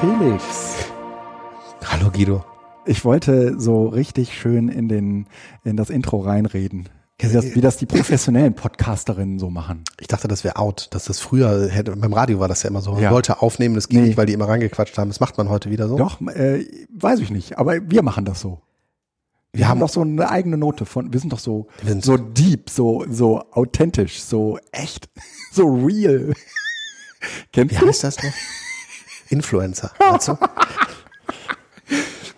Felix. Hallo Guido. Ich wollte so richtig schön in den in das Intro reinreden. Wie das, wie das die professionellen Podcasterinnen so machen. Ich dachte, das wäre out, dass das früher hätte, beim Radio war das ja immer so. Man Ja. wollte aufnehmen, das ging Nee. nicht, weil die immer reingequatscht haben. Das macht man heute wieder so. Doch, äh, weiß ich nicht, aber wir machen das so. Wir, haben haben- doch so eine eigene Note von, wir sind doch so, Wir sind- so deep, so, so authentisch, so echt, so real. Kennst Wie du? heißt das noch? Influencer. Du?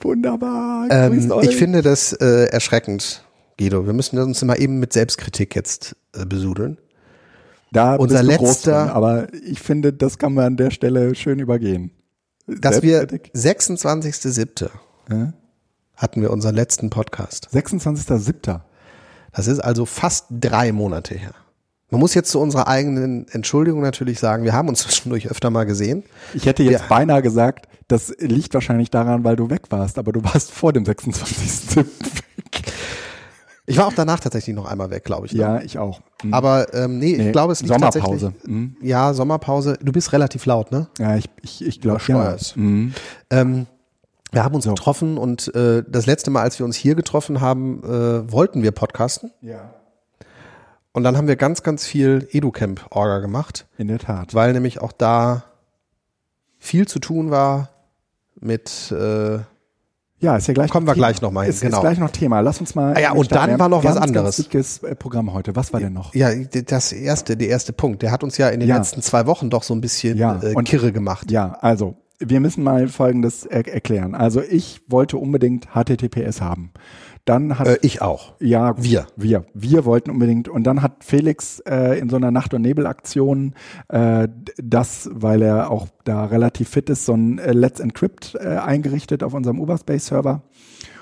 Wunderbar. ähm, ich finde das äh, erschreckend, Guido. Wir müssen uns immer eben mit Selbstkritik jetzt äh, besudeln. da unser letzter- drin, aber ich finde, das kann man an der Stelle schön übergehen. Dass wir Selbstkritik? 26.07. Ja? hatten wir unseren letzten Podcast. 26.07. Das ist also fast drei Monate her. Man muss jetzt zu unserer eigenen Entschuldigung natürlich sagen, wir haben uns zwischendurch öfter mal gesehen. Ich hätte jetzt Ja. beinahe gesagt, das liegt wahrscheinlich daran, weil du weg warst, aber du warst vor dem 26.07. weg. Ich war auch danach tatsächlich noch einmal weg, glaube ich. ne? Ja, ich auch. Hm. Aber ähm, nee, Nee, ich glaube, es liegt Sommerpause. tatsächlich. Mhm. Ja, Sommerpause. Du bist relativ laut, ne? Ja, ich, ich, ich glaube, ja. Mhm. Ähm, wir haben uns getroffen und äh, das letzte Mal, als wir uns hier getroffen haben, äh, wollten wir podcasten. ja. Und dann haben wir ganz, ganz viel EduCamp-Orga gemacht, In der Tat. weil nämlich auch da viel zu tun war mit äh, Ja, ist ja gleich Kommen wir Thema. gleich noch mal hin, Ist, genau. ist gleich noch Thema. Lass uns mal. Ah ja, und starten. dann war noch was ganz, anderes. Ganz dickes äh, Programm heute. Was war denn noch? ja, das erste, der erste Punkt. Der hat uns ja in den Ja. letzten zwei Wochen doch so ein bisschen Ja, äh, und- kirre gemacht. Ja, also wir müssen mal Folgendes er erklären. Also ich wollte unbedingt HTTPS haben. Dann hat Äh, ich auch. Ja, Wir. Wir. Wir wollten unbedingt. Und dann hat Felix äh, in so einer Nacht- und Nebel-Aktion äh, d- das, weil er auch da relativ fit ist, so ein äh, Let's Encrypt äh, eingerichtet auf unserem Uberspace-Server.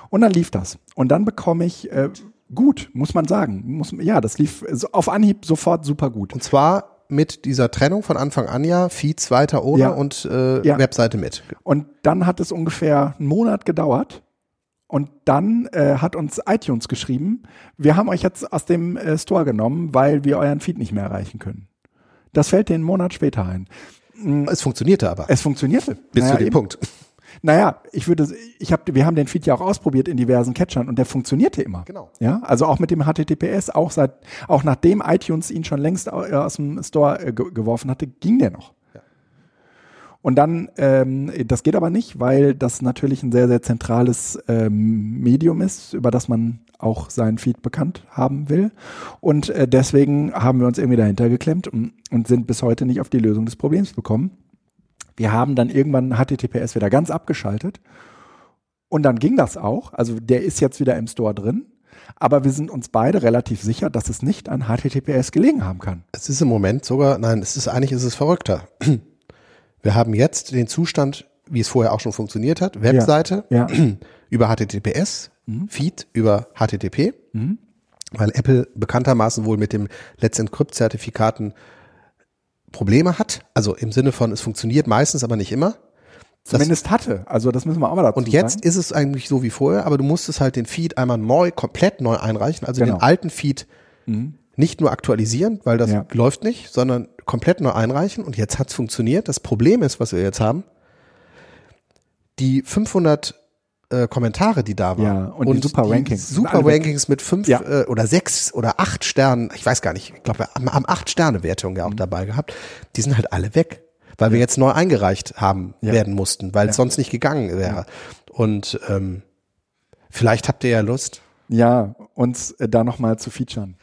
Und dann lief das. Und dann bekomme ich äh, gut, muss man sagen. Muss, ja, das lief auf Anhieb sofort super gut. Und zwar mit dieser Trennung von Anfang an ja, Feeds weiter ohne Ja. und äh, Ja. Webseite mit. Und dann hat es ungefähr einen Monat gedauert. Und dann äh, hat uns iTunes geschrieben, wir haben euch jetzt aus dem äh, Store genommen, weil wir euren Feed nicht mehr erreichen können. Das fällt einen Monat später ein. Es funktionierte aber. Es funktionierte. bis naja, zu dem eben. Punkt. Naja, ich würde, ich habe, wir haben den Feed ja auch ausprobiert in diversen Catchern und der funktionierte immer. Genau. Ja, also auch mit dem HTTPS, auch seit, auch nachdem iTunes ihn schon längst äh, aus dem Store äh, ge geworfen hatte, ging der noch. Und dann, ähm, das geht aber nicht, weil das natürlich ein sehr, sehr zentrales ähm, Medium ist, über das man auch seinen Feed bekannt haben will. Und äh, deswegen haben wir uns irgendwie dahinter geklemmt und, und sind bis heute nicht auf die Lösung des Problems bekommen. Wir haben dann irgendwann HTTPS wieder ganz abgeschaltet. Und dann ging das auch. Also der ist jetzt wieder im Store drin. Aber wir sind uns beide relativ sicher, dass es nicht an HTTPS gelegen haben kann. Es ist im Moment sogar, nein, es ist eigentlich ist es verrückter. Wir haben jetzt den Zustand, wie es vorher auch schon funktioniert hat, Webseite Ja. über HTTPS, Feed über HTTP, weil Apple bekanntermaßen wohl mit dem Let's Encrypt Zertifikaten Probleme hat. Also im Sinne von, es funktioniert meistens, aber nicht immer. Zumindest hatte. Also das müssen wir auch mal dazu Und jetzt sagen. ist es eigentlich so wie vorher, aber du musstest halt den Feed einmal neu, komplett neu einreichen, also Genau. den alten Feed nicht nur aktualisieren, weil das Ja. läuft nicht, sondern komplett neu einreichen und jetzt hat es funktioniert. Das Problem ist, was wir jetzt haben, die 500 äh, Kommentare, die da waren Ja, und die super Rankings. Sind super. Rankings mit fünf Ja. äh, oder sechs oder acht Sternen, ich weiß gar nicht, ich glaube, wir haben, acht Sterne Wertung Mhm. ja auch dabei gehabt. Die sind halt alle weg, weil wir jetzt neu eingereicht haben Ja. werden mussten, weil es sonst nicht gegangen wäre. Und ähm, vielleicht habt ihr ja Lust, Ja, uns äh, da nochmal zu featuren.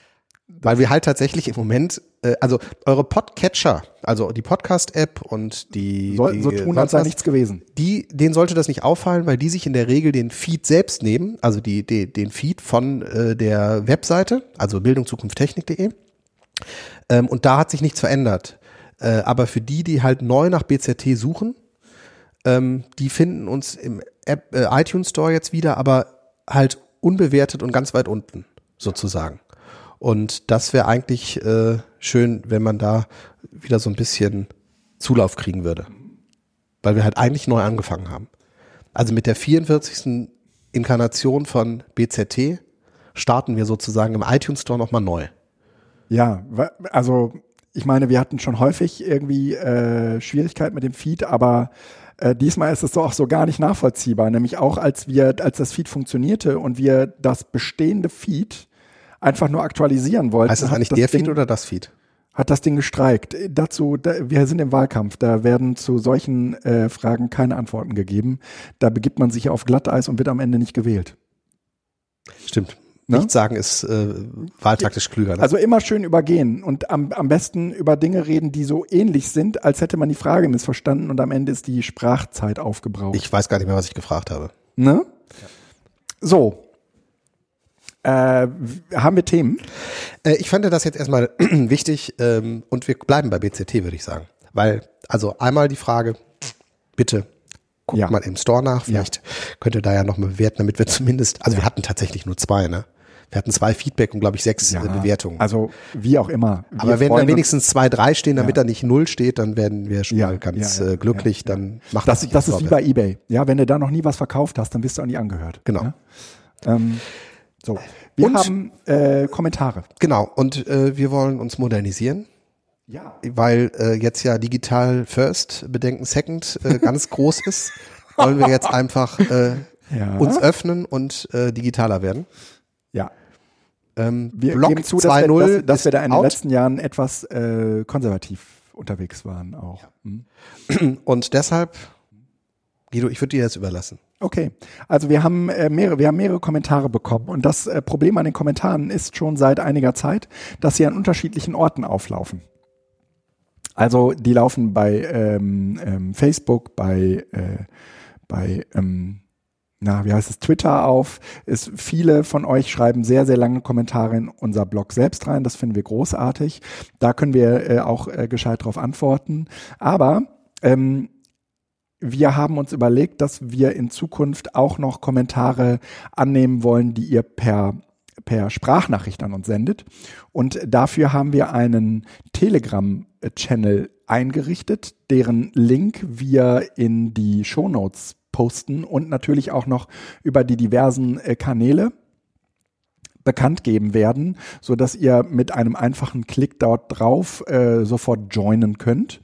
Weil wir halt tatsächlich im Moment, äh, also eure Podcatcher, also die Podcast-App und die, Soll, die so tun, als sei nichts gewesen. die, denen sollte das nicht auffallen, weil die sich in der Regel den Feed selbst nehmen, also die, die, den Feed von äh, der Webseite, also bildungzukunfttechnik.de. Ähm, und da hat sich nichts verändert. Äh, aber für die, die halt neu nach BZT suchen, ähm, die finden uns im App, äh, iTunes Store jetzt wieder, aber halt unbewertet und ganz weit unten sozusagen. Und das wäre eigentlich äh, schön, wenn man da wieder so ein bisschen Zulauf kriegen würde weil wir halt eigentlich neu angefangen haben. Also mit der 44. Inkarnation von BZT starten wir sozusagen im iTunes Store nochmal neu. Ja, also ich meine, wir hatten schon häufig irgendwie äh, Schwierigkeiten mit dem Feed, aber äh, diesmal ist es so auch so gar nicht nachvollziehbar. Nämlich auch als wir, als das Feed funktionierte und wir das bestehende Feed einfach nur aktualisieren wollten. Heißt das eigentlich der Feed oder das Feed? Hat das Ding gestreikt. Dazu, da, wir sind im Wahlkampf, da werden zu solchen äh, Fragen keine Antworten gegeben. Da begibt man sich auf Glatteis und wird am Ende nicht gewählt. Stimmt. Ne? Nichts sagen ist äh, wahltaktisch klüger. Ne? Also immer schön übergehen und am, am besten über Dinge reden, die so ähnlich sind, als hätte man die Frage missverstanden und am Ende ist die Sprachzeit aufgebraucht. Ich weiß gar nicht mehr, was ich gefragt habe. Ne? Ja. So. Äh, haben wir Themen? Äh, ich fand das jetzt erstmal wichtig ähm, und wir bleiben bei BCT, würde ich sagen. Weil, also einmal die Frage, bitte guckt ja. mal im Store nach, vielleicht ja. könnt ihr da ja noch mal bewerten, damit wir zumindest, also ja. wir hatten tatsächlich nur zwei, ne? Wir hatten zwei Feedback und glaube ich sechs ja, Bewertungen. Also wie auch immer. Wir Aber wenn da wenigstens zwei, drei stehen, damit ja. da nicht null steht, dann werden wir schon ja, mal ganz äh, glücklich. Dann macht das. Das, das ist wie bei eBay. Ja, wenn du da noch nie was verkauft hast, dann bist du auch nie angehört. Genau. Ähm, so, wir und, haben äh, Kommentare. Genau. Und äh, wir wollen uns modernisieren. Ja. Weil äh, jetzt ja digital first, Bedenken second äh, ganz groß ist, wollen wir jetzt einfach äh, uns öffnen und äh, digitaler werden. Ja. Ähm, wir Block geben zu, dass, wir, dass, dass wir da in out. den letzten Jahren etwas äh, konservativ unterwegs waren auch. Hm. Und deshalb, Guido, ich würde dir das überlassen. Okay, also wir haben äh, mehrere, wir haben mehrere Kommentare bekommen und das äh, Problem an den Kommentaren ist schon seit einiger Zeit, dass sie an unterschiedlichen Orten auflaufen. Also die laufen bei ähm, ähm, Facebook, bei äh, bei ähm, na, wie heißt es, Twitter auf. Ist, viele von euch schreiben sehr, sehr lange Kommentare in unser Blog selbst rein. Das finden wir großartig. Da können wir äh, auch äh, gescheit drauf antworten. Aber ähm, wir haben uns überlegt, dass wir in Zukunft auch noch Kommentare annehmen wollen, die ihr per per Sprachnachricht an uns sendet. Und dafür haben wir einen Telegram-Channel eingerichtet, deren Link wir in die Shownotes posten und natürlich auch noch über die diversen äh, Kanäle bekannt geben werden, so dass ihr mit einem einfachen Klick dort drauf äh, sofort joinen könnt.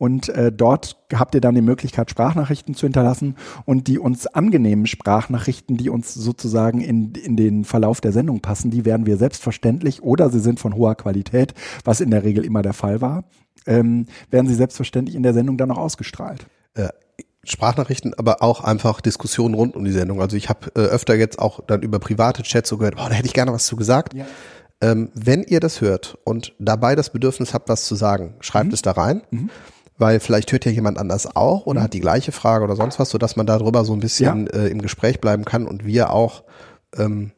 Und äh, dort habt ihr dann die Möglichkeit, Sprachnachrichten zu hinterlassen und die uns angenehmen Sprachnachrichten, die uns sozusagen in, in den Verlauf der Sendung passen, die werden wir selbstverständlich oder sie sind von hoher Qualität, was in der Regel immer der Fall war, ähm, werden sie selbstverständlich in der Sendung dann auch ausgestrahlt. Äh, Sprachnachrichten, aber auch einfach Diskussionen rund um die Sendung. Also ich habe äh, öfter jetzt auch dann über private Chats so gehört, boah, da hätte ich gerne was zu gesagt. Ja. Ähm, wenn ihr das hört und dabei das Bedürfnis habt, was zu sagen, schreibt mhm. es da rein. Mhm. Weil vielleicht hört ja jemand anders auch oder mhm. hat die gleiche Frage oder sonst was, sodass man darüber so ein bisschen ja. äh, im Gespräch bleiben kann und wir auch ähm,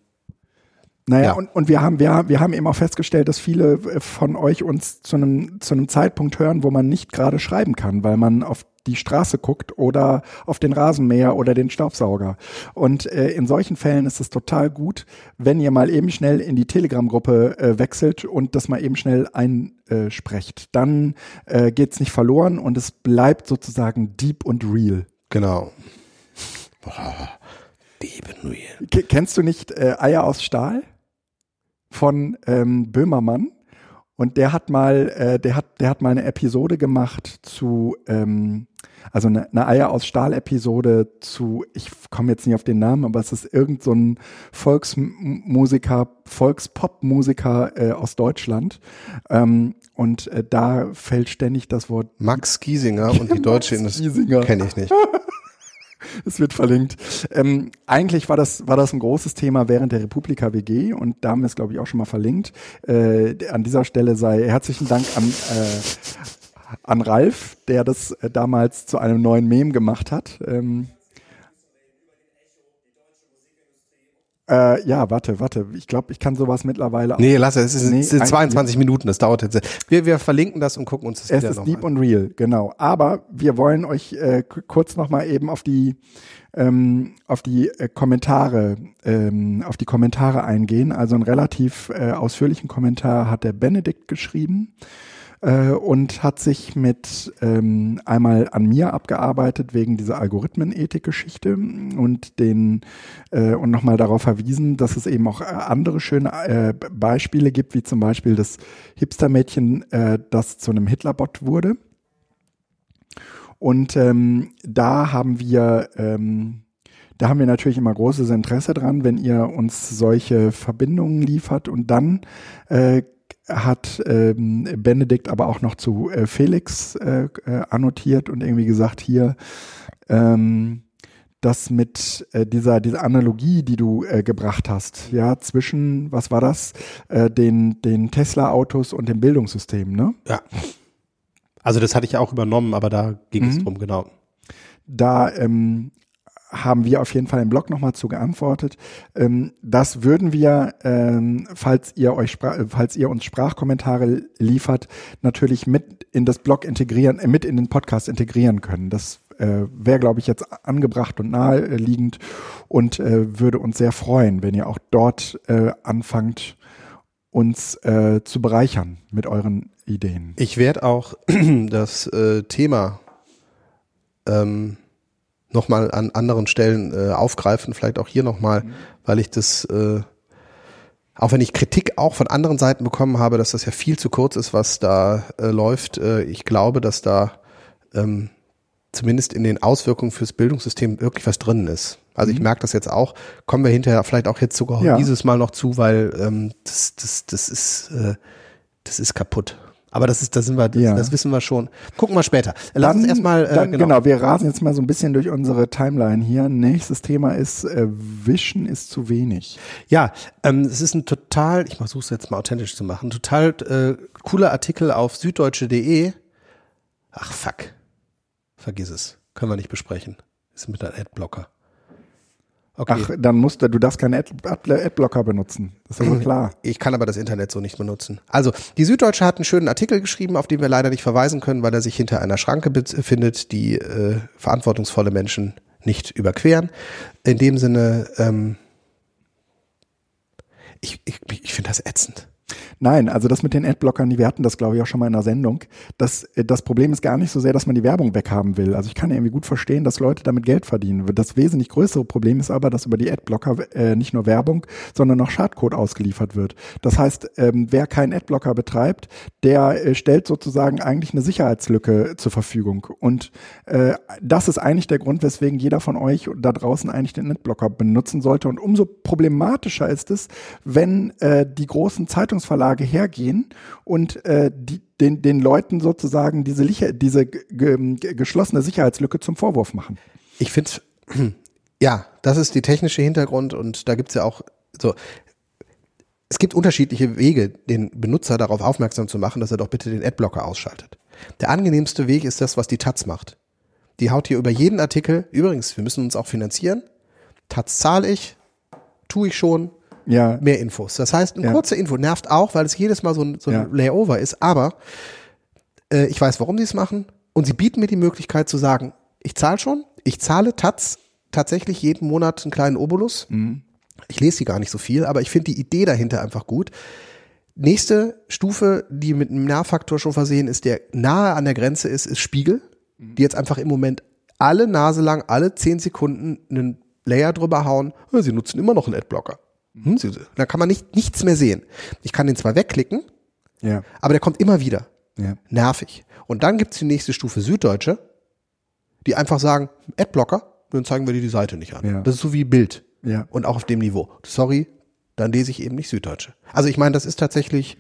naja, ja. und, und wir haben, wir, wir haben eben auch festgestellt, dass viele äh, von euch uns zu einem, zu einem Zeitpunkt hören, wo man nicht gerade schreiben kann, weil man auf die Straße guckt oder auf den Rasenmäher oder den Staubsauger. Und äh, in solchen Fällen ist es total gut, wenn ihr mal eben schnell in die Telegram-Gruppe äh, wechselt und das mal eben schnell einsprecht. Dann äh, geht's nicht verloren und es bleibt sozusagen deep und real. Genau. Boah, deep and real. K kennst du nicht äh, Eier aus Stahl von ähm, Böhmermann? Und der hat mal, äh, der hat, der hat mal eine Episode gemacht zu, ähm, also eine, eine Eier aus Stahl-Episode zu, ich komme jetzt nicht auf den Namen, aber es ist irgend so ein Volksmusiker, Volkspop-Musiker äh, aus Deutschland. Ähm, und äh, da fällt ständig das Wort Max Giesinger und die deutsche Industrie kenne ich nicht. es wird verlinkt. Ähm, eigentlich war das, war das ein großes Thema während der Republika WG und da haben wir es, glaube ich, auch schon mal verlinkt. Äh, an dieser Stelle sei herzlichen Dank an, äh, an Ralf, der das äh, damals zu einem neuen Mem gemacht hat. Ähm, Äh, ja, warte, warte. Ich glaube, ich kann sowas mittlerweile auch. Nee, lass es. Es, nee, es sind 22 Minuten, das dauert jetzt. Wir, wir verlinken das und gucken uns das Es ist deep und real, genau. Aber wir wollen euch äh, kurz nochmal eben auf die ähm, auf die äh, Kommentare ähm, auf die Kommentare eingehen. Also einen relativ äh, ausführlichen Kommentar hat der Benedikt geschrieben. Äh, und hat sich mit ähm, einmal an mir abgearbeitet wegen dieser Algorithmenethik-Geschichte und den äh, und nochmal darauf verwiesen, dass es eben auch äh, andere schöne äh, Beispiele gibt, wie zum Beispiel das Hipster-Mädchen, äh, das zu einem Hitlerbot wurde. Und ähm, da haben wir ähm, da haben wir natürlich immer großes Interesse dran, wenn ihr uns solche Verbindungen liefert. Und dann äh, hat ähm, Benedikt aber auch noch zu äh, Felix äh, äh, annotiert und irgendwie gesagt, hier, ähm, das mit äh, dieser, dieser Analogie, die du äh, gebracht hast, ja, zwischen, was war das, äh, den, den Tesla-Autos und dem Bildungssystem, ne? Ja. Also das hatte ich auch übernommen, aber da ging mhm. es drum, genau. Da ähm, haben wir auf jeden Fall im Blog nochmal zu geantwortet. Ähm, das würden wir, ähm, falls ihr euch, falls ihr uns Sprachkommentare liefert, natürlich mit in das Blog integrieren, äh, mit in den Podcast integrieren können. Das äh, wäre, glaube ich, jetzt angebracht und naheliegend und äh, würde uns sehr freuen, wenn ihr auch dort anfangt, uns zu bereichern mit euren Ideen. Ich werde auch das Thema ähm, nochmal an anderen Stellen äh, aufgreifen, vielleicht auch hier nochmal, mhm. weil ich das, äh, auch wenn ich Kritik auch von anderen Seiten bekommen habe, dass das ja viel zu kurz ist, was da äh, läuft, äh, ich glaube, dass da ähm, zumindest in den Auswirkungen fürs Bildungssystem wirklich was drin ist. Also mhm. ich merke das jetzt auch, kommen wir hinterher vielleicht auch jetzt sogar ja. dieses Mal noch zu, weil ähm, das, das, das ist, äh, das ist kaputt. Aber das ist, das sind wir, das, ja. das wissen wir schon. Gucken wir später. Lass dann, uns erstmal. Äh, genau. genau, wir rasen jetzt mal so ein bisschen durch unsere Timeline hier. Nächstes Thema ist äh, Wischen ist zu wenig. Ja, ähm, es ist ein total, ich versuche es jetzt mal authentisch zu machen, total äh, cooler Artikel auf süddeutsche.de. Ach fuck, vergiss es, können wir nicht besprechen. Ist mit einem Adblocker. Okay. Ach, dann musst du, du darfst keine Ad, Adblocker benutzen. Das ist wohl klar. Ich kann aber das Internet so nicht benutzen. Also, die Süddeutsche hat einen schönen Artikel geschrieben, auf den wir leider nicht verweisen können, weil er sich hinter einer Schranke befindet, die äh, verantwortungsvolle Menschen nicht überqueren. In dem Sinne, ähm, ich, ich, ich finde das ätzend. Nein, also das mit den Adblockern, wir hatten das glaube ich auch schon mal in der Sendung. Das, äh, das Problem ist gar nicht so sehr, dass man die Werbung weghaben will. Also ich kann irgendwie gut verstehen, dass Leute damit Geld verdienen. Das wesentlich größere Problem ist aber, dass über die Adblocker äh, nicht nur Werbung, sondern auch Schadcode ausgeliefert wird. Das heißt, ähm, wer keinen Adblocker betreibt, der äh, stellt sozusagen eigentlich eine Sicherheitslücke zur Verfügung. Und äh, das ist eigentlich der Grund, weswegen jeder von euch da draußen eigentlich den Adblocker benutzen sollte. Und umso problematischer ist es, wenn äh, die großen Zeitungsverlage hergehen und äh, die, den, den Leuten sozusagen diese, diese geschlossene Sicherheitslücke zum Vorwurf machen. Ich finde, ja, das ist die technische Hintergrund und da gibt es ja auch so, es gibt unterschiedliche Wege, den Benutzer darauf aufmerksam zu machen, dass er doch bitte den Adblocker ausschaltet. Der angenehmste Weg ist das, was die Taz macht. Die haut hier über jeden Artikel, übrigens, wir müssen uns auch finanzieren. Taz zahle ich, tue ich schon, ja. mehr Infos. Das heißt, eine ja. kurze Info nervt auch, weil es jedes Mal so ein, so ein ja. Layover ist, aber äh, ich weiß, warum sie es machen und sie bieten mir die Möglichkeit zu sagen, ich zahle schon, ich zahle Taz tatsächlich jeden Monat einen kleinen Obolus. Mhm. Ich lese sie gar nicht so viel, aber ich finde die Idee dahinter einfach gut. Nächste Stufe, die mit einem Nahfaktor schon versehen ist, der nahe an der Grenze ist, ist Spiegel, mhm. die jetzt einfach im Moment alle Nase lang, alle zehn Sekunden einen Layer drüber hauen. Sie nutzen immer noch einen Adblocker. Hm, da kann man nicht, nichts mehr sehen. Ich kann den zwar wegklicken, ja. aber der kommt immer wieder. Ja. Nervig. Und dann gibt's die nächste Stufe Süddeutsche, die einfach sagen, Adblocker, dann zeigen wir dir die Seite nicht an. Ja. Das ist so wie Bild. Ja. Und auch auf dem Niveau. Sorry, dann lese ich eben nicht Süddeutsche. Also ich meine, das ist tatsächlich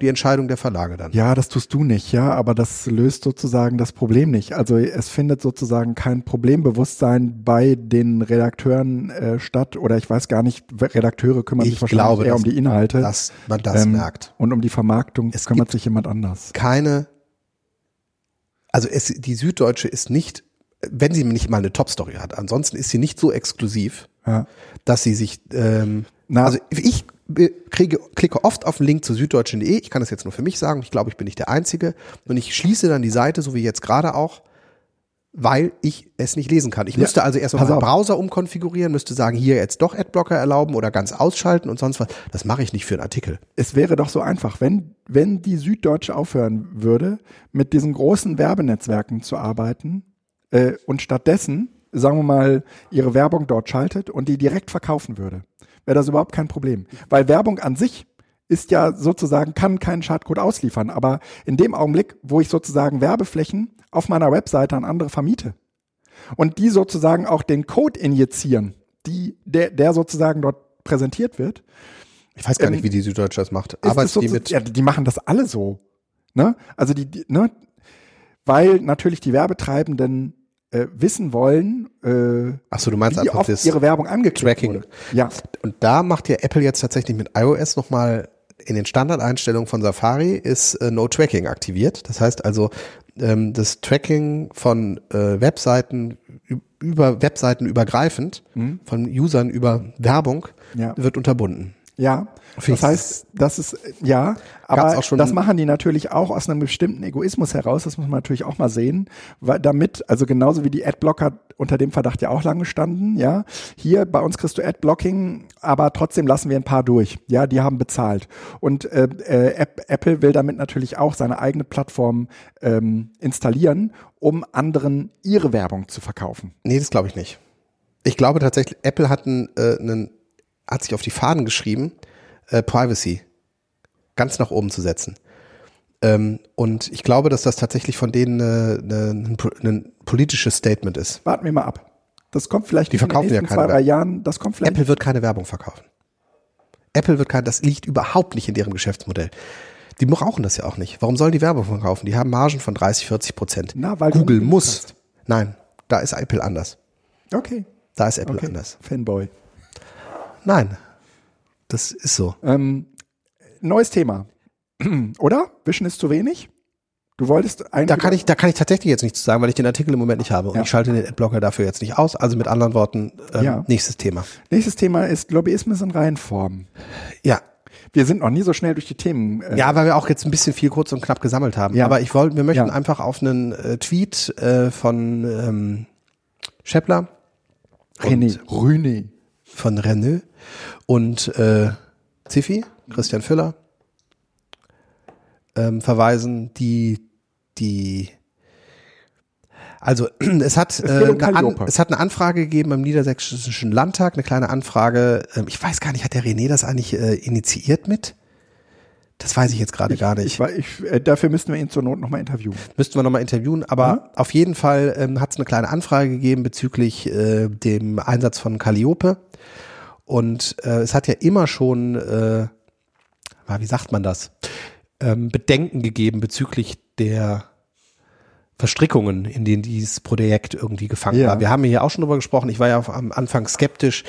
die Entscheidung der Verlage dann. Ja, das tust du nicht, ja, aber das löst sozusagen das Problem nicht. Also es findet sozusagen kein Problembewusstsein bei den Redakteuren äh, statt oder ich weiß gar nicht, Redakteure kümmern ich sich wahrscheinlich glaube, eher um die Inhalte. Dass man das ähm, merkt. Und um die Vermarktung es kümmert sich jemand anders. Keine, also es, die Süddeutsche ist nicht, wenn sie nicht mal eine Top-Story hat, ansonsten ist sie nicht so exklusiv, ja. dass sie sich, ähm, Na, also ich kriege, klicke oft auf den Link zu süddeutschen.de. Ich kann das jetzt nur für mich sagen. Ich glaube, ich bin nicht der Einzige. Und ich schließe dann die Seite, so wie jetzt gerade auch, weil ich es nicht lesen kann. Ich müsste also erst mal pass meinen. Browser umkonfigurieren, müsste sagen, hier jetzt doch Adblocker erlauben oder ganz ausschalten und sonst was. Das mache ich nicht für einen Artikel. Es wäre doch so einfach, wenn, wenn die Süddeutsche aufhören würde, mit diesen großen Werbenetzwerken zu arbeiten äh, und stattdessen, sagen wir mal, ihre Werbung dort schaltet und die direkt verkaufen würde. Wäre das überhaupt kein Problem. Weil Werbung an sich ist ja sozusagen, kann keinen Schadcode ausliefern. Aber in dem Augenblick, wo ich sozusagen Werbeflächen auf meiner Webseite an andere vermiete und die sozusagen auch den Code injizieren, die, der, der sozusagen dort präsentiert wird, Ich weiß gar Ähm, nicht, wie die Süddeutsche das macht. Arbeitet die mit ja, die machen das alle so. Ne? Also die, die ne? weil natürlich die Werbetreibenden äh, wissen wollen, äh, Ach so, du meinst wie einfach oft das ihre Werbung angeklickt Tracking. wurde. Ja, Und da macht ja Apple jetzt tatsächlich mit iOS nochmal in den Standardeinstellungen von Safari ist äh, No Tracking aktiviert. Das heißt also, ähm, das Tracking von äh, Webseiten über Webseiten übergreifend, von Usern über Werbung, Mhm. Ja. wird unterbunden. Ja. Das heißt, das ist ja, aber das machen die natürlich auch aus einem bestimmten Egoismus heraus. Das muss man natürlich auch mal sehen, weil damit, also genauso wie die Adblocker unter dem Verdacht ja auch lange standen, ja. Hier bei uns kriegst du Adblocking, aber trotzdem lassen wir ein paar durch. Ja, die haben bezahlt. Und äh, äh, App, Apple will damit natürlich auch seine eigene Plattform ähm, installieren, um anderen ihre Werbung zu verkaufen. Nee, das glaube ich nicht. Ich glaube tatsächlich, Apple hat, einen, äh, einen, hat sich auf die Fahnen geschrieben, äh, Privacy ganz nach oben zu setzen. Ähm, und ich glaube, dass das tatsächlich von denen äh, ne, ein, ein politisches Statement ist. Warten wir mal ab. Das kommt vielleicht Die verkaufen in den ja nächsten keine zwei, drei. Jahren. Das kommt vielleicht. Apple wird keine Werbung verkaufen. Apple wird kein, das liegt überhaupt nicht in deren Geschäftsmodell. Die brauchen das ja auch nicht. Warum sollen die Werbung verkaufen? Die haben Margen von 30, 40 Prozent. Na, weil Google muss. hast. Nein, da ist Apple anders. Okay. Da ist Apple okay. anders. Fanboy. Nein, das ist so. Ähm, neues Thema. Oder? Wischen ist zu wenig? Du wolltest eigentlich. Da kann ich, da kann ich tatsächlich jetzt nichts zu sagen, weil ich den Artikel im Moment nicht habe. Und Ja. ich schalte den Adblocker dafür jetzt nicht aus. Also mit anderen Worten, ähm, Ja. nächstes Thema. Nächstes Thema ist Lobbyismus in Reihenform. Ja. Wir sind noch nie so schnell durch die Themen. Äh, Ja, weil wir auch jetzt ein bisschen viel kurz und knapp gesammelt haben. Ja. Aber ich wollte, wir möchten Ja. einfach auf einen äh, Tweet äh, von ähm, Scheppler, René. René. von René und äh, Ziffi, Christian Füller, ähm, verweisen, die die also es hat, äh, eine An, es hat eine Anfrage gegeben beim Niedersächsischen Landtag, eine kleine Anfrage. Ähm, ich weiß gar nicht, hat der René das eigentlich äh, initiiert mit? Das weiß ich jetzt gerade gar nicht. Ich, ich, äh, dafür müssten wir ihn zur Not nochmal interviewen. Müssten wir nochmal interviewen, aber auf jeden Fall ähm, hat es eine kleine Anfrage gegeben bezüglich äh, dem Einsatz von Calliope. Und äh, es hat ja immer schon, äh, na, wie sagt man das, ähm, Bedenken gegeben bezüglich der Verstrickungen, in denen dieses Projekt irgendwie gefangen Ja. war. Wir haben hier auch schon drüber gesprochen. Ich war ja am Anfang skeptisch,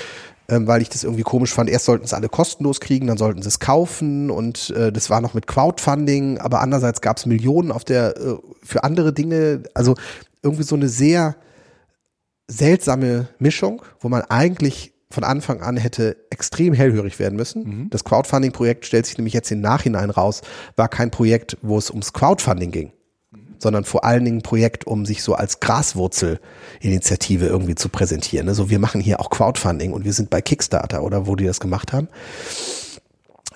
ähm, weil ich das irgendwie komisch fand. Erst sollten es alle kostenlos kriegen, dann sollten sie es kaufen und äh, das war noch mit Crowdfunding, aber andererseits gab es Millionen auf der äh, für andere Dinge. Also irgendwie so eine sehr seltsame Mischung, wo man eigentlich von Anfang an hätte extrem hellhörig werden müssen. Das Crowdfunding-Projekt stellt sich nämlich jetzt im Nachhinein raus, war kein Projekt, wo es ums Crowdfunding ging, sondern vor allen Dingen ein Projekt, um sich so als Graswurzel-Initiative irgendwie zu präsentieren. Also wir machen hier auch Crowdfunding und wir sind bei Kickstarter oder wo die das gemacht haben.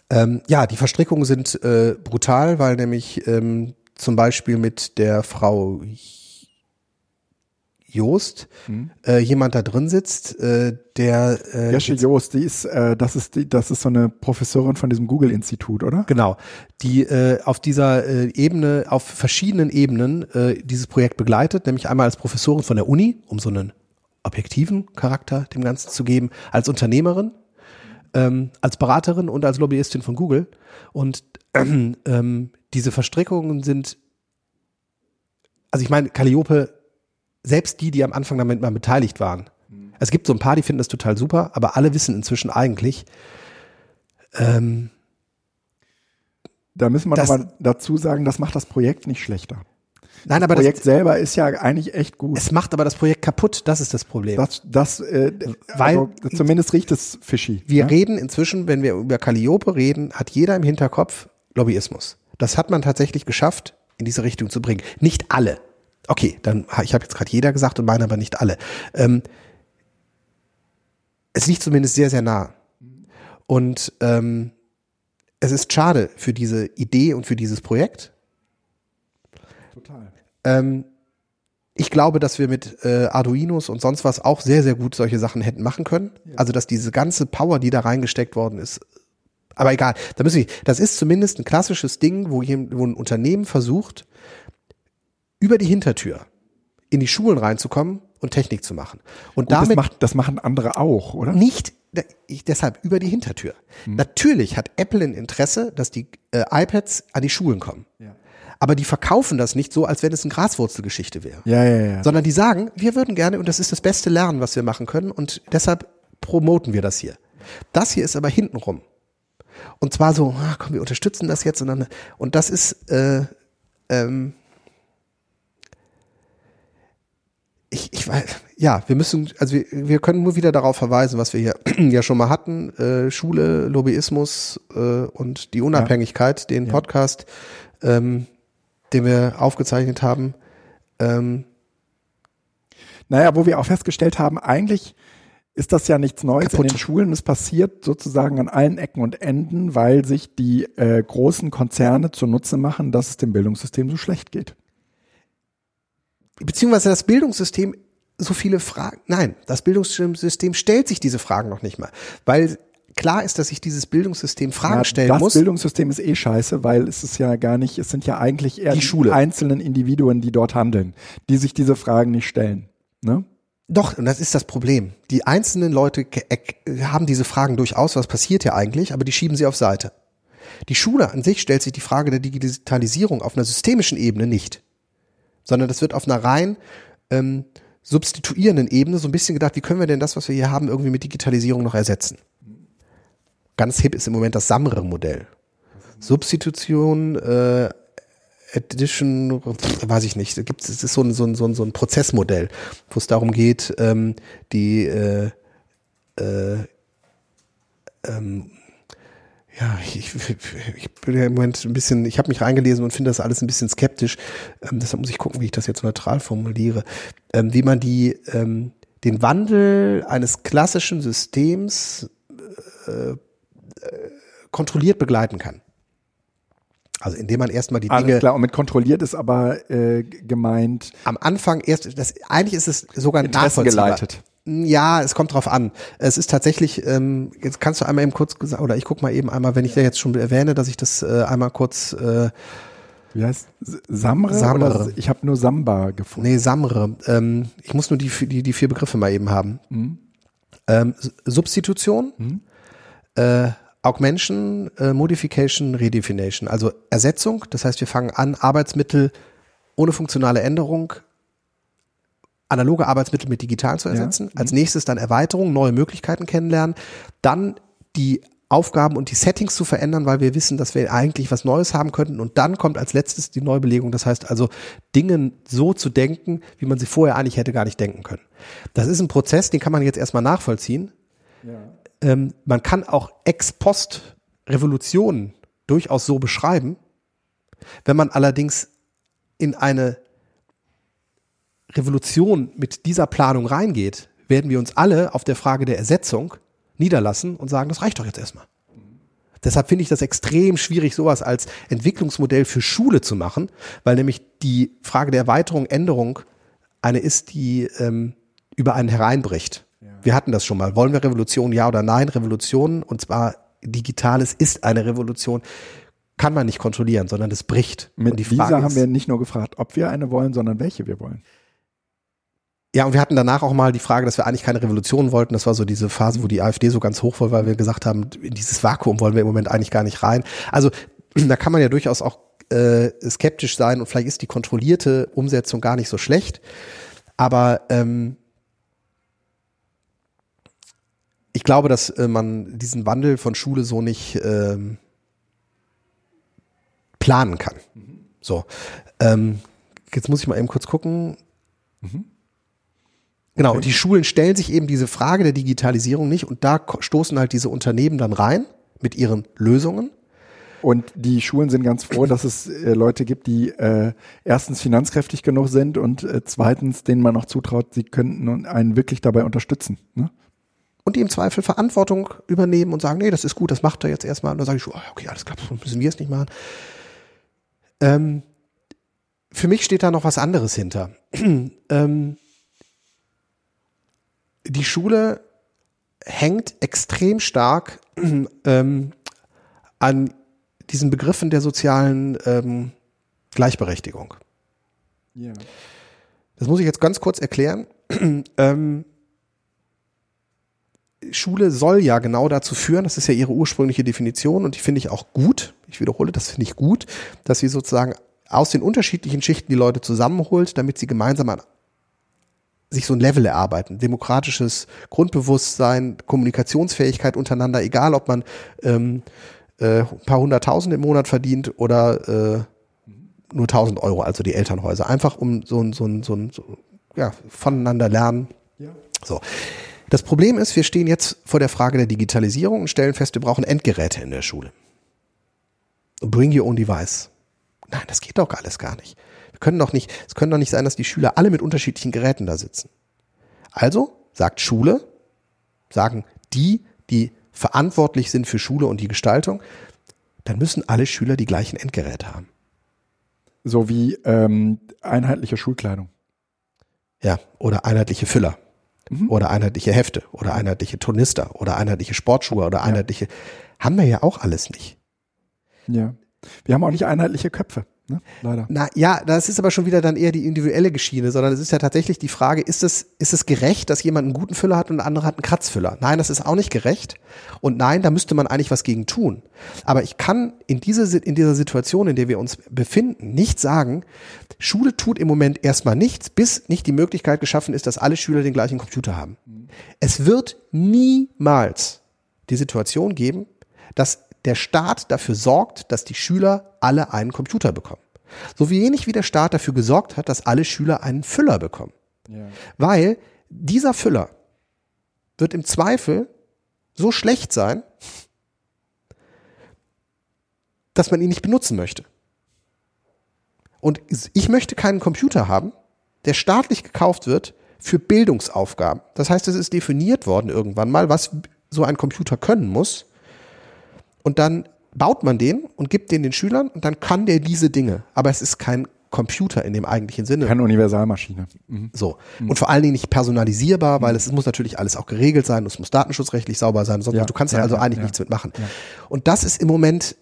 Ähm, ja, die Verstrickungen sind äh, brutal, weil nämlich ähm, zum Beispiel mit der Frau Joost äh, jemand da drin sitzt, äh, der äh, Jesche Joost, die ist, äh, das ist die, das ist so eine Professorin von diesem Google-Institut, oder? Genau, die äh, auf dieser äh, Ebene, auf verschiedenen Ebenen äh, dieses Projekt begleitet, nämlich einmal als Professorin von der Uni, um so einen objektiven Charakter dem Ganzen zu geben, als Unternehmerin, ähm, als Beraterin und als Lobbyistin von Google. Und ähm, diese Verstrickungen sind, also ich meine, Calliope, selbst die, die am Anfang damit mal beteiligt waren, es gibt so ein paar, die finden das total super, aber alle wissen inzwischen eigentlich, ähm, Da müssen wir nochmal dazu sagen, das macht das Projekt nicht schlechter. nein, Das aber Projekt das, selber ist ja eigentlich echt gut. Es macht aber das Projekt kaputt, das ist das Problem. Das, das, äh, Weil- also, zumindest riecht es fishy. wir ja? reden inzwischen, wenn wir über Calliope reden, hat jeder im Hinterkopf Lobbyismus. Das hat man tatsächlich geschafft, in diese Richtung zu bringen. Nicht alle. Okay, dann ich habe jetzt gerade jeder gesagt und meine aber nicht alle. Ähm, es liegt zumindest sehr, sehr nah. Und ähm, es ist schade für diese Idee und für dieses Projekt. Total. Ähm, ich glaube, dass wir mit äh, Arduinos und sonst was auch sehr, sehr gut solche Sachen hätten machen können. Ja. Also, dass diese ganze Power, die da reingesteckt worden ist, aber egal, da müssen wir, das ist zumindest ein klassisches Ding, wo, hier, wo ein Unternehmen versucht, über die Hintertür in die Schulen reinzukommen und Technik zu machen. Und Gut, damit das, macht, das machen andere auch, oder? Nicht ich, deshalb über die Hintertür. Hm. Natürlich hat Apple ein Interesse, dass die äh, iPads an die Schulen kommen. Ja. Aber die verkaufen das nicht so, als wenn es eine Graswurzelgeschichte wäre. Ja, ja, ja. Sondern die sagen, wir würden gerne, und das ist das beste Lernen, was wir machen können, und deshalb promoten wir das hier. Das hier ist aber hintenrum. Und zwar so, ah, komm, wir unterstützen das jetzt und dann, und das ist, äh, ähm, ich, ich weiß, ja, wir müssen, also wir, wir können nur wieder darauf verweisen, was wir hier ja schon mal hatten, äh, Schule, Lobbyismus äh, und die Unabhängigkeit, ja. den Podcast, ähm, den wir aufgezeichnet haben. Ähm, naja, wo wir auch festgestellt haben, eigentlich ist das ja nichts Neues kaputt. in den Schulen. Es passiert sozusagen an allen Ecken und Enden, weil sich die äh, großen Konzerne zunutze machen, dass es dem Bildungssystem so schlecht geht beziehungsweise das Bildungssystem so viele Fragen, nein, das Bildungssystem stellt sich diese Fragen noch nicht mal, weil klar ist, dass sich dieses Bildungssystem Fragen ja, stellen das muss. Das Bildungssystem ist eh scheiße, weil es ist ja gar nicht, es sind ja eigentlich eher die, die einzelnen Individuen, die dort handeln, die sich diese Fragen nicht stellen. Ne? Doch, und das ist das Problem. Die einzelnen Leute haben diese Fragen durchaus, was passiert hier eigentlich, aber die schieben sie auf Seite. Die Schule an sich stellt sich die Frage der Digitalisierung auf einer systemischen Ebene nicht sondern das wird auf einer rein ähm, substituierenden Ebene so ein bisschen gedacht, wie können wir denn das, was wir hier haben, irgendwie mit Digitalisierung noch ersetzen? Ganz hip ist im Moment das SAMRE-Modell. Substitution, äh, Edition, weiß ich nicht. Gibt es ist so ein, so ein, so ein, so ein Prozessmodell, wo es darum geht, ähm, die äh, äh, ähm, ja, ich, ich bin ja im Moment ein bisschen, ich habe mich reingelesen und finde das alles ein bisschen skeptisch. Ähm, deshalb muss ich gucken, wie ich das jetzt neutral formuliere. Ähm, wie man die, ähm, den Wandel eines klassischen Systems äh, äh, kontrolliert begleiten kann. Also indem man erstmal die Alles Dinge. klar, und mit kontrolliert ist aber äh, gemeint. Am Anfang erst, das eigentlich ist es sogar Interessen geleitet. Ja, es kommt drauf an. Es ist tatsächlich, ähm, jetzt kannst du einmal eben kurz oder ich guck mal eben einmal, wenn ich ja jetzt schon erwähne, dass ich das äh, einmal kurz äh, wie heißt Samre? Samre. ich habe nur Samba gefunden. Nee, Samre. Ähm, ich muss nur die, die, die vier Begriffe mal eben haben. Mhm. Ähm, Substitution, mhm. äh, Augmentation, äh, Modification, Redefinition. Also Ersetzung, das heißt, wir fangen an, Arbeitsmittel ohne funktionale Änderung analoge Arbeitsmittel mit digital zu ersetzen. Ja. Als nächstes dann Erweiterung, neue Möglichkeiten kennenlernen. Dann die Aufgaben und die Settings zu verändern, weil wir wissen, dass wir eigentlich was Neues haben könnten. Und dann kommt als letztes die Neubelegung. Das heißt also, Dinge so zu denken, wie man sie vorher eigentlich hätte gar nicht denken können. Das ist ein Prozess, den kann man jetzt erstmal nachvollziehen. Ja. Ähm, man kann auch ex post Revolutionen durchaus so beschreiben. Wenn man allerdings in eine Revolution mit dieser Planung reingeht, werden wir uns alle auf der Frage der Ersetzung niederlassen und sagen, das reicht doch jetzt erstmal. Deshalb finde ich das extrem schwierig, sowas als Entwicklungsmodell für Schule zu machen, weil nämlich die Frage der Erweiterung, Änderung eine ist, die ähm, über einen hereinbricht. Ja. Wir hatten das schon mal. Wollen wir Revolution, ja oder nein? Revolution, und zwar Digitales ist eine Revolution, kann man nicht kontrollieren, sondern das bricht. Mit und die Frage Visa haben wir nicht nur gefragt, ob wir eine wollen, sondern welche wir wollen. Ja, und wir hatten danach auch mal die Frage, dass wir eigentlich keine Revolution wollten. Das war so diese Phase, wo die AfD so ganz hoch war, weil wir gesagt haben, in dieses Vakuum wollen wir im Moment eigentlich gar nicht rein. Also da kann man ja durchaus auch äh, skeptisch sein und vielleicht ist die kontrollierte Umsetzung gar nicht so schlecht. Aber ähm, ich glaube, dass äh, man diesen Wandel von Schule so nicht ähm, planen kann. Mhm. So, ähm, jetzt muss ich mal eben kurz gucken. Mhm. Genau, und die Schulen stellen sich eben diese Frage der Digitalisierung nicht und da stoßen halt diese Unternehmen dann rein mit ihren Lösungen. Und die Schulen sind ganz froh, dass es äh, Leute gibt, die äh, erstens finanzkräftig genug sind und äh, zweitens denen man noch zutraut, sie könnten einen wirklich dabei unterstützen. Ne? Und die im Zweifel Verantwortung übernehmen und sagen, nee, das ist gut, das macht er jetzt erstmal. Und dann sage ich, oh, okay, alles klar, müssen wir es nicht machen. Ähm, für mich steht da noch was anderes hinter. ähm, die Schule hängt extrem stark ähm, an diesen Begriffen der sozialen ähm, Gleichberechtigung. Ja. Das muss ich jetzt ganz kurz erklären. ähm, Schule soll ja genau dazu führen, das ist ja ihre ursprüngliche Definition und die finde ich auch gut, ich wiederhole, das finde ich gut, dass sie sozusagen aus den unterschiedlichen Schichten die Leute zusammenholt, damit sie gemeinsam an sich so ein Level erarbeiten. Demokratisches Grundbewusstsein, Kommunikationsfähigkeit untereinander, egal ob man ähm, äh, ein paar hunderttausend im Monat verdient oder äh, nur tausend Euro, also die Elternhäuser. Einfach um so ein, so ein, so ein so, ja, voneinander lernen. Ja. So. Das Problem ist, wir stehen jetzt vor der Frage der Digitalisierung und stellen fest, wir brauchen Endgeräte in der Schule. Bring your own device. Nein, das geht doch alles gar nicht können doch nicht, es können doch nicht sein, dass die Schüler alle mit unterschiedlichen Geräten da sitzen. Also sagt Schule, sagen die, die verantwortlich sind für Schule und die Gestaltung, dann müssen alle Schüler die gleichen Endgeräte haben. So wie ähm, einheitliche Schulkleidung. Ja, oder einheitliche Füller. Mhm. Oder einheitliche Hefte. Oder einheitliche Turnister. Oder einheitliche Sportschuhe. Oder einheitliche. Ja. Haben wir ja auch alles nicht. Ja. Wir haben auch nicht einheitliche Köpfe ne? Leider. Na ja, das ist aber schon wieder dann eher die individuelle Geschichte, sondern es ist ja tatsächlich die Frage, ist es, ist es gerecht, dass jemand einen guten Füller hat und ein anderer hat einen Kratzfüller? Nein, das ist auch nicht gerecht. Und nein, da müsste man eigentlich was gegen tun. Aber ich kann in, diese, in dieser Situation, in der wir uns befinden, nicht sagen, Schule tut im Moment erstmal nichts, bis nicht die Möglichkeit geschaffen ist, dass alle Schüler den gleichen Computer haben. Mhm. Es wird niemals die Situation geben, dass der Staat dafür sorgt, dass die Schüler alle einen Computer bekommen. So wenig wie der Staat dafür gesorgt hat, dass alle Schüler einen Füller bekommen. Ja. Weil dieser Füller wird im Zweifel so schlecht sein, dass man ihn nicht benutzen möchte. Und ich möchte keinen Computer haben, der staatlich gekauft wird für Bildungsaufgaben. Das heißt, es ist definiert worden irgendwann mal, was so ein Computer können muss und dann baut man den und gibt den den Schülern und dann kann der diese Dinge. Aber es ist kein Computer in dem eigentlichen Sinne. Keine Universalmaschine. Mhm. So. Mhm. Und vor allen Dingen nicht personalisierbar, weil mhm. es muss natürlich alles auch geregelt sein, es muss datenschutzrechtlich sauber sein. Sonst, ja. Du kannst ja, also ja, eigentlich ja. nichts mitmachen. Und das ist im Moment,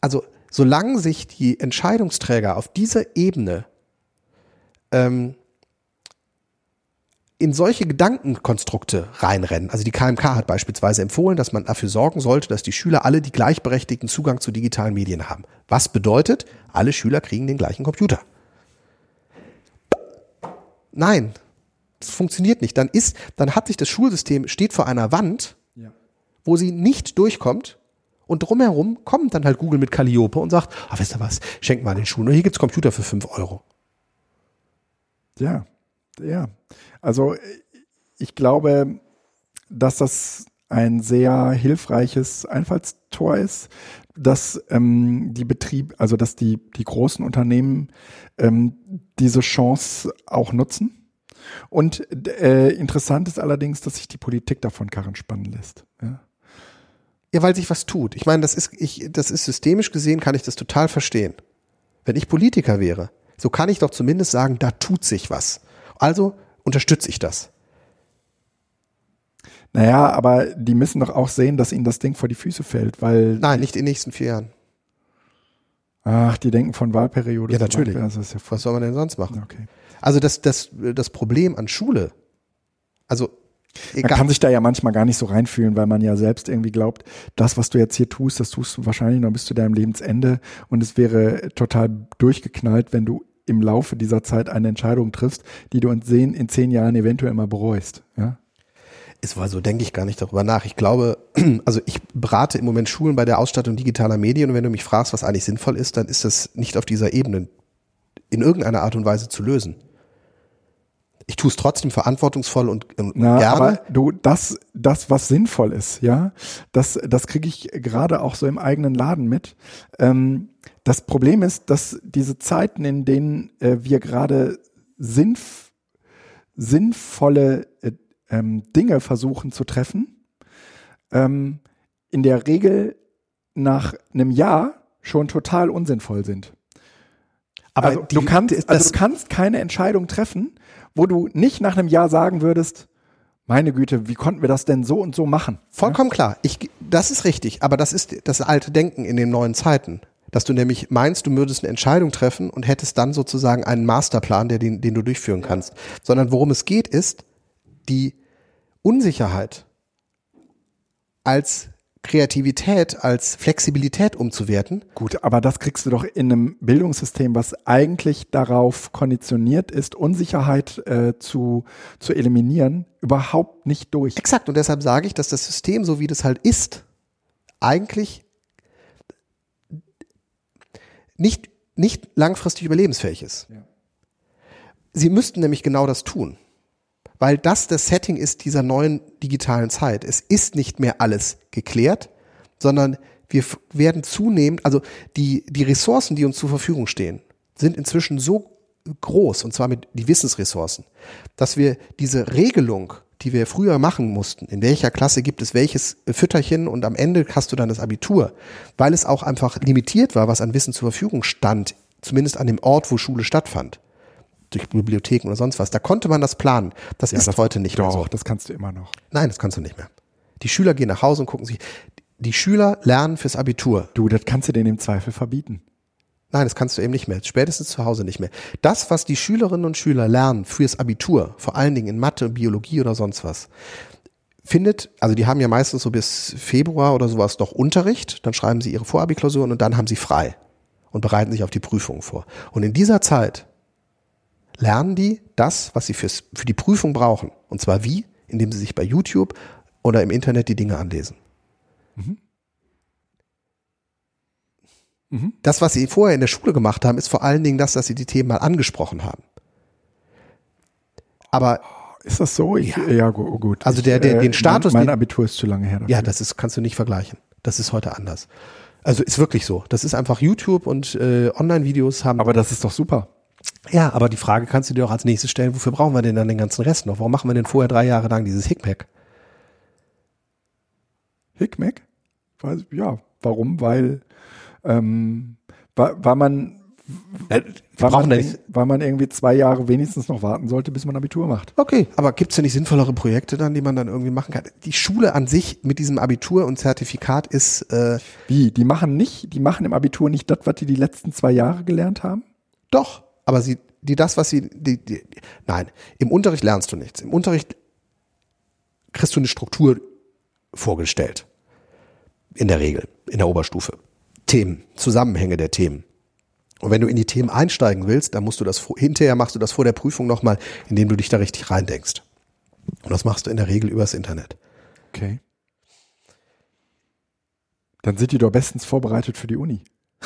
also solange sich die Entscheidungsträger auf dieser Ebene ähm, in solche Gedankenkonstrukte reinrennen. Also die KMK hat beispielsweise empfohlen, dass man dafür sorgen sollte, dass die Schüler alle die gleichberechtigten Zugang zu digitalen Medien haben. Was bedeutet, alle Schüler kriegen den gleichen Computer. Nein, das funktioniert nicht. Dann ist, dann hat sich das Schulsystem steht vor einer Wand, ja. wo sie nicht durchkommt. Und drumherum kommt dann halt Google mit Calliope und sagt, ah, wisst ihr was, schenkt mal den Schulen. Hier gibt's Computer für fünf Euro. Ja, ja, also ich glaube, dass das ein sehr hilfreiches Einfallstor ist, dass ähm, die Betrieb, also dass die die großen Unternehmen ähm, diese Chance auch nutzen. Und äh, interessant ist allerdings, dass sich die Politik davon Karren spannen lässt. Ja. ja, weil sich was tut. Ich meine, das ist ich, das ist systemisch gesehen, kann ich das total verstehen. Wenn ich Politiker wäre, so kann ich doch zumindest sagen, da tut sich was. Also unterstütze ich das. Naja, aber die müssen doch auch sehen, dass ihnen das Ding vor die Füße fällt, weil. Nein, nicht in den nächsten vier Jahren. Ach, die denken von Wahlperiode. Ja, natürlich. Ja Was soll man denn sonst machen? Okay. Also das, das, das Problem an Schule, also Egal. Man kann sich da ja manchmal gar nicht so reinfühlen, weil man ja selbst irgendwie glaubt, das, was du jetzt hier tust, das tust du wahrscheinlich noch bis zu deinem Lebensende und es wäre total durchgeknallt, wenn du im Laufe dieser Zeit eine Entscheidung triffst, die du in zehn, in zehn Jahren eventuell immer bereust. Ja? Es war so, denke ich gar nicht darüber nach. Ich glaube, also ich berate im Moment Schulen bei der Ausstattung digitaler Medien und wenn du mich fragst, was eigentlich sinnvoll ist, dann ist das nicht auf dieser Ebene in irgendeiner Art und Weise zu lösen. Ich tue es trotzdem verantwortungsvoll und, und Na, gerne. aber du, das, das, was sinnvoll ist, ja, das, das kriege ich gerade auch so im eigenen Laden mit. Ähm, das Problem ist, dass diese Zeiten, in denen äh, wir gerade sinnf sinnvolle äh, ähm, Dinge versuchen zu treffen, ähm, in der Regel nach einem Jahr schon total unsinnvoll sind. aber also, die- du kannst, also du kannst keine Entscheidung treffen, wo du nicht nach einem Jahr sagen würdest, meine Güte, wie konnten wir das denn so und so machen? Vollkommen klar. Ich, das ist richtig, aber das ist das alte Denken in den neuen Zeiten. Dass du nämlich meinst, du würdest eine Entscheidung treffen und hättest dann sozusagen einen Masterplan, der den, den du durchführen kannst. Sondern worum es geht, ist die Unsicherheit als Kreativität, als Flexibilität umzuwerten. Gut, aber das kriegst du doch in einem Bildungssystem, was eigentlich darauf konditioniert ist, Unsicherheit äh, zu, zu eliminieren, überhaupt nicht durch. Exakt. Und deshalb sage ich, dass das System, so wie das halt ist, eigentlich nicht, nicht langfristig überlebensfähig ist. Ja. Sie müssten nämlich genau das tun. Weil das das Setting ist dieser neuen digitalen Zeit. Es ist nicht mehr alles geklärt, sondern wir werden zunehmend, also die, die Ressourcen, die uns zur Verfügung stehen, sind inzwischen so groß, und zwar mit die Wissensressourcen, dass wir diese Regelung, die wir früher machen mussten, in welcher Klasse gibt es welches Fütterchen und am Ende hast du dann das Abitur, weil es auch einfach limitiert war, was an Wissen zur Verfügung stand, zumindest an dem Ort, wo Schule stattfand durch Bibliotheken oder sonst was. Da konnte man das planen. Das ist das- heute nicht mehr so. Doch, das kannst du immer noch. Nein, das kannst du nicht mehr. Die Schüler gehen nach Hause und gucken sich. Die Schüler lernen fürs Abitur. Du, das kannst du denen im Zweifel verbieten. Nein, das kannst du eben nicht mehr. Spätestens zu Hause nicht mehr. Das, was die Schülerinnen und Schüler lernen fürs Abitur, vor allen Dingen in Mathe, Biologie oder sonst was, findet, also die haben ja meistens so bis Februar oder sowas noch Unterricht, dann schreiben sie ihre Vorabiklausuren und dann haben sie frei und bereiten sich auf die Prüfung vor. Und in dieser Zeit lernen die das, was sie fürs, für die Prüfung brauchen. Und zwar wie? Indem sie sich bei YouTube oder im Internet die Dinge anlesen. Das, was sie vorher in der Schule gemacht haben, ist vor allen Dingen das, dass sie die Themen mal angesprochen haben. Aber Ist das so? Ich, ja, gu- gut. Also der- der- den Status, Mein, mein Abitur ist zu lange her. Dafür. ja, das ist, kannst du nicht vergleichen. Das ist heute anders. Also ist wirklich so. Das ist einfach YouTube und äh, Online-Videos haben. aber das ist doch super. Ja, aber die Frage kannst du dir auch als nächstes stellen, wofür brauchen wir denn dann den ganzen Rest noch? Warum machen wir denn vorher drei Jahre lang dieses Hickmack? Hickmack? Ja, warum? Weil, ähm, weil, weil man, weil brauchen man, nicht- weil man irgendwie zwei Jahre wenigstens noch warten sollte, bis man Abitur macht. Okay, aber gibt es denn nicht sinnvollere Projekte dann, die man dann irgendwie machen kann? Die Schule an sich mit diesem Abitur und Zertifikat ist äh, Wie? Die machen nicht, die machen im Abitur nicht das, was die die letzten zwei Jahre gelernt haben? Doch, aber sie, die das, was sie, die, die, nein, im Unterricht lernst du nichts. Im Unterricht kriegst du eine Struktur vorgestellt. In der Regel, in der Oberstufe. Themen, Zusammenhänge der Themen. Und wenn du in die Themen einsteigen willst, dann musst du das, hinterher machst du das vor der Prüfung nochmal, indem du dich da richtig reindenkst. Und das machst du in der Regel übers Internet. Okay. Dann sind die doch bestens vorbereitet für die Uni.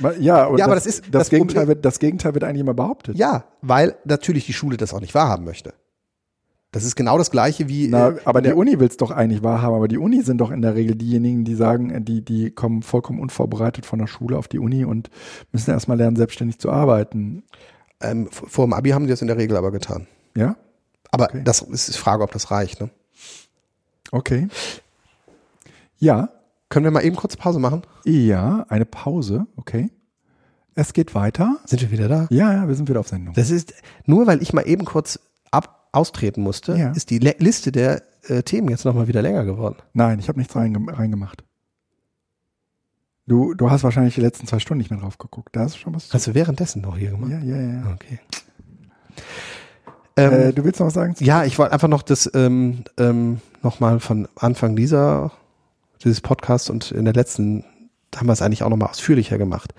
Ja, Ja, aber das ist- das, das Gegenteil wird, das Gegenteil wird eigentlich immer behauptet. Ja, weil natürlich die Schule das auch nicht wahrhaben möchte. Das ist genau das gleiche wie. Na, äh, aber die der- Uni will es doch eigentlich wahrhaben, aber die Uni sind doch in der Regel diejenigen, die sagen, äh, die, die kommen vollkommen unvorbereitet von der Schule auf die Uni und müssen erstmal lernen, selbstständig zu arbeiten. ähm, vor dem Abi haben die das in der Regel aber getan. Ja? Aber Okay. das ist die Frage, ob das reicht. Ne? Okay. Ja, Können wir mal eben kurz Pause machen? ja, eine Pause, okay. Es geht weiter. Sind wir wieder da? Ja, ja, wir sind wieder auf Sendung. Das ist nur, weil ich mal eben kurz ab austreten musste, Ja. ist die Le Liste der äh, Themen jetzt nochmal wieder länger geworden. Nein, ich habe nichts reinge reingemacht. Du, du hast wahrscheinlich die letzten zwei Stunden nicht mehr drauf geguckt. Da ist schon was. Hast du währenddessen noch hier gemacht? ja, ja, ja. Okay. Ähm, Äh, du willst noch was sagen? ja, ich wollte einfach noch das ähm, ähm, nochmal von Anfang dieser dieses Podcasts und in der letzten haben wir es eigentlich auch nochmal ausführlicher gemacht.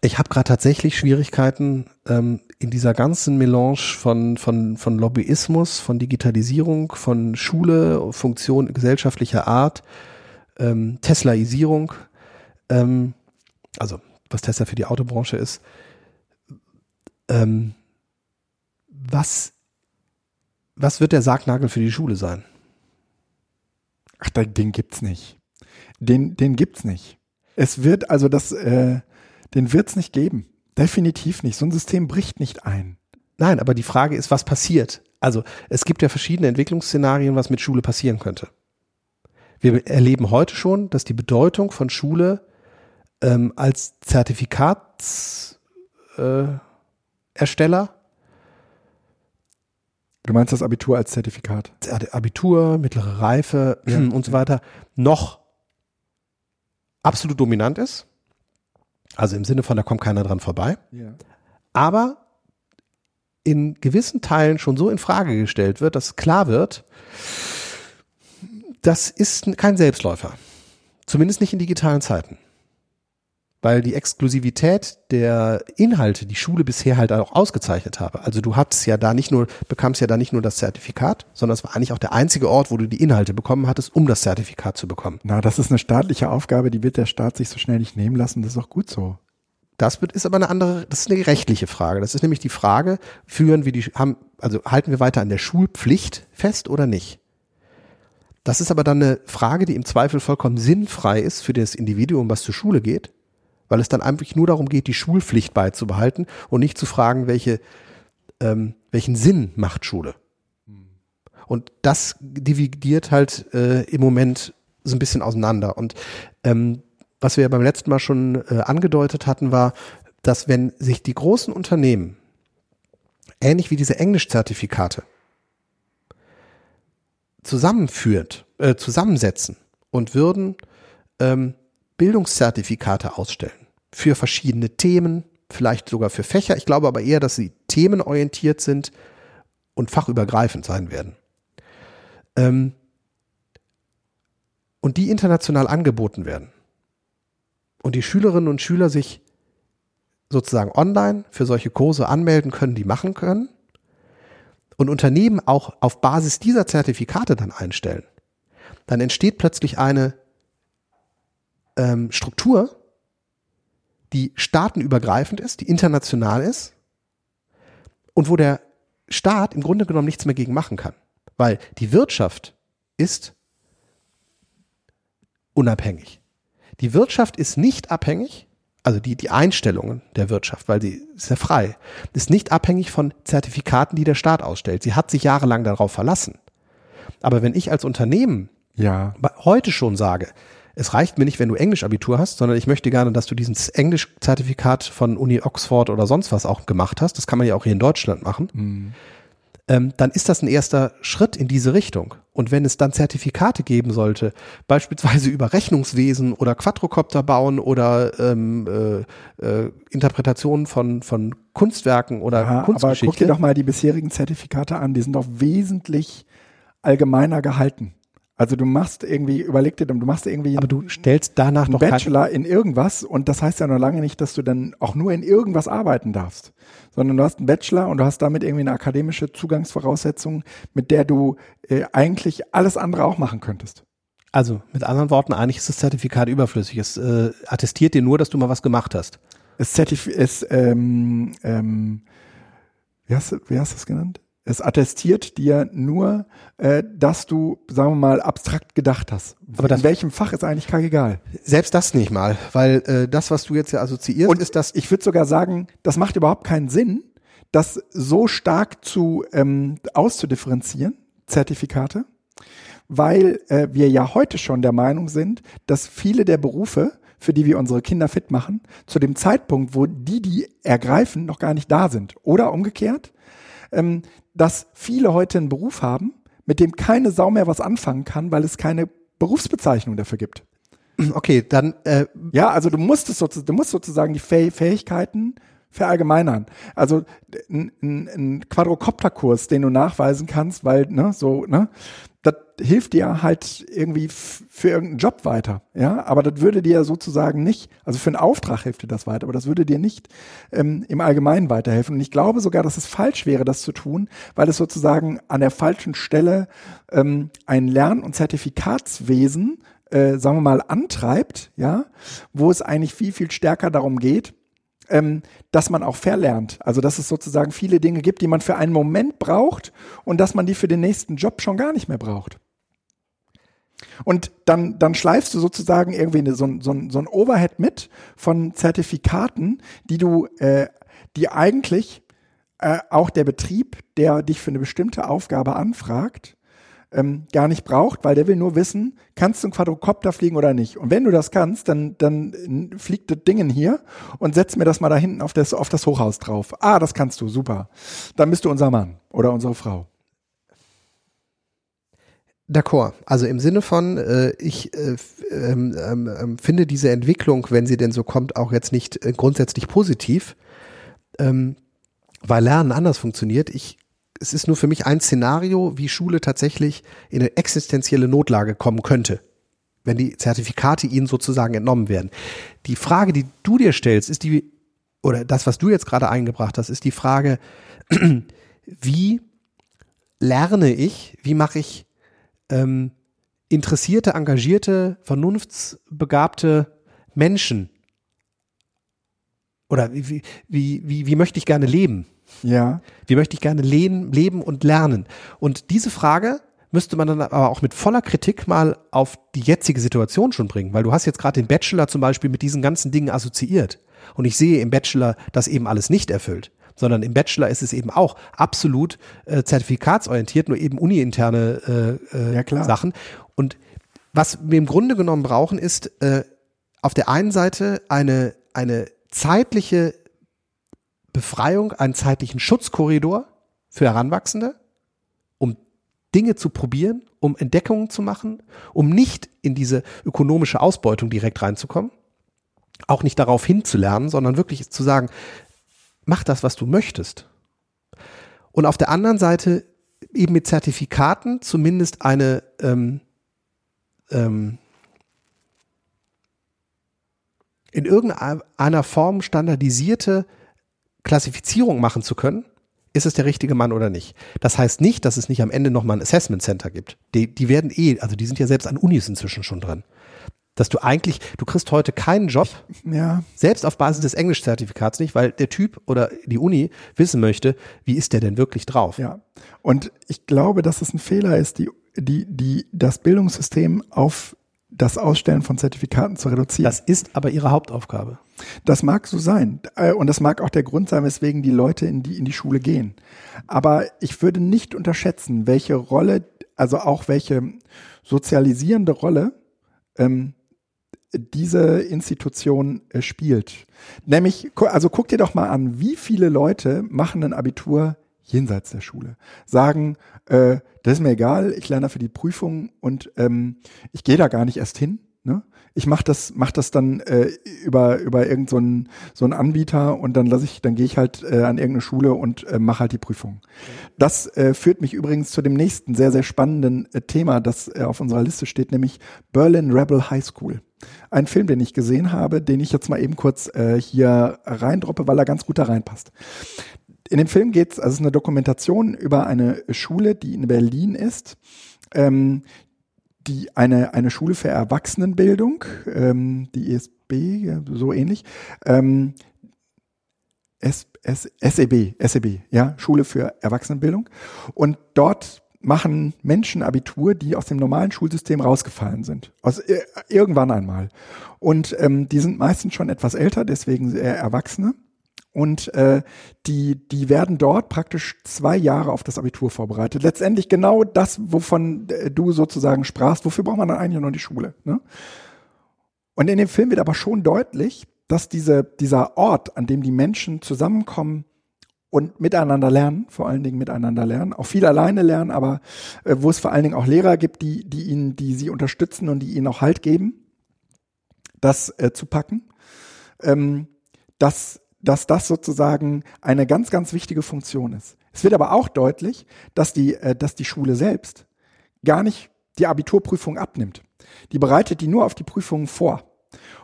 Ich habe gerade tatsächlich Schwierigkeiten ähm, in dieser ganzen Melange von, von, von Lobbyismus, von Digitalisierung, von Schule, Funktion gesellschaftlicher Art, ähm, Teslaisierung, ähm, also was Tesla für die Autobranche ist, ähm, was, was wird der Sargnagel für die Schule sein? Ach, den gibt's nicht. Den, den gibt's nicht. Es wird also das, äh, den wird's nicht geben. Definitiv nicht. So ein System bricht nicht ein. Nein, aber die Frage ist, was passiert? Also es gibt ja verschiedene Entwicklungsszenarien, was mit Schule passieren könnte. Wir erleben heute schon, dass die Bedeutung von Schule ähm, als Zertifikatsersteller äh, Du meinst das Abitur als Zertifikat? Abitur, mittlere Reife ja. und so weiter noch absolut dominant ist. Also im Sinne von, da kommt keiner dran vorbei. Ja. Aber in gewissen Teilen schon so in Frage gestellt wird, dass klar wird, das ist kein Selbstläufer. Zumindest nicht in digitalen Zeiten weil die Exklusivität der Inhalte die Schule bisher halt auch ausgezeichnet habe. Also du hattest ja da nicht nur, bekamst ja da nicht nur das Zertifikat, sondern es war eigentlich auch der einzige Ort, wo du die Inhalte bekommen hattest, um das Zertifikat zu bekommen. Na, das ist eine staatliche Aufgabe, die wird der Staat sich so schnell nicht nehmen lassen. Das ist auch gut so. Das wird, ist aber eine andere, das ist eine rechtliche Frage. Das ist nämlich die Frage, führen wir die, haben, also halten wir weiter an der Schulpflicht fest oder nicht? Das ist aber dann eine Frage, die im Zweifel vollkommen sinnfrei ist für das Individuum, was zur Schule geht weil es dann einfach nur darum geht, die Schulpflicht beizubehalten und nicht zu fragen, welche, ähm, welchen Sinn macht Schule. Und das dividiert halt äh, im Moment so ein bisschen auseinander. Und ähm, was wir ja beim letzten Mal schon äh, angedeutet hatten, war, dass wenn sich die großen Unternehmen, ähnlich wie diese Englischzertifikate, zusammenführt, äh, zusammensetzen und würden ähm, Bildungszertifikate ausstellen für verschiedene Themen, vielleicht sogar für Fächer. Ich glaube aber eher, dass sie themenorientiert sind und fachübergreifend sein werden. Ähm und die international angeboten werden. Und die Schülerinnen und Schüler sich sozusagen online für solche Kurse anmelden können, die machen können. Und Unternehmen auch auf Basis dieser Zertifikate dann einstellen. Dann entsteht plötzlich eine ähm, Struktur, die staatenübergreifend ist, die international ist und wo der Staat im Grunde genommen nichts mehr gegen machen kann. Weil die Wirtschaft ist unabhängig. Die Wirtschaft ist nicht abhängig, also die, die Einstellungen der Wirtschaft, weil sie ist ja frei, ist nicht abhängig von Zertifikaten, die der Staat ausstellt. Sie hat sich jahrelang darauf verlassen. Aber wenn ich als Unternehmen ja. heute schon sage, es reicht mir nicht, wenn du Englisch-Abitur hast, sondern ich möchte gerne, dass du dieses Englisch-Zertifikat von Uni Oxford oder sonst was auch gemacht hast. Das kann man ja auch hier in Deutschland machen. Mhm. Ähm, dann ist das ein erster Schritt in diese Richtung. Und wenn es dann Zertifikate geben sollte, beispielsweise über Rechnungswesen oder Quadrocopter bauen oder ähm, äh, äh, Interpretationen von, von Kunstwerken oder ja, Kunstgeschichte. Aber guck dir doch mal die bisherigen Zertifikate an, die sind doch wesentlich allgemeiner gehalten. Also du machst irgendwie, überleg dir, du machst irgendwie. Aber du stellst danach noch Bachelor in irgendwas und das heißt ja noch lange nicht, dass du dann auch nur in irgendwas arbeiten darfst, sondern du hast einen Bachelor und du hast damit irgendwie eine akademische Zugangsvoraussetzung, mit der du äh, eigentlich alles andere auch machen könntest. Also mit anderen Worten, eigentlich ist das Zertifikat überflüssig. Es äh, attestiert dir nur, dass du mal was gemacht hast. Es Zertif ist, ähm, ähm, wie hast, wie hast du es genannt? Es attestiert dir nur, äh, dass du, sagen wir mal, abstrakt gedacht hast. Aber in welchem Fach ist eigentlich egal. Selbst das nicht mal, weil äh, das, was du jetzt ja assoziierst, Und ist das. Ich würde sogar sagen, das macht überhaupt keinen Sinn, das so stark zu ähm, auszudifferenzieren, Zertifikate, weil äh, wir ja heute schon der Meinung sind, dass viele der Berufe, für die wir unsere Kinder fit machen, zu dem Zeitpunkt, wo die, die ergreifen, noch gar nicht da sind. Oder umgekehrt, ähm, dass viele heute einen Beruf haben, mit dem keine Sau mehr was anfangen kann, weil es keine Berufsbezeichnung dafür gibt. Okay, dann äh, ja, also du musst es sozusagen, du musst sozusagen die Fäh Fähigkeiten verallgemeinern. Also ein, ein, ein Quadrocopterkurs, den du nachweisen kannst, weil ne, so ne, hilft dir halt irgendwie für irgendeinen Job weiter, ja. Aber das würde dir sozusagen nicht, also für einen Auftrag hilft dir das weiter, aber das würde dir nicht ähm, im Allgemeinen weiterhelfen. Und ich glaube sogar, dass es falsch wäre, das zu tun, weil es sozusagen an der falschen Stelle ähm, ein Lern- und Zertifikatswesen, äh, sagen wir mal, antreibt, ja, wo es eigentlich viel viel stärker darum geht, ähm, dass man auch verlernt. Also dass es sozusagen viele Dinge gibt, die man für einen Moment braucht und dass man die für den nächsten Job schon gar nicht mehr braucht. Und dann, dann schleifst du sozusagen irgendwie eine, so, so, so ein Overhead mit von Zertifikaten, die du, äh, die eigentlich äh, auch der Betrieb, der dich für eine bestimmte Aufgabe anfragt, ähm, gar nicht braucht, weil der will nur wissen, kannst du ein Quadrocopter fliegen oder nicht. Und wenn du das kannst, dann, dann fliegt das Ding hier und setz mir das mal da hinten auf das, auf das Hochhaus drauf. Ah, das kannst du, super. Dann bist du unser Mann oder unsere Frau. D'accord. Also im Sinne von, äh, ich äh, ähm, ähm, ähm, finde diese Entwicklung, wenn sie denn so kommt, auch jetzt nicht äh, grundsätzlich positiv, ähm, weil Lernen anders funktioniert. Ich es ist nur für mich ein Szenario, wie Schule tatsächlich in eine existenzielle Notlage kommen könnte, wenn die Zertifikate ihnen sozusagen entnommen werden. Die Frage, die du dir stellst, ist die, oder das, was du jetzt gerade eingebracht hast, ist die Frage, wie lerne ich, wie mache ich ähm, interessierte, engagierte, vernunftsbegabte Menschen oder wie, wie, wie, wie möchte ich gerne leben? Ja. Wie möchte ich gerne leben, leben und lernen? Und diese Frage müsste man dann aber auch mit voller Kritik mal auf die jetzige Situation schon bringen, weil du hast jetzt gerade den Bachelor zum Beispiel mit diesen ganzen Dingen assoziiert. Und ich sehe im Bachelor das eben alles nicht erfüllt, sondern im Bachelor ist es eben auch absolut äh, zertifikatsorientiert, nur eben uniinterne äh, äh, ja, Sachen. Und was wir im Grunde genommen brauchen, ist äh, auf der einen Seite eine, eine zeitliche Befreiung, einen zeitlichen Schutzkorridor für Heranwachsende, um Dinge zu probieren, um Entdeckungen zu machen, um nicht in diese ökonomische Ausbeutung direkt reinzukommen, auch nicht darauf hinzulernen, sondern wirklich zu sagen, mach das, was du möchtest. Und auf der anderen Seite eben mit Zertifikaten zumindest eine ähm, ähm, in irgendeiner Form standardisierte Klassifizierung machen zu können, ist es der richtige Mann oder nicht. Das heißt nicht, dass es nicht am Ende nochmal ein Assessment Center gibt. Die, die werden eh, also die sind ja selbst an Unis inzwischen schon drin. Dass du eigentlich, du kriegst heute keinen Job, ja. selbst auf Basis des Englischzertifikats nicht, weil der Typ oder die Uni wissen möchte, wie ist der denn wirklich drauf. Ja. Und ich glaube, dass es ein Fehler ist, die, die, die, das Bildungssystem auf das Ausstellen von Zertifikaten zu reduzieren. Das ist aber ihre Hauptaufgabe. Das mag so sein. Äh, und das mag auch der Grund sein, weswegen die Leute in die, in die Schule gehen. Aber ich würde nicht unterschätzen, welche Rolle, also auch welche sozialisierende Rolle ähm, diese Institution äh, spielt. Nämlich, also guck dir doch mal an, wie viele Leute machen ein Abitur jenseits der Schule. Sagen, äh, das ist mir egal, ich lerne für die Prüfung und ähm, ich gehe da gar nicht erst hin. Ne? Ich mache das, mach das dann äh, über über irgendeinen so, einen Anbieter und dann lasse ich, dann gehe ich halt äh, an irgendeine Schule und äh, mache halt die Prüfung. Das äh, führt mich übrigens zu dem nächsten sehr sehr spannenden äh, Thema, das äh, auf unserer Liste steht, nämlich Berlin Rebel High School. Ein Film, den ich gesehen habe, den ich jetzt mal eben kurz äh, hier reindroppe, weil er ganz gut da reinpasst in dem Film geht es, also es ist eine Dokumentation über eine Schule, die in Berlin ist, ähm, die eine, eine Schule für Erwachsenenbildung, ähm, die ESB, so ähnlich, ähm, S, S, SEB, SEB, ja, Schule für Erwachsenenbildung. Und dort machen Menschen Abitur, die aus dem normalen Schulsystem rausgefallen sind. Aus, äh, irgendwann einmal. Und ähm, die sind meistens schon etwas älter, deswegen eher Erwachsene. Und äh, die, die werden dort praktisch zwei Jahre auf das Abitur vorbereitet. Letztendlich genau das, wovon äh, du sozusagen sprachst. Wofür braucht man dann eigentlich noch die Schule? Ne? Und in dem Film wird aber schon deutlich, dass diese, dieser Ort, an dem die Menschen zusammenkommen und miteinander lernen, vor allen Dingen miteinander lernen, auch viel alleine lernen, aber äh, wo es vor allen Dingen auch Lehrer gibt, die, die ihnen, die sie unterstützen und die ihnen auch Halt geben, das äh, zu packen. Ähm, dass dass das sozusagen eine ganz, ganz wichtige Funktion ist. Es wird aber auch deutlich, dass die, äh, dass die Schule selbst gar nicht die Abiturprüfung abnimmt. Die bereitet die nur auf die Prüfungen vor.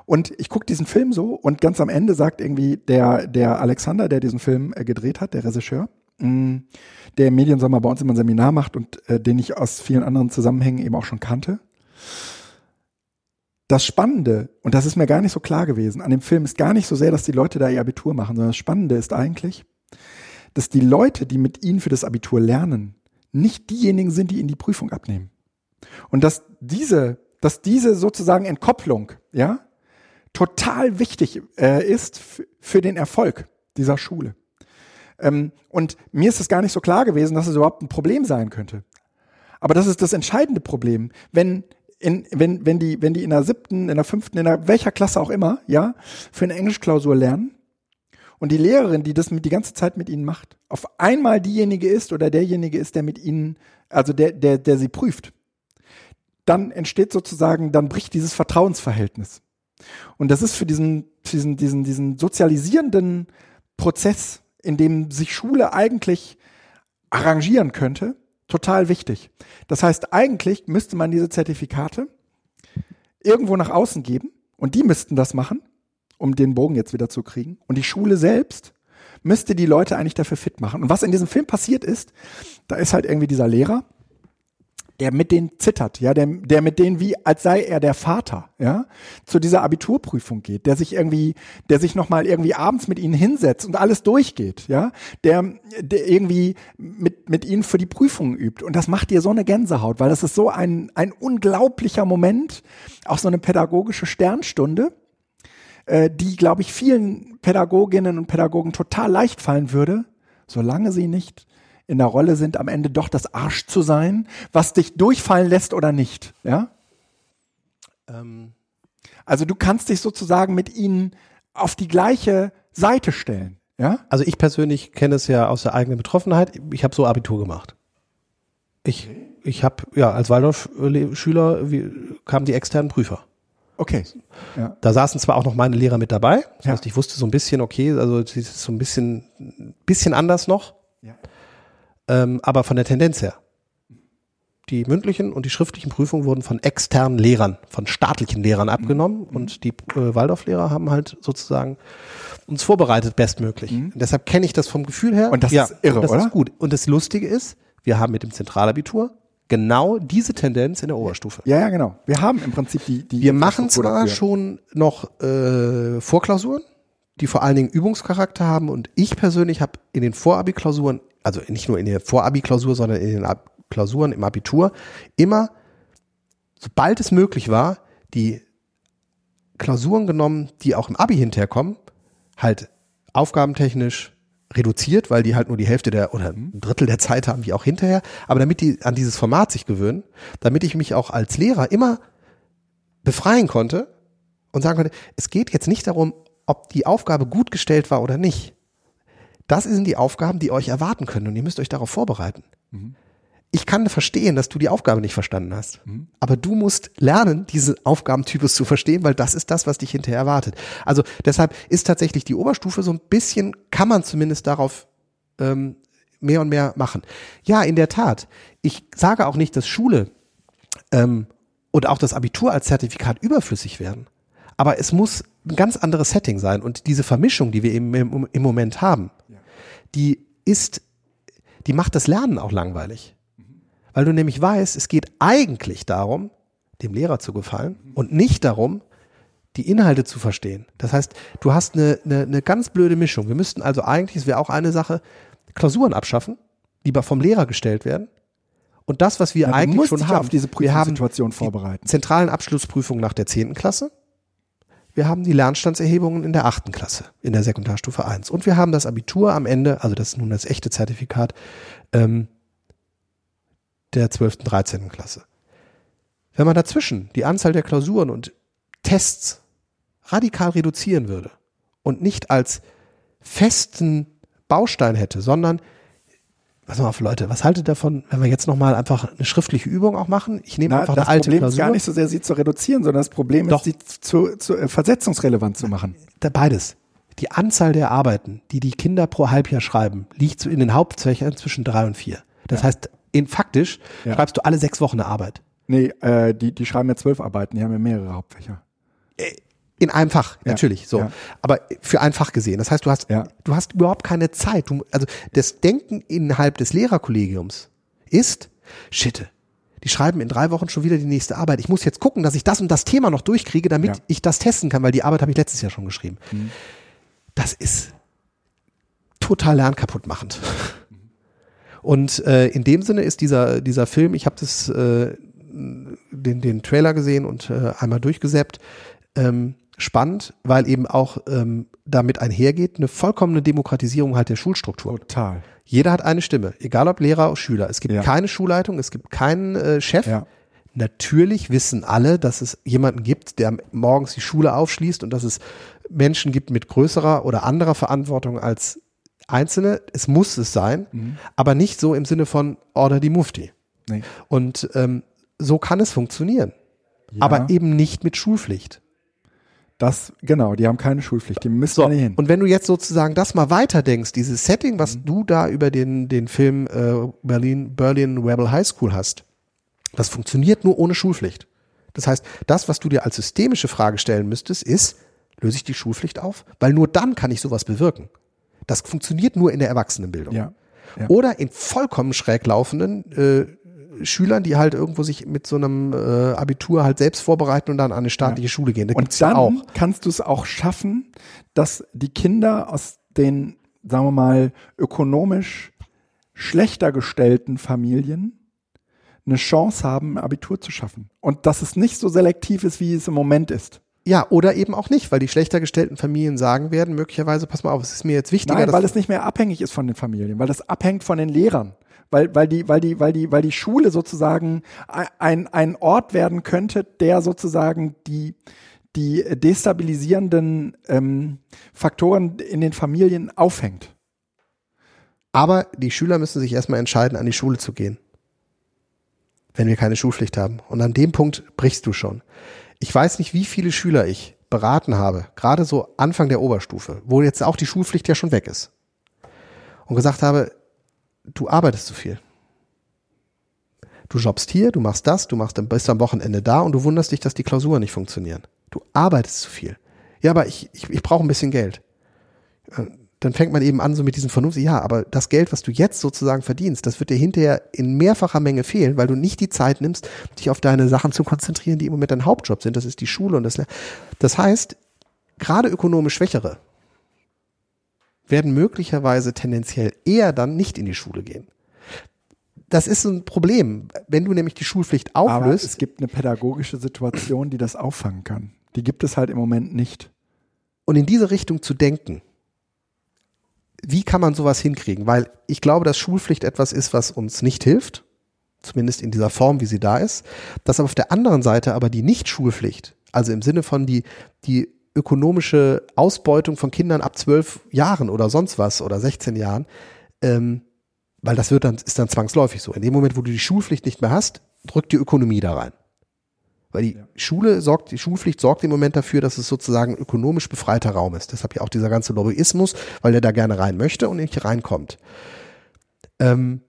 Und ich gucke diesen Film so und ganz am Ende sagt irgendwie der, der Alexander, der diesen Film äh, gedreht hat, der Regisseur, mh, mm, der im Mediensommer bei uns immer ein Seminar macht und äh, den ich aus vielen anderen Zusammenhängen eben auch schon kannte. das Spannende, und das ist mir gar nicht so klar gewesen, an dem Film ist gar nicht so sehr, dass die Leute da ihr Abitur machen, sondern das Spannende ist eigentlich, dass die Leute, die mit ihnen für das Abitur lernen, nicht diejenigen sind, die ihnen die Prüfung abnehmen. Und dass diese, dass diese sozusagen Entkopplung, ja, total wichtig äh, ist für den Erfolg dieser Schule. Ähm, und mir ist es gar nicht so klar gewesen, dass es überhaupt ein Problem sein könnte. Aber das ist das entscheidende Problem. Wenn in, wenn, wenn die, wenn die in der siebten, in der fünften, in der welcher Klasse auch immer, ja, für eine Englischklausur lernen und die Lehrerin, die das mit, die ganze Zeit mit ihnen macht, auf einmal diejenige ist oder derjenige ist, der mit ihnen, also der, der, der sie prüft, dann entsteht sozusagen, dann bricht dieses Vertrauensverhältnis. Und das ist für diesen, diesen, diesen, diesen sozialisierenden Prozess, in dem sich Schule eigentlich arrangieren könnte, total wichtig. Das heißt, eigentlich müsste man diese Zertifikate irgendwo nach außen geben und die müssten das machen, um den Bogen jetzt wieder zu kriegen. Und die Schule selbst müsste die Leute eigentlich dafür fit machen. Und was in diesem Film passiert ist, da ist halt irgendwie dieser Lehrer, der mit denen zittert, ja, der, der mit denen wie, als sei er der Vater, ja, zu dieser Abiturprüfung geht, der sich irgendwie, der sich nochmal irgendwie abends mit ihnen hinsetzt und alles durchgeht, ja, der, der irgendwie mit, mit ihnen für die Prüfungen übt. Und das macht dir so eine Gänsehaut, weil das ist so ein, ein unglaublicher Moment, auch so eine pädagogische Sternstunde, äh, die, glaube ich, vielen Pädagoginnen und Pädagogen total leicht fallen würde, solange sie nicht in der Rolle sind, am Ende doch das Arsch zu sein, was dich durchfallen lässt oder nicht. Ja? Ähm. Also du kannst dich sozusagen mit ihnen auf die gleiche Seite stellen. Ja? Also ich persönlich kenne es ja aus der eigenen Betroffenheit. Ich habe so Abitur gemacht. Ich, ich habe, ja, als Waldorf-Schüler kamen die externen Prüfer. Okay. Ja. Da saßen zwar auch noch meine Lehrer mit dabei. Das ja. heißt, ich wusste so ein bisschen, okay, also es ist so ein bisschen, bisschen anders noch. Ja ähm, aber von der Tendenz her. Die mündlichen und die schriftlichen Prüfungen wurden von externen Lehrern, von staatlichen Lehrern mhm. abgenommen mhm. und die äh, Waldorflehrer haben halt sozusagen uns vorbereitet bestmöglich. Mhm. deshalb kenne ich das vom Gefühl her. Und das ja, ist irre, das oder? ist gut. Und das Lustige ist, wir haben mit dem Zentralabitur genau diese Tendenz in der Oberstufe. Ja, ja, genau. Wir haben im Prinzip die. die wir machen zwar schon noch äh, Vorklausuren, die vor allen Dingen Übungscharakter haben und ich persönlich habe in den Vorabi-Klausuren also nicht nur in der Vorabi-Klausur, sondern in den Ab Klausuren im Abitur, immer, sobald es möglich war, die Klausuren genommen, die auch im Abi hinterkommen, halt aufgabentechnisch reduziert, weil die halt nur die Hälfte der oder ein Drittel der Zeit haben wie auch hinterher, aber damit die an dieses Format sich gewöhnen, damit ich mich auch als Lehrer immer befreien konnte und sagen konnte, es geht jetzt nicht darum, ob die Aufgabe gut gestellt war oder nicht, das sind die Aufgaben, die euch erwarten können und ihr müsst euch darauf vorbereiten. Mhm. Ich kann verstehen, dass du die Aufgabe nicht verstanden hast. Mhm. Aber du musst lernen, diesen Aufgabentypus zu verstehen, weil das ist das, was dich hinterher erwartet. Also deshalb ist tatsächlich die Oberstufe so ein bisschen, kann man zumindest darauf ähm, mehr und mehr machen. Ja, in der Tat. Ich sage auch nicht, dass Schule ähm, und auch das Abitur als Zertifikat überflüssig werden. Aber es muss ein ganz anderes Setting sein. Und diese Vermischung, die wir eben im, im Moment haben, die ist, die macht das Lernen auch langweilig. Weil du nämlich weißt, es geht eigentlich darum, dem Lehrer zu gefallen und nicht darum, die Inhalte zu verstehen. Das heißt, du hast eine, eine, eine ganz blöde Mischung. Wir müssten also eigentlich, es wäre auch eine Sache, Klausuren abschaffen, die vom Lehrer gestellt werden. Und das, was wir ja, eigentlich schon haben, auf diese Prüfungssituation vorbereiten. Zentralen Abschlussprüfung nach der zehnten Klasse wir haben die Lernstandserhebungen in der achten Klasse, in der Sekundarstufe 1. Und wir haben das Abitur am Ende, also das ist nun das echte Zertifikat, ähm, der 12., 13. Klasse. Wenn man dazwischen die Anzahl der Klausuren und Tests radikal reduzieren würde und nicht als festen Baustein hätte, sondern Pass mal auf, Leute, was haltet ihr davon, wenn wir jetzt nochmal einfach eine schriftliche Übung auch machen? Ich nehme einfach eine alte Problem Klausur. ist gar nicht so sehr, sie zu reduzieren, sondern das Problem Doch. ist, sie zu, zu äh, versetzungsrelevant zu machen. Beides. Die Anzahl der Arbeiten, die die Kinder pro Halbjahr schreiben, liegt in den Hauptfächern zwischen drei und vier. Das ja. heißt, in faktisch ja. schreibst du alle sechs Wochen eine Arbeit. Nee, äh, die, die schreiben ja zwölf Arbeiten, die haben ja mehrere Hauptfächer. In einem Fach, ja, natürlich, so. Ja. Aber für ein Fach gesehen. Das heißt, du hast, ja. du hast überhaupt keine Zeit. Du, also das Denken innerhalb des Lehrerkollegiums ist, shit, Die schreiben in drei Wochen schon wieder die nächste Arbeit. Ich muss jetzt gucken, dass ich das und das Thema noch durchkriege, damit Ja. ich das testen kann, weil die Arbeit habe ich letztes Jahr schon geschrieben. Das ist total lernkaputtmachend. Und äh, in dem Sinne ist dieser, dieser Film, ich habe das äh, den, den Trailer gesehen und äh, einmal durchgesäppt, ähm, spannend, weil eben auch ähm, damit einhergeht, eine vollkommene Demokratisierung halt der Schulstruktur. Total. Jeder hat eine Stimme, egal ob Lehrer oder Schüler. Es gibt Ja. keine Schulleitung, es gibt keinen äh, Chef. Ja. Natürlich wissen alle, dass es jemanden gibt, der morgens die Schule aufschließt und dass es Menschen gibt mit größerer oder anderer Verantwortung als Einzelne. Es muss es sein, Mhm. aber nicht so im Sinne von Order die Mufti. Nee. Und ähm, so kann es funktionieren. Aber eben nicht mit Schulpflicht. Das, genau, die haben keine Schulpflicht. Die müssen So, da nicht hin. und wenn du jetzt sozusagen das mal weiterdenkst, dieses Setting, was Mhm. du da über den, den Film äh, Berlin, Berlin Rebel High School hast, das funktioniert nur ohne Schulpflicht. Das heißt, das, was du dir als systemische Frage stellen müsstest, ist, löse ich die Schulpflicht auf? Weil nur dann kann ich sowas bewirken. Das funktioniert nur in der Erwachsenenbildung. ja. ja. Oder in vollkommen schräg laufenden äh, Schülern, die halt irgendwo sich mit so einem äh, Abitur halt selbst vorbereiten und dann an eine staatliche Schule gehen. Da gibt's Und ja dann auch. kannst du es auch schaffen, dass die Kinder aus den, sagen wir mal, ökonomisch schlechter gestellten Familien eine Chance haben, ein Abitur zu schaffen. Und dass es nicht so selektiv ist, wie es im Moment ist. Ja, oder eben auch nicht, weil die schlechter gestellten Familien sagen werden, möglicherweise, pass mal auf, es ist mir jetzt wichtiger, Nein, weil es nicht mehr abhängig ist von den Familien, weil das abhängt von den Lehrern. Weil, weil, die, weil, die, weil, die, weil die Schule sozusagen ein, ein Ort werden könnte, der sozusagen die, die destabilisierenden ähm, Faktoren in den Familien aufhängt. aber die Schüler müssen sich erstmal entscheiden, an die Schule zu gehen. Wenn wir keine Schulpflicht haben. Und an dem Punkt brichst du schon. Ich weiß nicht, wie viele Schüler ich beraten habe, gerade so Anfang der Oberstufe, wo jetzt auch die Schulpflicht ja schon weg ist. Und gesagt habe, du arbeitest zu viel. Du jobbst hier, du machst das, du machst, bist am Wochenende da und du wunderst dich, dass die Klausuren nicht funktionieren. Du arbeitest zu viel. Ja, aber ich, ich, ich brauche ein bisschen Geld. Äh, Dann fängt man eben an so mit diesem Vernunft, ja, aber das Geld, was du jetzt sozusagen verdienst, das wird dir hinterher in mehrfacher Menge fehlen, weil du nicht die Zeit nimmst, dich auf deine Sachen zu konzentrieren, die im Moment dein Hauptjob sind. Das ist die Schule und das. Das heißt, gerade ökonomisch Schwächere werden möglicherweise tendenziell eher dann nicht in die Schule gehen. Das ist ein Problem. Wenn du nämlich die Schulpflicht Aber auflöst, es gibt eine pädagogische Situation, die das auffangen kann. Die gibt es halt im Moment nicht. und in diese Richtung zu denken, wie kann man sowas hinkriegen? Weil ich glaube, dass Schulpflicht etwas ist, was uns nicht hilft, zumindest in dieser Form, wie sie da ist, dass aber auf der anderen Seite aber die Nicht-Schulpflicht, also im Sinne von die, die ökonomische Ausbeutung von Kindern ab zwölf Jahren oder sonst was oder 16 Jahren, ähm, weil das wird dann, ist dann zwangsläufig so. In dem Moment, wo du die Schulpflicht nicht mehr hast, drückt die Ökonomie da rein. Weil die Schule sorgt, die Schulpflicht sorgt im Moment dafür, dass es sozusagen ökonomisch befreiter Raum ist. Deshalb ja auch dieser ganze Lobbyismus, weil der da gerne rein möchte und nicht reinkommt. Ähm,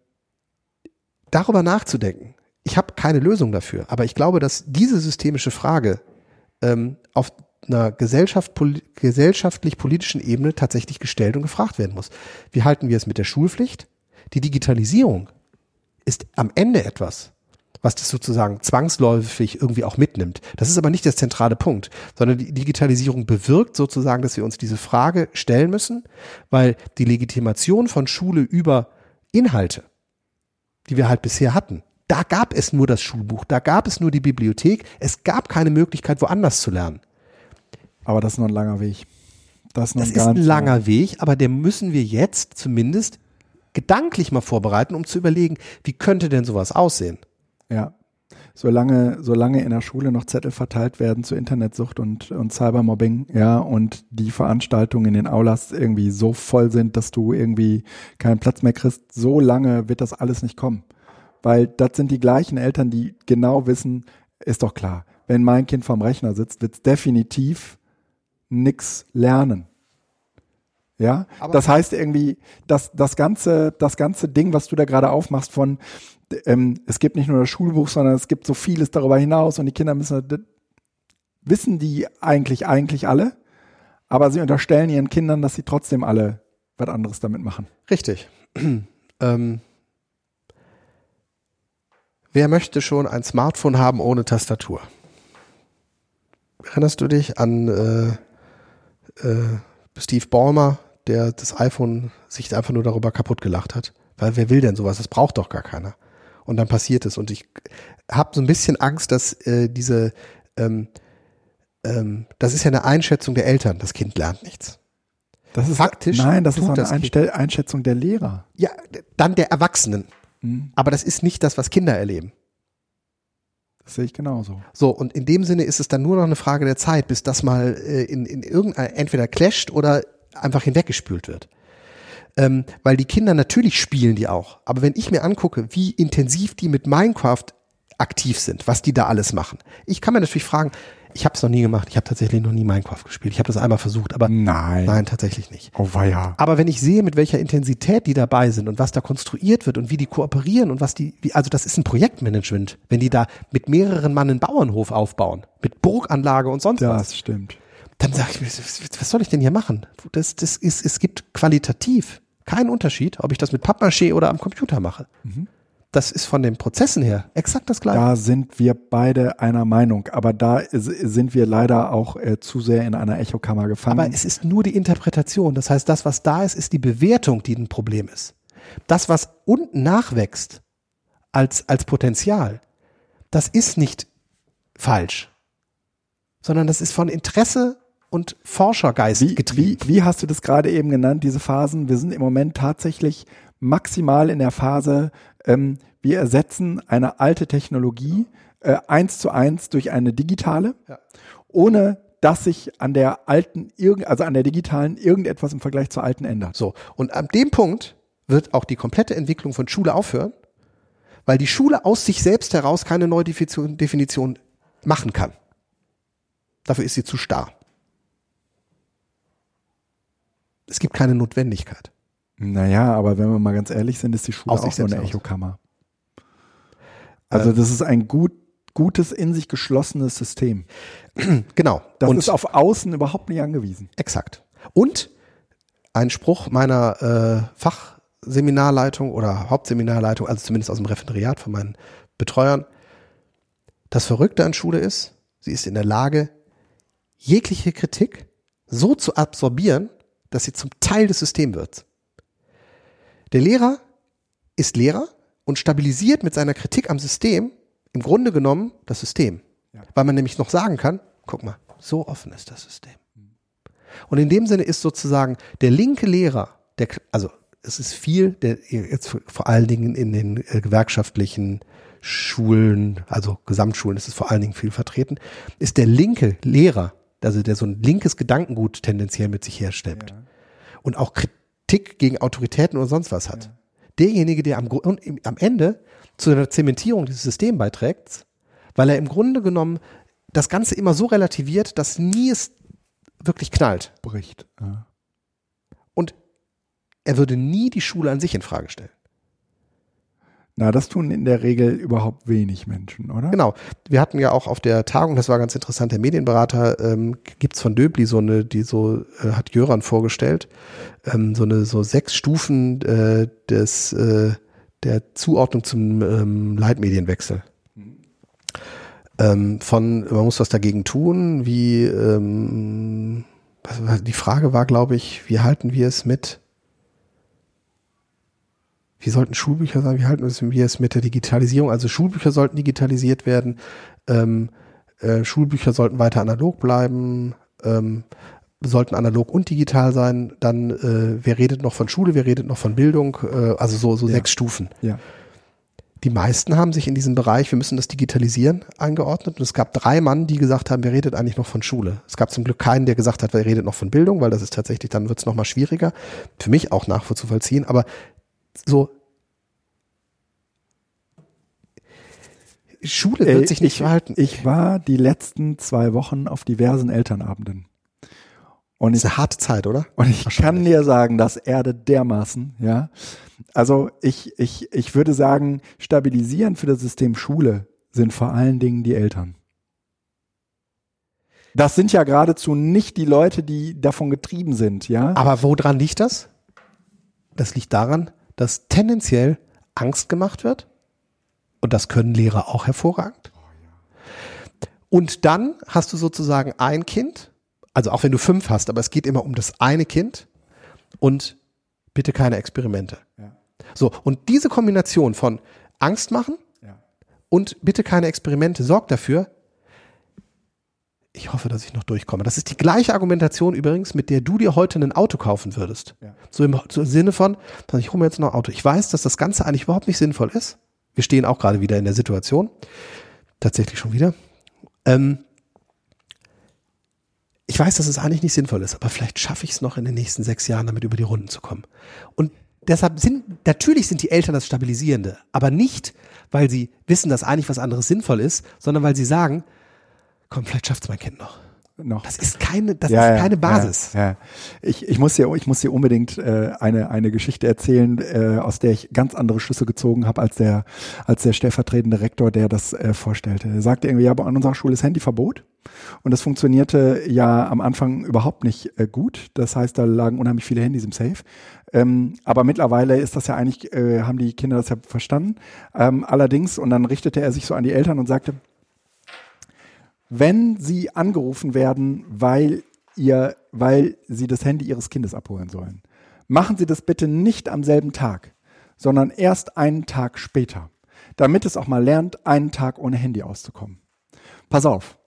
darüber nachzudenken. Ich habe keine Lösung dafür, aber ich glaube, dass diese systemische Frage ähm, auf einer Gesellschaft, poli gesellschaftlich-politischen Ebene tatsächlich gestellt und gefragt werden muss. Wie halten wir es mit der Schulpflicht? Die Digitalisierung ist am Ende etwas, was das sozusagen zwangsläufig irgendwie auch mitnimmt. Das ist aber nicht der zentrale Punkt, sondern die Digitalisierung bewirkt sozusagen, dass wir uns diese Frage stellen müssen, weil die Legitimation von Schule über Inhalte, die wir halt bisher hatten, da gab es nur das Schulbuch, da gab es nur die Bibliothek, es gab keine Möglichkeit, woanders zu lernen. Aber das ist noch ein langer Weg. Das ist, noch Das ein ist ein langer Weg, aber den müssen wir jetzt zumindest gedanklich mal vorbereiten, um zu überlegen, wie könnte denn sowas aussehen? Ja. Solange, solange in der Schule noch Zettel verteilt werden zu Internetsucht und, und Cybermobbing, ja, und die Veranstaltungen in den Aulas irgendwie so voll sind, dass du irgendwie keinen Platz mehr kriegst, so lange wird das alles nicht kommen. Weil das sind die gleichen Eltern, die genau wissen, ist doch klar, wenn mein Kind vorm Rechner sitzt, wird es definitiv nix lernen. Ja, Aber- das heißt irgendwie, dass das ganze, das ganze Ding, was du da gerade aufmachst von, ähm, es gibt nicht nur das Schulbuch, sondern es gibt so vieles darüber hinaus und die Kinder müssen, das wissen die eigentlich, eigentlich alle, aber sie unterstellen ihren Kindern, dass sie trotzdem alle was anderes damit machen. Richtig. ähm, Wer möchte schon ein Smartphone haben ohne Tastatur? Erinnerst du dich an äh, äh, Steve Ballmer, der das iPhone sich einfach nur darüber kaputt gelacht hat? Weil wer will denn sowas? Das braucht doch gar keiner. Und dann passiert es. Und ich habe so ein bisschen Angst, dass äh, diese, ähm, ähm, das ist ja eine Einschätzung der Eltern, das Kind lernt nichts. Das ist Faktisch Nein, das ist eine das Einschätzung der Lehrer. Ja, dann der Erwachsenen. Mhm. Aber das ist nicht das, was Kinder erleben. Das sehe ich genauso. So, und in dem Sinne ist es dann nur noch eine Frage der Zeit, bis das mal äh, in, in irgendein, entweder clasht oder einfach hinweggespült wird. Ähm, weil die Kinder natürlich spielen die auch. Aber wenn ich mir angucke, wie intensiv die mit Minecraft aktiv sind, was die da alles machen. Ich kann mir natürlich fragen, ich habe es noch nie gemacht, ich habe tatsächlich noch nie Minecraft gespielt. Ich habe das einmal versucht, aber Nein. nein, tatsächlich nicht. Oh weia. Aber wenn ich sehe, mit welcher Intensität die dabei sind und was da konstruiert wird und wie die kooperieren und was die, wie, also das ist ein Projektmanagement, wenn die da mit mehreren Mann einen Bauernhof aufbauen, mit Burganlage und sonst was, Das stimmt. dann sage ich mir, was soll ich denn hier machen? Das, das ist, es gibt qualitativ keinen Unterschied, ob ich das mit Pappmaché oder am Computer mache. Das ist von den Prozessen her exakt das gleiche. Da sind wir beide einer Meinung, aber da sind wir leider auch äh, zu sehr in einer Echokammer gefangen. Aber es ist nur die Interpretation. Das heißt, das, was da ist, ist die Bewertung, die ein Problem ist. Das, was unten nachwächst als, als Potenzial, das ist nicht falsch, sondern das ist von Interesse und Forschergeist wie, wie, getrieben. wie hast du das gerade eben genannt, diese Phasen? Wir sind im Moment tatsächlich maximal in der Phase, ähm, wir ersetzen eine alte Technologie äh, eins zu eins durch eine digitale, Ja. ohne dass sich an der alten, also an der digitalen irgendetwas im Vergleich zur alten ändert. So. Und an dem Punkt wird auch die komplette Entwicklung von Schule aufhören, weil die Schule aus sich selbst heraus keine neue Definition, Definition machen kann. Dafür ist sie zu starr. Es gibt keine Notwendigkeit. Naja, aber wenn wir mal ganz ehrlich sind, ist die Schule Aus auch nur selbst eine heraus. Echokammer. Also Ähm. das ist ein gut, gutes, in sich geschlossenes System. Genau. Das Und ist auf Außen überhaupt nicht angewiesen. Exakt. Und ein Spruch meiner äh, Fachseminarleitung oder Hauptseminarleitung, also zumindest aus dem Referendariat von meinen Betreuern. Das Verrückte an Schule ist, sie ist in der Lage, jegliche Kritik so zu absorbieren, dass sie zum Teil des Systems wird. Der Lehrer ist Lehrer und stabilisiert mit seiner Kritik am System im Grunde genommen das System. Ja. Weil man nämlich noch sagen kann, guck mal, so offen ist das System. Und in dem Sinne ist sozusagen der linke Lehrer, der, also es ist viel, der jetzt vor allen Dingen in den äh, gewerkschaftlichen Schulen, also Gesamtschulen ist es vor allen Dingen viel vertreten, ist der linke Lehrer, also der so ein linkes Gedankengut tendenziell mit sich herstellt und auch Kritik gegen Autoritäten oder sonst was hat. Derjenige, der am, am Ende zu einer Zementierung dieses Systems beiträgt, weil er im Grunde genommen das Ganze immer so relativiert, dass nie es wirklich knallt. Bricht. Ja. Und er würde nie die Schule an sich in Frage stellen. Na, das tun in der Regel überhaupt wenig Menschen, oder? Genau. Wir hatten ja auch auf der Tagung, das war ganz interessant, der Medienberater ähm, gibt's von Döbli so eine, die so äh, hat Jöran vorgestellt, ähm, so eine so sechs Stufen äh, des äh, der Zuordnung zum ähm, Leitmedienwechsel. Ähm, von man muss was dagegen tun, wie ähm, die Frage war, glaube ich, wie halten wir es mit wie sollten Schulbücher sein? Wie halten wir es mit der Digitalisierung? Also Schulbücher sollten digitalisiert werden, ähm, äh, Schulbücher sollten weiter analog bleiben, ähm, sollten analog und digital sein. Dann, äh, wer redet noch von Schule, wer redet noch von Bildung? Äh, also so, so Ja. sechs Stufen. Ja. Die meisten haben sich in diesem Bereich, wir müssen das digitalisieren, eingeordnet. Und es gab drei Mann, die gesagt haben, wer redet eigentlich noch von Schule? Es gab zum Glück keinen, der gesagt hat, wer redet noch von Bildung, weil das ist tatsächlich, dann wird es nochmal schwieriger. Für mich auch nachvollziehen. Aber so Schule wird Äh, sich nicht ich, verhalten. Ich war die letzten zwei Wochen auf diversen Elternabenden. Und Das ich, ist eine harte Zeit, oder? und ich kann dir sagen, das erdet dermaßen, ja. Also ich, ich, ich würde sagen, stabilisierend für das System Schule sind vor allen Dingen die Eltern. Das sind ja geradezu nicht die Leute, die davon getrieben sind, ja. Aber woran liegt das? Das liegt daran, dass tendenziell Angst gemacht wird Und das können Lehrer auch hervorragend. Und dann hast du sozusagen ein Kind, also auch wenn du fünf hast, aber es geht immer um das eine Kind und bitte keine Experimente. Ja. So, und diese Kombination von Angst machen Ja. und bitte keine Experimente sorgt dafür, ich hoffe, dass ich noch durchkomme. Das ist die gleiche Argumentation übrigens, mit der du dir heute ein Auto kaufen würdest. Ja. So im, so im Sinne von, ich hole mir jetzt noch ein Auto. Ich weiß, dass das Ganze eigentlich überhaupt nicht sinnvoll ist. Wir stehen auch gerade wieder in der Situation. Tatsächlich schon wieder. Ähm, ich weiß, dass es eigentlich nicht sinnvoll ist, aber vielleicht schaffe ich es noch in den nächsten sechs Jahren, damit über die Runden zu kommen. Und deshalb sind, natürlich sind die Eltern das Stabilisierende, aber nicht, weil sie wissen, dass eigentlich was anderes sinnvoll ist, sondern weil sie sagen, komm, vielleicht schafft es mein Kind noch. Noch. Das ist keine, das Ja, ist keine Basis. Ja, ja. Ich, ich muss dir, ich muss dir unbedingt äh, eine eine Geschichte erzählen, äh, aus der ich ganz andere Schlüsse gezogen habe als der als der stellvertretende Rektor, der das äh, vorstellte. Er sagte irgendwie, ja, aber an unserer Schule ist Handyverbot und das funktionierte ja am Anfang überhaupt nicht äh, gut. Das heißt, da lagen unheimlich viele Handys im Safe. Ähm, aber mittlerweile ist das ja eigentlich, äh, haben die Kinder das ja verstanden. Ähm, allerdings und dann richtete er sich so an die Eltern und sagte, wenn sie angerufen werden, weil ihr, weil sie das Handy ihres Kindes abholen sollen, machen Sie das bitte nicht am selben Tag, sondern erst einen Tag später, damit es auch mal lernt, einen Tag ohne Handy auszukommen. Pass auf.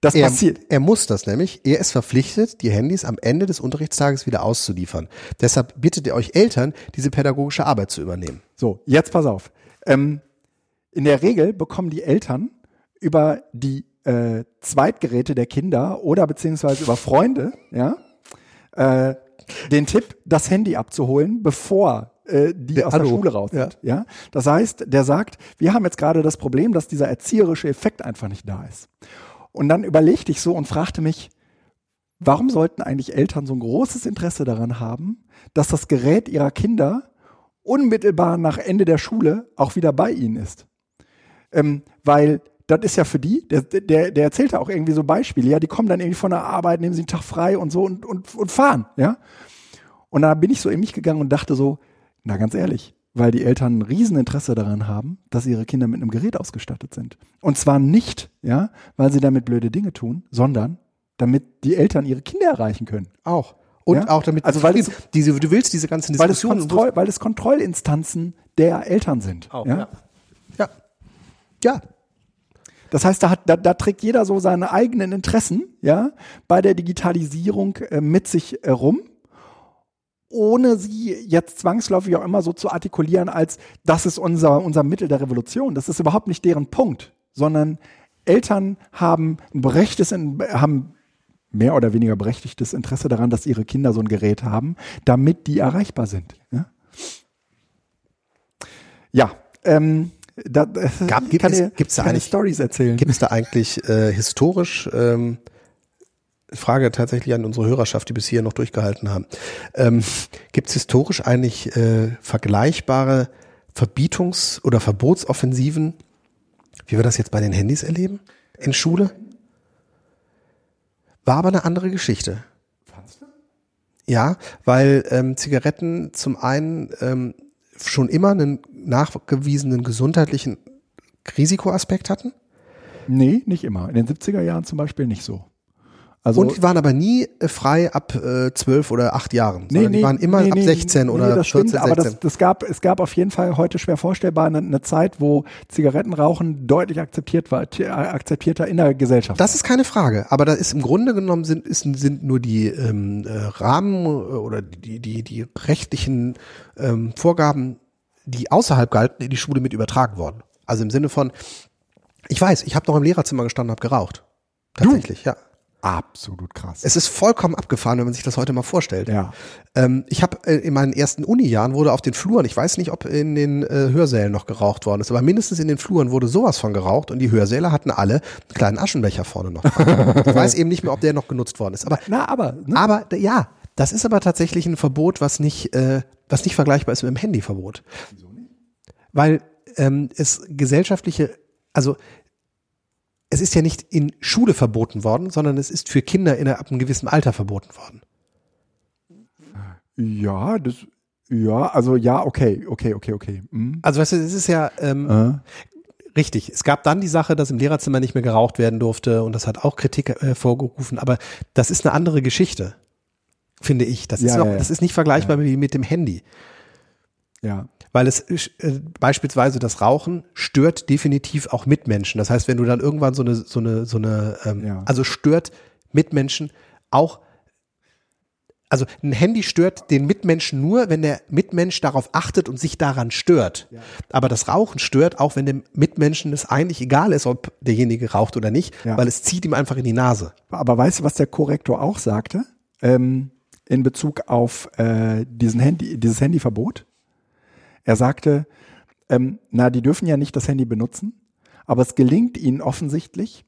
Das Er, passiert. er muss das nämlich. Er ist verpflichtet, die Handys am Ende des Unterrichtstages wieder auszuliefern. Deshalb bittet ihr euch Eltern, diese pädagogische Arbeit zu übernehmen. So, jetzt pass auf. Ähm, in der Regel bekommen die Eltern über die äh, Zweitgeräte der Kinder oder beziehungsweise über Freunde, ja, äh, den Tipp, das Handy abzuholen, bevor äh, die Der aus der Anruf, Schule raus sind. Ja. Das heißt, der sagt, wir haben jetzt gerade das Problem, dass dieser erzieherische Effekt einfach nicht da ist. Und dann überlegte ich so und fragte mich, warum sollten eigentlich Eltern so ein großes Interesse daran haben, dass das Gerät ihrer Kinder unmittelbar nach Ende der Schule auch wieder bei ihnen ist? Ähm, weil das ist ja für die, der, der, der erzählte auch irgendwie so Beispiele, ja, die kommen dann irgendwie von der Arbeit, nehmen sie einen Tag frei und so und, und, und fahren, ja. Und da bin ich so in mich gegangen und dachte so, na ganz ehrlich, weil die Eltern ein Rieseninteresse daran haben, dass ihre Kinder mit einem Gerät ausgestattet sind. Und zwar nicht, ja, weil sie damit blöde Dinge tun, sondern damit die Eltern ihre Kinder erreichen können. Auch. Und Ja? auch damit, Also weil es- diese, du willst diese ganzen Weil es, Diskussionen. Kontroll, weil es Kontrollinstanzen der Eltern sind. Auch, ja? ja. ja. Ja. Das heißt, da, hat, da, da trägt jeder so seine eigenen Interessen, ja, bei der Digitalisierung äh, mit sich äh, rum, ohne sie jetzt zwangsläufig auch immer so zu artikulieren, als das ist unser, unser Mittel der Revolution. Das ist überhaupt nicht deren Punkt, sondern Eltern haben ein berechtigtes, haben mehr oder weniger berechtigtes Interesse daran, dass ihre Kinder so ein Gerät haben, damit die erreichbar sind. Ja, ja ähm, da, Gab- gibt kann es- dir gibt's da eigentlich- Stories erzählen. Gibt es da eigentlich äh, historisch, ähm, Frage tatsächlich an unsere Hörerschaft, die bis hier noch durchgehalten haben, ähm, gibt es historisch eigentlich äh, vergleichbare Verbietungs- oder Verbotsoffensiven, wie wir das jetzt bei den Handys erleben in Schule? War aber eine andere Geschichte. Ja, weil ähm, Zigaretten zum einen ähm, schon immer einen nachgewiesenen gesundheitlichen Risikoaspekt hatten. Nee, nicht immer. In den 70er Jahren zum Beispiel nicht so. Also, Und die waren aber nie äh, frei ab äh, 12 oder 8 Jahren, sondern die waren immer nee, ab nee, 16 nee, oder das 14, stimmt, aber 16. das, das gab, es gab auf jeden Fall heute schwer vorstellbar eine, eine Zeit, wo Zigarettenrauchen deutlich akzeptiert war, äh, akzeptierter in der Gesellschaft. das ist keine Frage, aber da ist im Grunde genommen sind, ist, sind nur die ähm, äh, Rahmen äh, oder die, die, die rechtlichen ähm, Vorgaben, die außerhalb galten, in die Schule mit übertragen worden. Also im Sinne von, ich weiß, ich habe noch im Lehrerzimmer gestanden, habe geraucht. Tatsächlich, ja. Absolut krass. Es ist vollkommen abgefahren, wenn man sich das heute mal vorstellt. ja. Ähm, ich habe äh, in meinen ersten Uni-Jahren wurde auf den Fluren, ich weiß nicht, ob in den äh, Hörsälen noch geraucht worden ist, aber mindestens in den Fluren wurde sowas von geraucht und die Hörsäle hatten alle einen kleinen Aschenbecher vorne noch. ich weiß eben nicht mehr, ob der noch genutzt worden ist. Aber, Na, aber, ne? aber ja, das ist aber tatsächlich ein Verbot, was nicht, äh, was nicht vergleichbar ist mit dem Handyverbot. Weil ähm, es gesellschaftliche, also es ist ja nicht in Schule verboten worden, sondern es ist für Kinder in ab einem gewissen Alter verboten worden. ja, das, ja, also ja, okay, okay, okay, okay. Hm. Also weißt du, es ist ja, ähm, Äh, Richtig. Es gab dann die Sache, dass im Lehrerzimmer nicht mehr geraucht werden durfte und das hat auch Kritik äh, vorgerufen. Aber das ist eine andere Geschichte, finde ich. Das, Ja, ist, noch, ja, ja. das ist nicht vergleichbar wie mit dem Handy. Ja. Weil es äh, beispielsweise das Rauchen stört definitiv auch Mitmenschen. Das heißt, wenn du dann irgendwann so eine, so eine, so eine, ähm, Ja. also stört Mitmenschen auch, also ein Handy stört den Mitmenschen nur, wenn der Mitmensch darauf achtet und sich daran stört. Aber das Rauchen stört auch, wenn dem Mitmenschen es eigentlich egal ist, ob derjenige raucht oder nicht, Ja. weil es zieht ihm einfach in die Nase. Aber weißt du, was der Korrektor auch sagte? Ähm, in Bezug auf äh, diesen Handy, dieses Handyverbot? Er sagte, ähm, na, die dürfen ja nicht das Handy benutzen, aber es gelingt ihnen offensichtlich,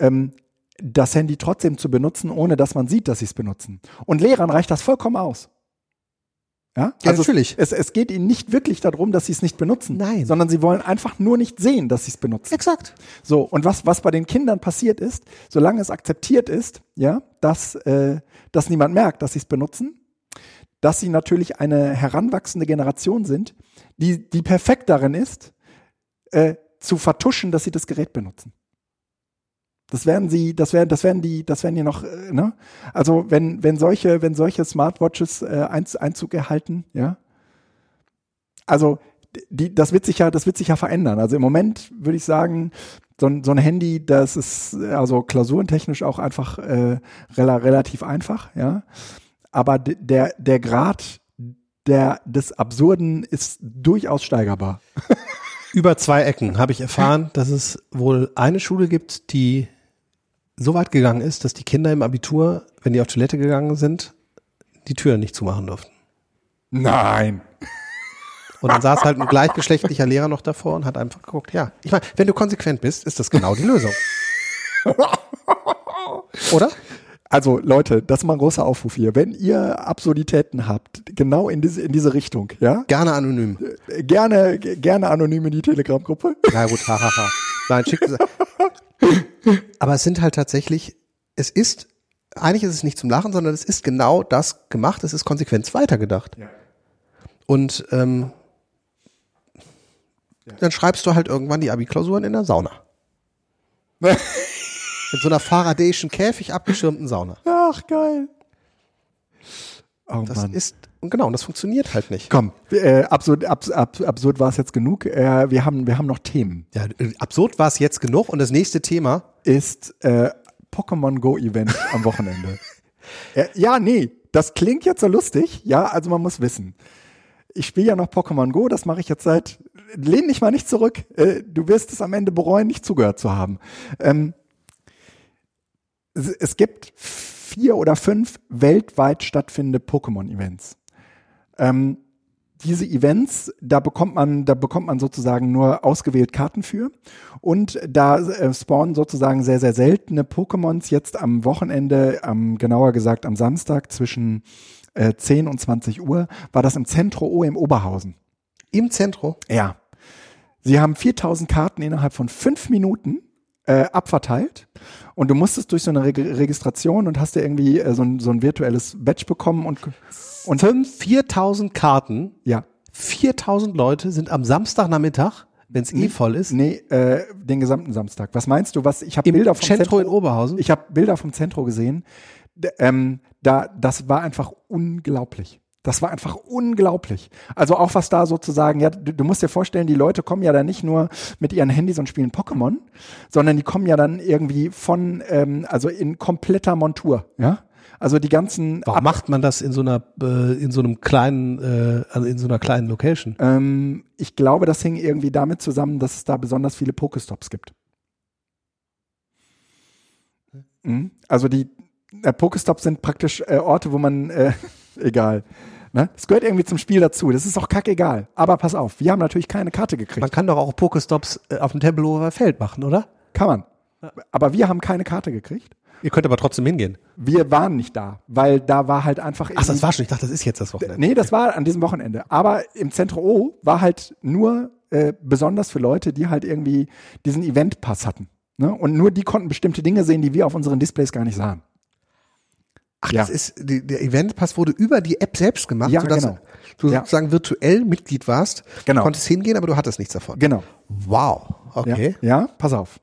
ähm, das Handy trotzdem zu benutzen, ohne dass man sieht, dass sie es benutzen. Und Lehrern reicht das vollkommen aus. Ja, Ja, also natürlich. Es, es geht ihnen nicht wirklich darum, dass sie es nicht benutzen, Nein. sondern sie wollen einfach nur nicht sehen, dass sie es benutzen. Exakt. So, und was, was bei den Kindern passiert ist, solange es akzeptiert ist, ja, dass, äh, dass niemand merkt, dass sie es benutzen, dass sie natürlich eine heranwachsende Generation sind, die, die perfekt darin ist, äh, zu vertuschen, dass sie das Gerät benutzen. Das werden sie, das werden, das werden die, das werden die noch, äh, ne? Also wenn, wenn solche, wenn solche Smartwatches äh, Einz- Einzug erhalten, ja. Also die, das wird sich ja, das wird sich ja verändern. Also im Moment würde ich sagen, so ein, so ein Handy, das ist äh, also klausurentechnisch auch einfach äh, rela relativ einfach, ja. Aber der, der Grad der, des Absurden ist durchaus steigerbar. Über zwei Ecken habe ich erfahren, dass es wohl eine Schule gibt, die so weit gegangen ist, dass die Kinder im Abitur, wenn die auf Toilette gegangen sind, die Tür nicht zumachen durften. Nein. Und dann saß halt ein gleichgeschlechtlicher Lehrer noch davor und hat einfach geguckt, ja. Ich meine, wenn du konsequent bist, ist das genau die Lösung. Oder? Also Leute, das ist mal ein großer Aufruf hier. Wenn ihr Absurditäten habt, genau in diese, in diese Richtung, ja, Gerne anonym. äh, gerne, gerne anonym in die Telegram-Gruppe. Na gut, hahaha. Nein, schick. Aber es sind halt tatsächlich, es ist, eigentlich ist es nicht zum Lachen, sondern es ist genau das gemacht, es ist konsequent weitergedacht. Ja. Und ähm, dann schreibst du halt irgendwann die Abi-Klausuren in der Sauna. In so einer faradäischen Käfig abgeschirmten Sauna. Ach, geil. Oh Das Mann. ist, und genau, und das funktioniert halt nicht. Komm, äh, absurd, abs, abs, absurd war es jetzt genug. Äh, wir, haben, wir haben noch Themen. Ja, äh, absurd war es jetzt genug und das nächste Thema, Ist äh, Pokémon Go Event am Wochenende. äh, ja, nee, das klingt jetzt so lustig. Ja, also man muss wissen. Ich spiele ja noch Pokémon Go, das mache ich jetzt seit. Lehn dich mal nicht zurück. Äh, du wirst es am Ende bereuen, nicht zugehört zu haben. Ähm, es, es gibt vier oder fünf weltweit stattfindende Pokémon-Events. Ähm, diese Events, da bekommt man, da bekommt man sozusagen nur ausgewählt Karten für. Und da äh, spawnen sozusagen sehr, sehr seltene Pokémons jetzt am Wochenende, am, genauer gesagt am Samstag zwischen äh, 10 und 20 Uhr, war das im Zentro O im Oberhausen. im Zentrum. Ja. Sie haben 4000 Karten innerhalb von fünf Minuten äh, abverteilt und du musstest durch so eine Reg Registration und hast dir irgendwie äh, so, ein, so ein virtuelles Badge bekommen und, und Fünf, 4000 Karten, ja. 4000 Leute sind am Samstagnachmittag, wenn es eh voll ist, Nee, äh, den gesamten Samstag. Was meinst du? Was ich habe Bilder vom Zentro in Zentro, Oberhausen. ich habe Bilder vom Zentro gesehen. D ähm, da, das war einfach unglaublich. Das war einfach unglaublich. Also auch was da sozusagen, ja, du, du musst dir vorstellen, die Leute kommen ja da nicht nur mit ihren Handys und spielen Pokémon, sondern die kommen ja dann irgendwie von, ähm, also in kompletter Montur, ja. Also die ganzen Warum macht man das in so einer, äh, in so einem kleinen, äh, also in so einer kleinen Location? Ähm, ich glaube, das hing irgendwie damit zusammen, dass es da besonders viele Pokestops gibt. Mhm. Also die äh, Pokestops sind praktisch äh, Orte, wo man, äh, egal. Ne? Das gehört irgendwie zum Spiel dazu. Das ist auch kackegal. Aber pass auf, wir haben natürlich keine Karte gekriegt. Man kann doch auch Pokestops äh, auf dem Tempelhofer Feld machen, oder? kann man. Aber wir haben keine Karte gekriegt. Ihr könnt aber trotzdem hingehen. Wir waren nicht da, weil da war halt einfach. Ach, das war schon. Ich dachte, das ist jetzt das Wochenende. Nee, das war an diesem Wochenende. Aber im Zentrum O war halt nur äh, besonders für Leute, die halt irgendwie diesen Eventpass hatten. Ne? Und nur die konnten bestimmte Dinge sehen, die wir auf unseren Displays gar nicht sahen. Ach, Ja. das ist, die, der Eventpass wurde über die App selbst gemacht, Ja, sodass genau. du Ja. sozusagen virtuell Mitglied warst, Genau. konntest hingehen, aber du hattest nichts davon. Genau. Wow. okay. Ja, ja pass auf.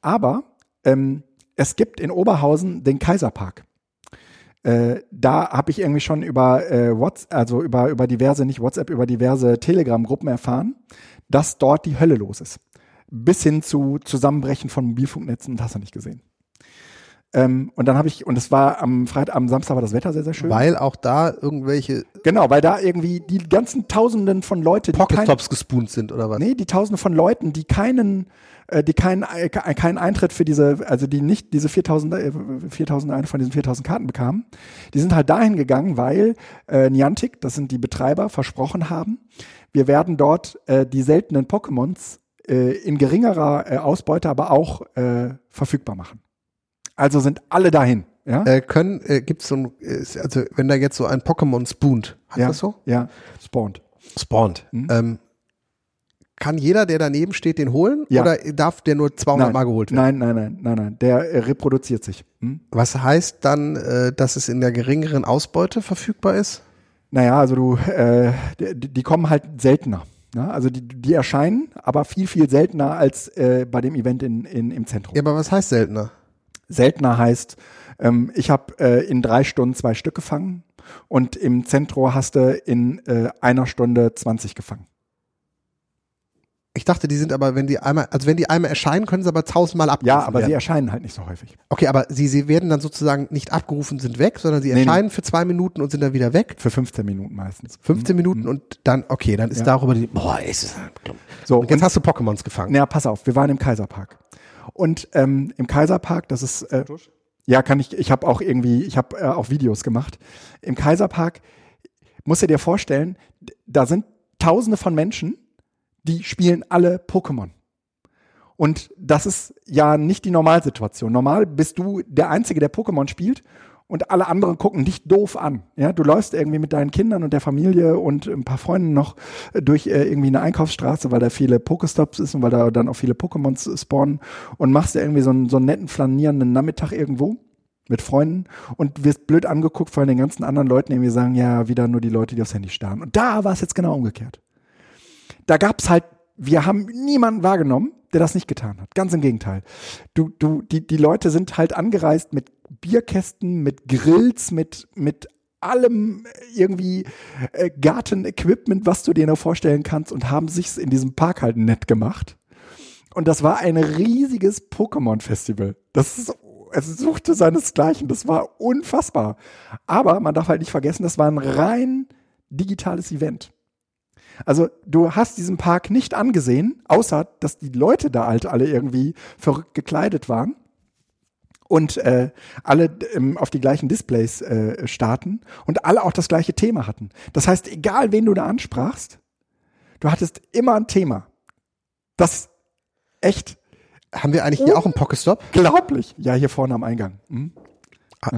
Aber ähm, es gibt in Oberhausen den Kaiserpark. Äh, da habe ich irgendwie schon über äh, WhatsApp, also über, über diverse, nicht WhatsApp, über diverse Telegram-Gruppen erfahren, dass dort die Hölle los ist. Bis hin zu Zusammenbrechen von Mobilfunknetzen, das hast du nicht gesehen. Ähm, und dann habe ich, und es war am Freitag, am Samstag war das Wetter sehr, sehr schön. Weil auch da irgendwelche Genau, weil da irgendwie die ganzen Tausenden von Leuten, Pocketstops gespoont sind oder was? nee, die Tausende von Leuten, die keinen, äh, die keinen, äh, keinen Eintritt für diese, also die nicht diese 4000, äh, 4000 eine von diesen 4000 Karten bekamen, die sind halt dahin gegangen, weil äh, Niantic, das sind die Betreiber, versprochen haben, wir werden dort äh, die seltenen Pokémons äh, in geringerer äh, Ausbeute, aber auch äh, verfügbar machen. Also sind alle dahin. Ja, Äh, können, äh, gibt's so ein, ist- also wenn da jetzt so ein Pokémon spoont, heißt ja, das so? Ja, spawned. Spawnt. Mhm. Ähm, kann jeder, der daneben steht, den holen? Ja. Oder darf der nur 200 Mal geholt werden? Nein, nein, nein, nein, nein. Der äh, reproduziert sich. Hm? Was heißt dann, äh, dass es in der geringeren Ausbeute verfügbar ist? Naja, also du, äh, die, die kommen halt seltener. Ne? Also die, die erscheinen, aber viel, viel seltener als äh, bei dem Event in, in, im Zentrum. Ja, aber was heißt seltener? Seltener heißt, ähm, ich habe äh, in drei Stunden zwei Stück gefangen und im Zentrum hast du in äh, einer Stunde 20 gefangen. Ich dachte, die sind aber, wenn die einmal, also wenn die einmal erscheinen, können sie aber tausendmal abgerufen Ja, aber sie werden. erscheinen halt nicht so häufig. Okay, aber sie, sie werden dann sozusagen nicht abgerufen, sind weg, sondern sie Nee, erscheinen für zwei Minuten und sind dann wieder weg. Für 15 Minuten meistens. 15 Minuten und dann, okay, dann ist Ja. darüber die, boah, ist es So, Und jetzt hast du Pokémons gefangen. Na, pass auf, wir waren im Kaiserpark. Und ähm, im Kaiserpark, das ist äh, ja, kann ich, ich habe auch irgendwie, ich habe äh, auch Videos gemacht. Im Kaiserpark musst du dir vorstellen, da sind Tausende von Menschen, die spielen alle Pokémon. Und das ist ja nicht die Normalsituation. Normal bist du der Einzige, der Pokémon spielt und alle anderen gucken dich doof an. Ja, du läufst irgendwie mit deinen Kindern und der Familie und ein paar Freunden noch äh, durch äh, irgendwie eine Einkaufsstraße, weil da viele Pokestops ist und weil da dann auch viele Pokémons spawnen und machst irgendwie so einen, so einen netten flanierenden Nachmittag irgendwo mit Freunden und wirst blöd angeguckt von den ganzen anderen Leuten, die irgendwie sagen, ja, wieder nur die Leute, die aufs Handy starren. Und da war es jetzt genau umgekehrt. Da gab's halt, wir haben niemanden wahrgenommen, der das nicht getan hat. Ganz im Gegenteil. Du, du, die, die Leute sind halt angereist mit Bierkästen, mit Grills, mit, mit allem irgendwie äh, Gartenequipment, was du dir nur vorstellen kannst und haben sich's in diesem Park halt nett gemacht. Und das war ein riesiges Pokémon-Festival. Das ist, es suchte seinesgleichen. Das war unfassbar. Aber man darf halt nicht vergessen, das war ein rein digitales Event. Also du hast diesen Park nicht angesehen, außer dass die Leute da halt alle irgendwie verrückt gekleidet waren und äh, alle ähm, auf die gleichen Displays äh, starten und alle auch das gleiche Thema hatten. Das heißt, egal wen du da ansprachst, du hattest immer ein Thema. Das echt Haben wir eigentlich hier auch einen Pokestop? unglaublich. Ja, hier vorne am Eingang. Hm?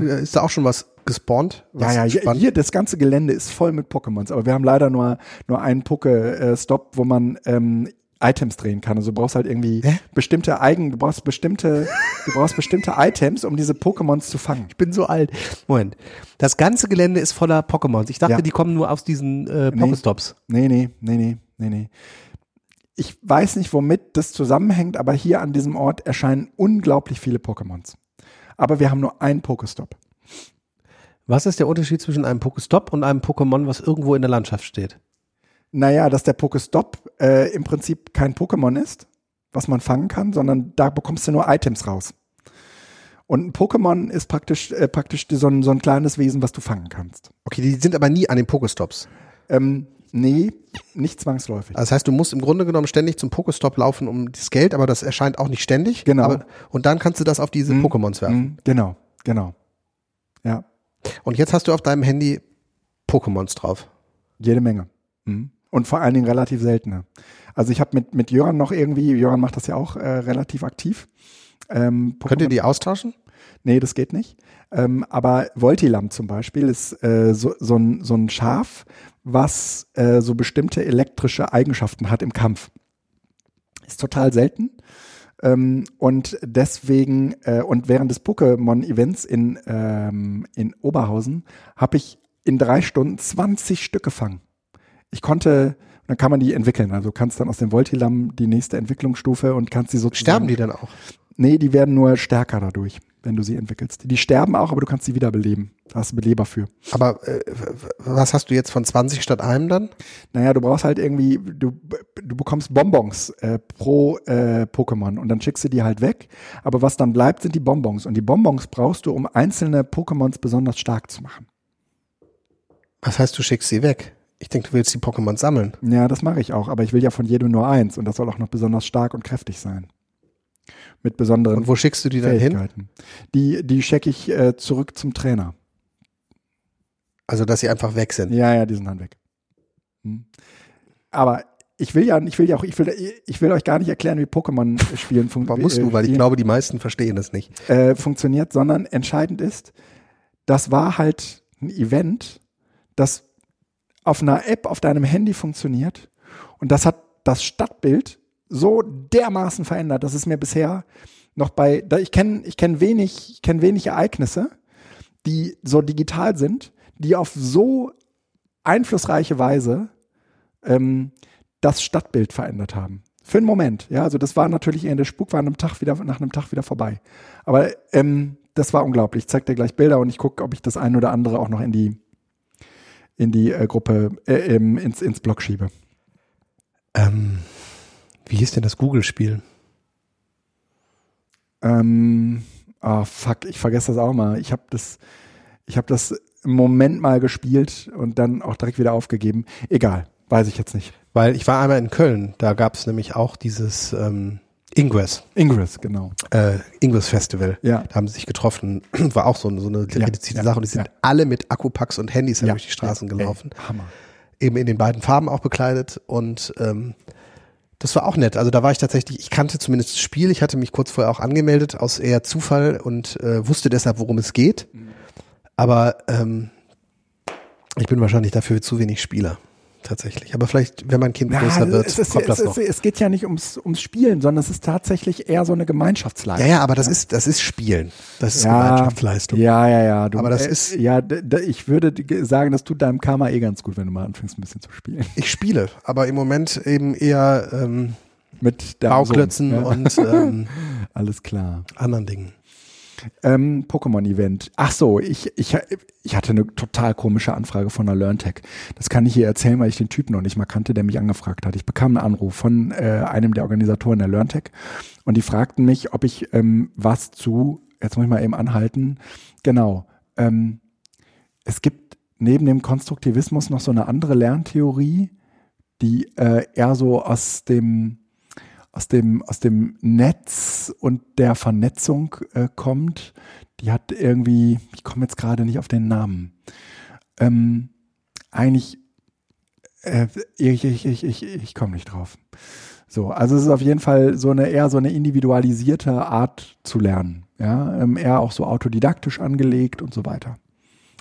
Ist da auch schon was gespawnt? Ja, Was ja, hier, spannend? hier das ganze Gelände ist voll mit Pokémons, aber wir haben leider nur, nur einen Poke-Stop, wo man ähm, Items drehen kann. Also du brauchst halt irgendwie Hä? bestimmte Eigen, du brauchst bestimmte, du brauchst bestimmte Items, um diese Pokémons zu fangen. Ich bin so alt. Moment. Das ganze Gelände ist voller Pokémons. Ich dachte, Ja. die kommen nur aus diesen äh, Nee. Pokestops. Nee, nee, nee, nee, nee, nee. Ich weiß nicht, womit das zusammenhängt, aber hier an diesem Ort erscheinen unglaublich viele Pokémons. Aber wir haben nur einen Pokestop. Was ist der Unterschied zwischen einem Pokestop und einem Pokémon, was irgendwo in der Landschaft steht? Naja, dass der Pokestop äh, im Prinzip kein Pokémon ist, was man fangen kann, sondern da bekommst du nur Items raus. Und ein Pokémon ist praktisch, äh, praktisch so ein, so ein kleines Wesen, was du fangen kannst. Okay, die sind aber nie an den Pokestops. Ähm, nee, nicht zwangsläufig. Das heißt, du musst im Grunde genommen ständig zum Pokestop laufen um das Geld, aber das erscheint auch nicht ständig. Genau. Aber, und dann kannst du das auf diese Pokémons werfen. Mhm, genau, genau. Ja, Und jetzt hast du auf deinem Handy Pokémons drauf. jede Menge. Mhm. Und vor allen Dingen relativ seltene. Also ich habe mit, mit Jöran noch irgendwie, Jöran macht das ja auch äh, relativ aktiv. Ähm, Könnt ihr die austauschen? Nee, das geht nicht. Ähm, aber Voltilam zum Beispiel ist äh, so, so, ein, so ein Schaf, was äh, so bestimmte elektrische Eigenschaften hat im Kampf. Ist total selten. Ähm, und deswegen, äh, und während des Pokémon-Events in, ähm, in Oberhausen habe ich in drei Stunden 20 Stück gefangen. Ich konnte dann kann man die entwickeln. Also kannst dann aus dem Voltilam die nächste Entwicklungsstufe und kannst die sozusagen. Sterben die dann auch? Nee, die werden nur stärker dadurch, wenn du sie entwickelst. Die sterben auch, aber du kannst sie wiederbeleben. Da hast du Beleber für. Aber äh, was hast du jetzt von 20 statt einem dann? Naja, du brauchst halt irgendwie, du, du bekommst Bonbons äh, pro äh, Pokémon und dann schickst du die halt weg. Aber was dann bleibt, sind die Bonbons. Und die Bonbons brauchst du, um einzelne Pokémons besonders stark zu machen. Was heißt, du schickst sie weg? Ich denke, du willst die Pokémon sammeln. Ja, das mache ich auch, aber ich will ja von jedem nur eins und das soll auch noch besonders stark und kräftig sein. Mit besonderen Und wo schickst du die dann hin? Die, die schicke ich äh, zurück zum Trainer. Also, dass sie einfach weg sind. Ja, ja, die sind dann weg. Hm. Aber ich will ja, ich will ja auch, ich will, ich will euch gar nicht erklären, wie Pokémon-Spielen Warum funktioniert. musst du? Weil ich glaube, die meisten verstehen das nicht. äh, funktioniert, sondern entscheidend ist, das war halt ein Event, das auf einer App auf deinem Handy funktioniert und das hat das Stadtbild so dermaßen verändert, dass es mir bisher noch bei, ich kenne ich kenn wenig, ich kenne wenig Ereignisse, die so digital sind, die auf so einflussreiche Weise ähm, das Stadtbild verändert haben. Für einen Moment, ja. Also das war natürlich eher der Spuk war einem Tag wieder, nach einem Tag wieder vorbei. Aber ähm, das war unglaublich. Ich zeig dir gleich Bilder und ich gucke, ob ich das ein oder andere auch noch in die in die äh, Gruppe äh, ins ins Blog schiebe. Ähm, wie hieß denn das Google-Spiel? Ähm, ah fuck, ich vergesse das auch mal. Ich habe das, ich habe das im Moment mal gespielt und dann auch direkt wieder aufgegeben. Egal, weiß ich jetzt nicht. Weil ich war einmal in Köln, da gab es nämlich auch dieses ähm, Ingress, Ingress, genau. äh, Ingress Festival. Ja. Da haben sie sich getroffen, war auch so, eine- so eine reduzierte ja, Sache und die sind ja. alle mit Akkupacks und Handys dann Ja, durch die Straßen gelaufen. Ey, Hammer. eben in den beiden Farben auch bekleidet und ähm, das war auch nett. Also da war ich tatsächlich, ich kannte zumindest das Spiel, ich hatte mich kurz vorher auch angemeldet aus eher Zufall und äh, wusste deshalb, worum es geht. Aber ähm, ich bin wahrscheinlich dafür zu wenig Spieler. Tatsächlich. Aber vielleicht, wenn mein Kind größer wird, es, ist, kommt das es, noch. ist, es geht ja nicht ums, ums Spielen, sondern es ist tatsächlich eher so eine Gemeinschaftsleistung. Ja, ja, aber das ist, das ist Spielen. Das ist Ja, Gemeinschaftsleistung. Ja, ja, ja. Du, Aber das äh, ist- Ja, ich würde sagen, das tut deinem Karma eh ganz gut, wenn du mal anfängst, ein bisschen zu spielen. Ich spiele, aber im Moment eben eher ähm, Mit Bauklötzen Sohn, ja. und ähm, Alles klar. anderen Dingen. Ähm, Pokémon-Event. Ach so, ich, ich, ich hatte eine total komische Anfrage von der LearnTech. Das kann ich hier erzählen, weil ich den Typen noch nicht mal kannte, der mich angefragt hat. Ich bekam einen Anruf von äh, einem der Organisatoren der LearnTech und die fragten mich, ob ich ähm, was zu, jetzt muss ich mal eben anhalten, genau, ähm, es gibt neben dem Konstruktivismus noch so eine andere Lerntheorie, die äh, eher so aus dem aus dem, aus dem Netz und der Vernetzung äh, kommt. Die hat irgendwie, ich komme jetzt gerade nicht auf den Namen. Ähm, eigentlich, äh, ich, ich, ich, ich, ich komme nicht drauf. So, also es ist auf jeden Fall so eine eher so eine individualisierte Art zu lernen. Ja, ähm, eher auch so autodidaktisch angelegt und so weiter.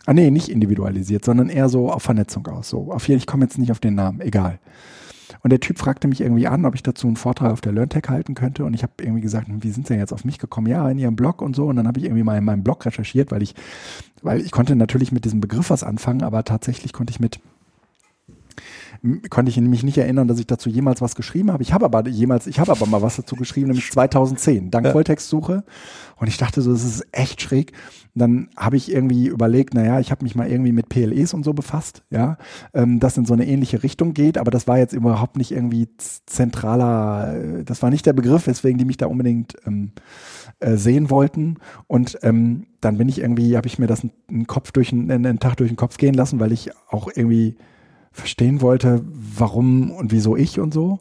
Ah nee, nicht individualisiert, sondern eher so auf Vernetzung aus. So, auf jeden, ich komme jetzt nicht auf den Namen, egal. Und der Typ fragte mich irgendwie an, ob ich dazu einen Vortrag auf der LearnTech halten könnte. Und ich habe irgendwie gesagt, hm, wie sind Sie denn jetzt auf mich gekommen? Ja, in Ihrem Blog und so. Und dann habe ich irgendwie mal in meinem Blog recherchiert, weil ich, weil ich konnte natürlich mit diesem Begriff was anfangen, aber tatsächlich konnte ich mit konnte ich mich nicht erinnern, dass ich dazu jemals was geschrieben habe. Ich habe aber jemals, ich habe aber mal was dazu geschrieben, nämlich 2010, dank Volltextsuche. Und ich dachte so, das ist echt schräg. Und dann habe ich irgendwie überlegt, naja, ich habe mich mal irgendwie mit PLEs und so befasst, ja, ähm, das in so eine ähnliche Richtung geht, aber das war jetzt überhaupt nicht irgendwie zentraler, äh, das war nicht der Begriff, weswegen die mich da unbedingt ähm, äh, sehen wollten. Und ähm, dann bin ich irgendwie, habe ich mir das einen, einen Kopf durch einen, einen Tag durch den Kopf gehen lassen, weil ich auch irgendwie verstehen wollte, warum und wieso ich und so.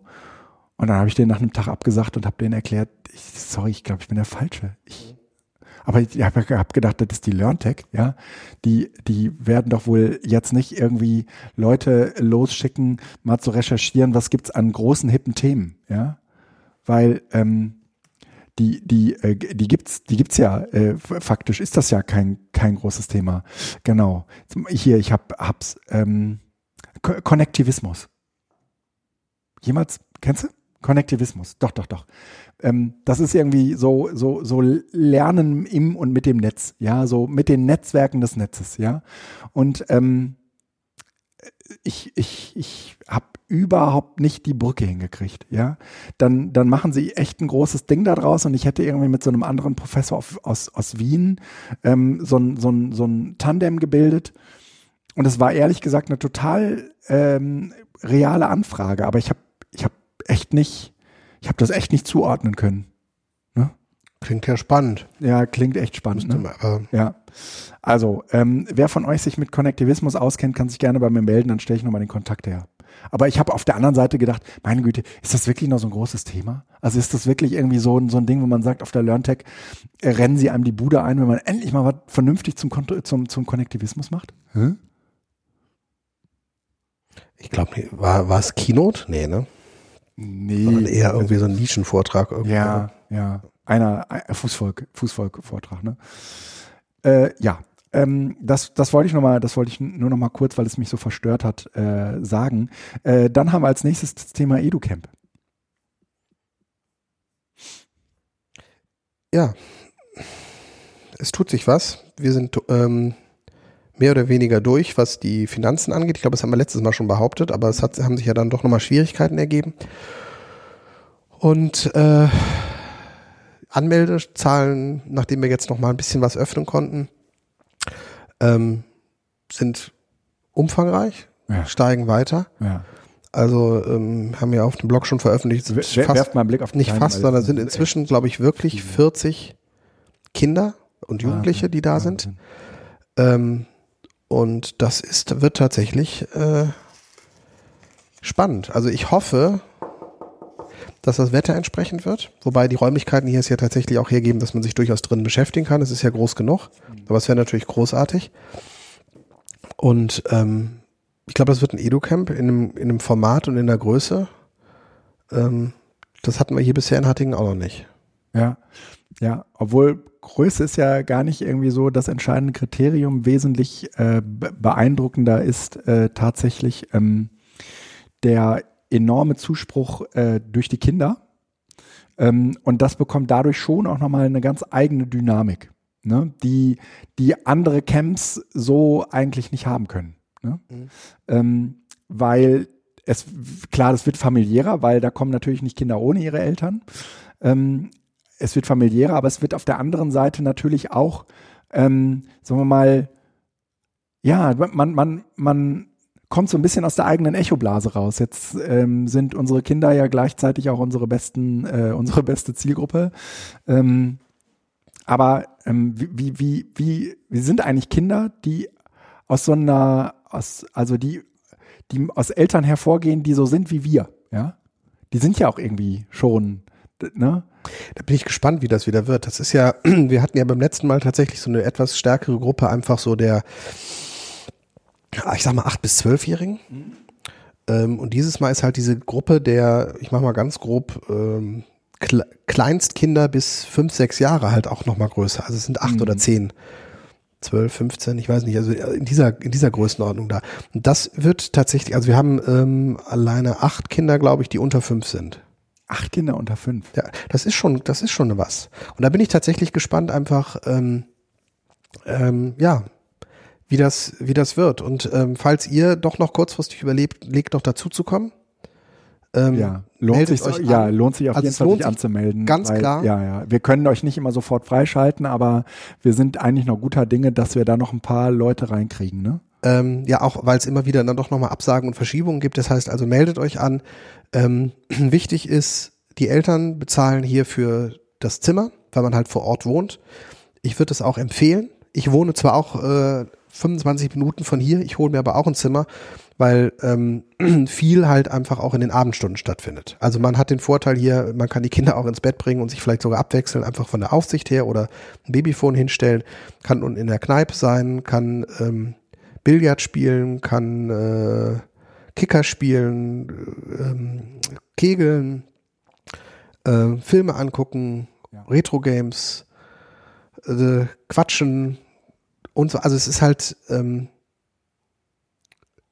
Und dann habe ich den nach einem Tag abgesagt und habe denen erklärt, ich, sorry, ich glaube, ich bin der Falsche. Ich, aber ich habe hab gedacht, das ist die LearnTech, ja. Die, die werden doch wohl jetzt nicht irgendwie Leute losschicken, mal zu recherchieren, was gibt's an großen, hippen Themen, ja. Weil ähm, die, die, äh, die gibt's, die gibt's ja, äh, faktisch ist das ja kein, kein großes Thema. Genau. Hier, ich hab, hab's, ähm, Konnektivismus. Jemals, kennst du? Konnektivismus. Doch, doch, doch. Ähm, das ist irgendwie so, so, so Lernen im und mit dem Netz, ja, so mit den Netzwerken des Netzes, ja. Und ähm, ich, ich, ich habe überhaupt nicht die Brücke hingekriegt, ja. Dann, dann machen sie echt ein großes Ding daraus und ich hätte irgendwie mit so einem anderen Professor aus, aus Wien ähm, so, ein, so, ein, so ein Tandem gebildet. Und es war ehrlich gesagt eine total ähm, reale Anfrage, aber ich habe ich hab echt nicht, ich habe das echt nicht zuordnen können. Klingt ja spannend. Ja, klingt echt spannend. Ne? ja. Also, ähm, wer von euch sich mit Konnektivismus auskennt, kann sich gerne bei mir melden, dann stelle ich nochmal den Kontakt her. Aber ich habe auf der anderen Seite gedacht, meine Güte, ist das wirklich noch so ein großes Thema? Also ist das wirklich irgendwie so, so ein Ding, wo man sagt, auf der LearnTech äh, rennen sie einem die Bude ein, wenn man endlich mal was vernünftig zum, zum, zum Konnektivismus macht? Hm? Ich glaube, war, war es Keynote? Nee, ne? Nee. Sondern eher irgendwie so ein Nischenvortrag. Irgendwie. Ja, ja einer Fußvolk, Fußvolk-Vortrag. Ne? Äh, ja, ähm, das, das wollte ich noch mal, das wollte ich nur noch mal kurz, weil es mich so verstört hat, äh, sagen. Äh, dann haben wir als nächstes das Thema EduCamp. Ja, es tut sich was. Wir sind ähm, mehr oder weniger durch, was die Finanzen angeht. Ich glaube, das haben wir letztes Mal schon behauptet, aber es hat, haben sich ja dann doch nochmal Schwierigkeiten ergeben. Und äh, Anmeldezahlen, nachdem wir jetzt noch mal ein bisschen was öffnen konnten, ähm, sind umfangreich, ja. steigen weiter. Ja. Also ähm, haben wir auf dem Blog schon veröffentlicht. Wer, fast, werft mal einen Blick auf Nicht fast, sondern sind inzwischen, glaube ich, wirklich 40 Kinder und Jugendliche, die da sind. Ähm, und das ist, wird tatsächlich äh, spannend. Also ich hoffe, dass das Wetter entsprechend wird. Wobei die Räumlichkeiten hier es ja tatsächlich auch hergeben, dass man sich durchaus drin beschäftigen kann. Es ist ja groß genug, aber es wäre natürlich großartig. Und ähm, ich glaube, das wird ein Educamp in einem, in einem Format und in der Größe. Ähm, das hatten wir hier bisher in Hattingen auch noch nicht. Ja, ja, obwohl Größe ist ja gar nicht irgendwie so das entscheidende Kriterium. Wesentlich äh, beeindruckender ist äh, tatsächlich ähm, der enorme Zuspruch äh, durch die Kinder. Ähm, und das bekommt dadurch schon auch nochmal eine ganz eigene Dynamik, ne? die, die andere Camps so eigentlich nicht haben können. Ne? Mhm. Ähm, weil es, klar, das wird familiärer, weil da kommen natürlich nicht Kinder ohne ihre Eltern. Ähm, es wird familiärer, aber es wird auf der anderen Seite natürlich auch, ähm, sagen wir mal, ja, man, man, man kommt so ein bisschen aus der eigenen Echoblase raus. Jetzt ähm, sind unsere Kinder ja gleichzeitig auch unsere besten, äh, unsere beste Zielgruppe. Ähm, aber ähm, wie, wie, wie, wie sind eigentlich Kinder, die aus so einer, aus, also die, die aus Eltern hervorgehen, die so sind wie wir, ja? Die sind ja auch irgendwie schon, ne? Da bin ich gespannt, wie das wieder wird. Das ist ja, wir hatten ja beim letzten Mal tatsächlich so eine etwas stärkere Gruppe, einfach so der, ich sag mal, acht bis zwölfjährigen. Mhm. Und dieses Mal ist halt diese Gruppe der, ich mach mal ganz grob, ähm, Kle Kleinstkinder bis fünf, sechs Jahre halt auch noch mal größer. Also es sind acht mhm. oder zehn. 12, 15, ich weiß nicht, also in dieser, in dieser Größenordnung da. Und das wird tatsächlich, also wir haben ähm, alleine acht Kinder, glaube ich, die unter fünf sind. Acht Kinder unter fünf. Ja, das ist schon, das ist schon was. Und da bin ich tatsächlich gespannt, einfach, ähm, ähm, ja, wie das, wie das wird. Und ähm, falls ihr doch noch kurzfristig überlebt, legt doch dazu zu kommen. Ähm, ja, lohnt sich, euch ja, lohnt sich auf also jeden Fall, sich anzumelden. Ganz weil, klar. Ja, ja. Wir können euch nicht immer sofort freischalten, aber wir sind eigentlich noch guter Dinge, dass wir da noch ein paar Leute reinkriegen, ne? Ähm, ja, auch weil es immer wieder dann doch nochmal Absagen und Verschiebungen gibt. Das heißt also, meldet euch an. Ähm, wichtig ist, die Eltern bezahlen hier für das Zimmer, weil man halt vor Ort wohnt. Ich würde es auch empfehlen. Ich wohne zwar auch äh, 25 Minuten von hier. Ich hole mir aber auch ein Zimmer, weil ähm, viel halt einfach auch in den Abendstunden stattfindet. Also man hat den Vorteil hier, man kann die Kinder auch ins Bett bringen und sich vielleicht sogar abwechseln, einfach von der Aufsicht her oder ein Babyphone hinstellen, kann unten in der Kneipe sein, kann ähm, Billard spielen, kann äh, Kicker spielen, ähm, kegeln, äh, Filme angucken, ja. Retro-Games, äh, quatschen, und so. Also es ist halt, ähm,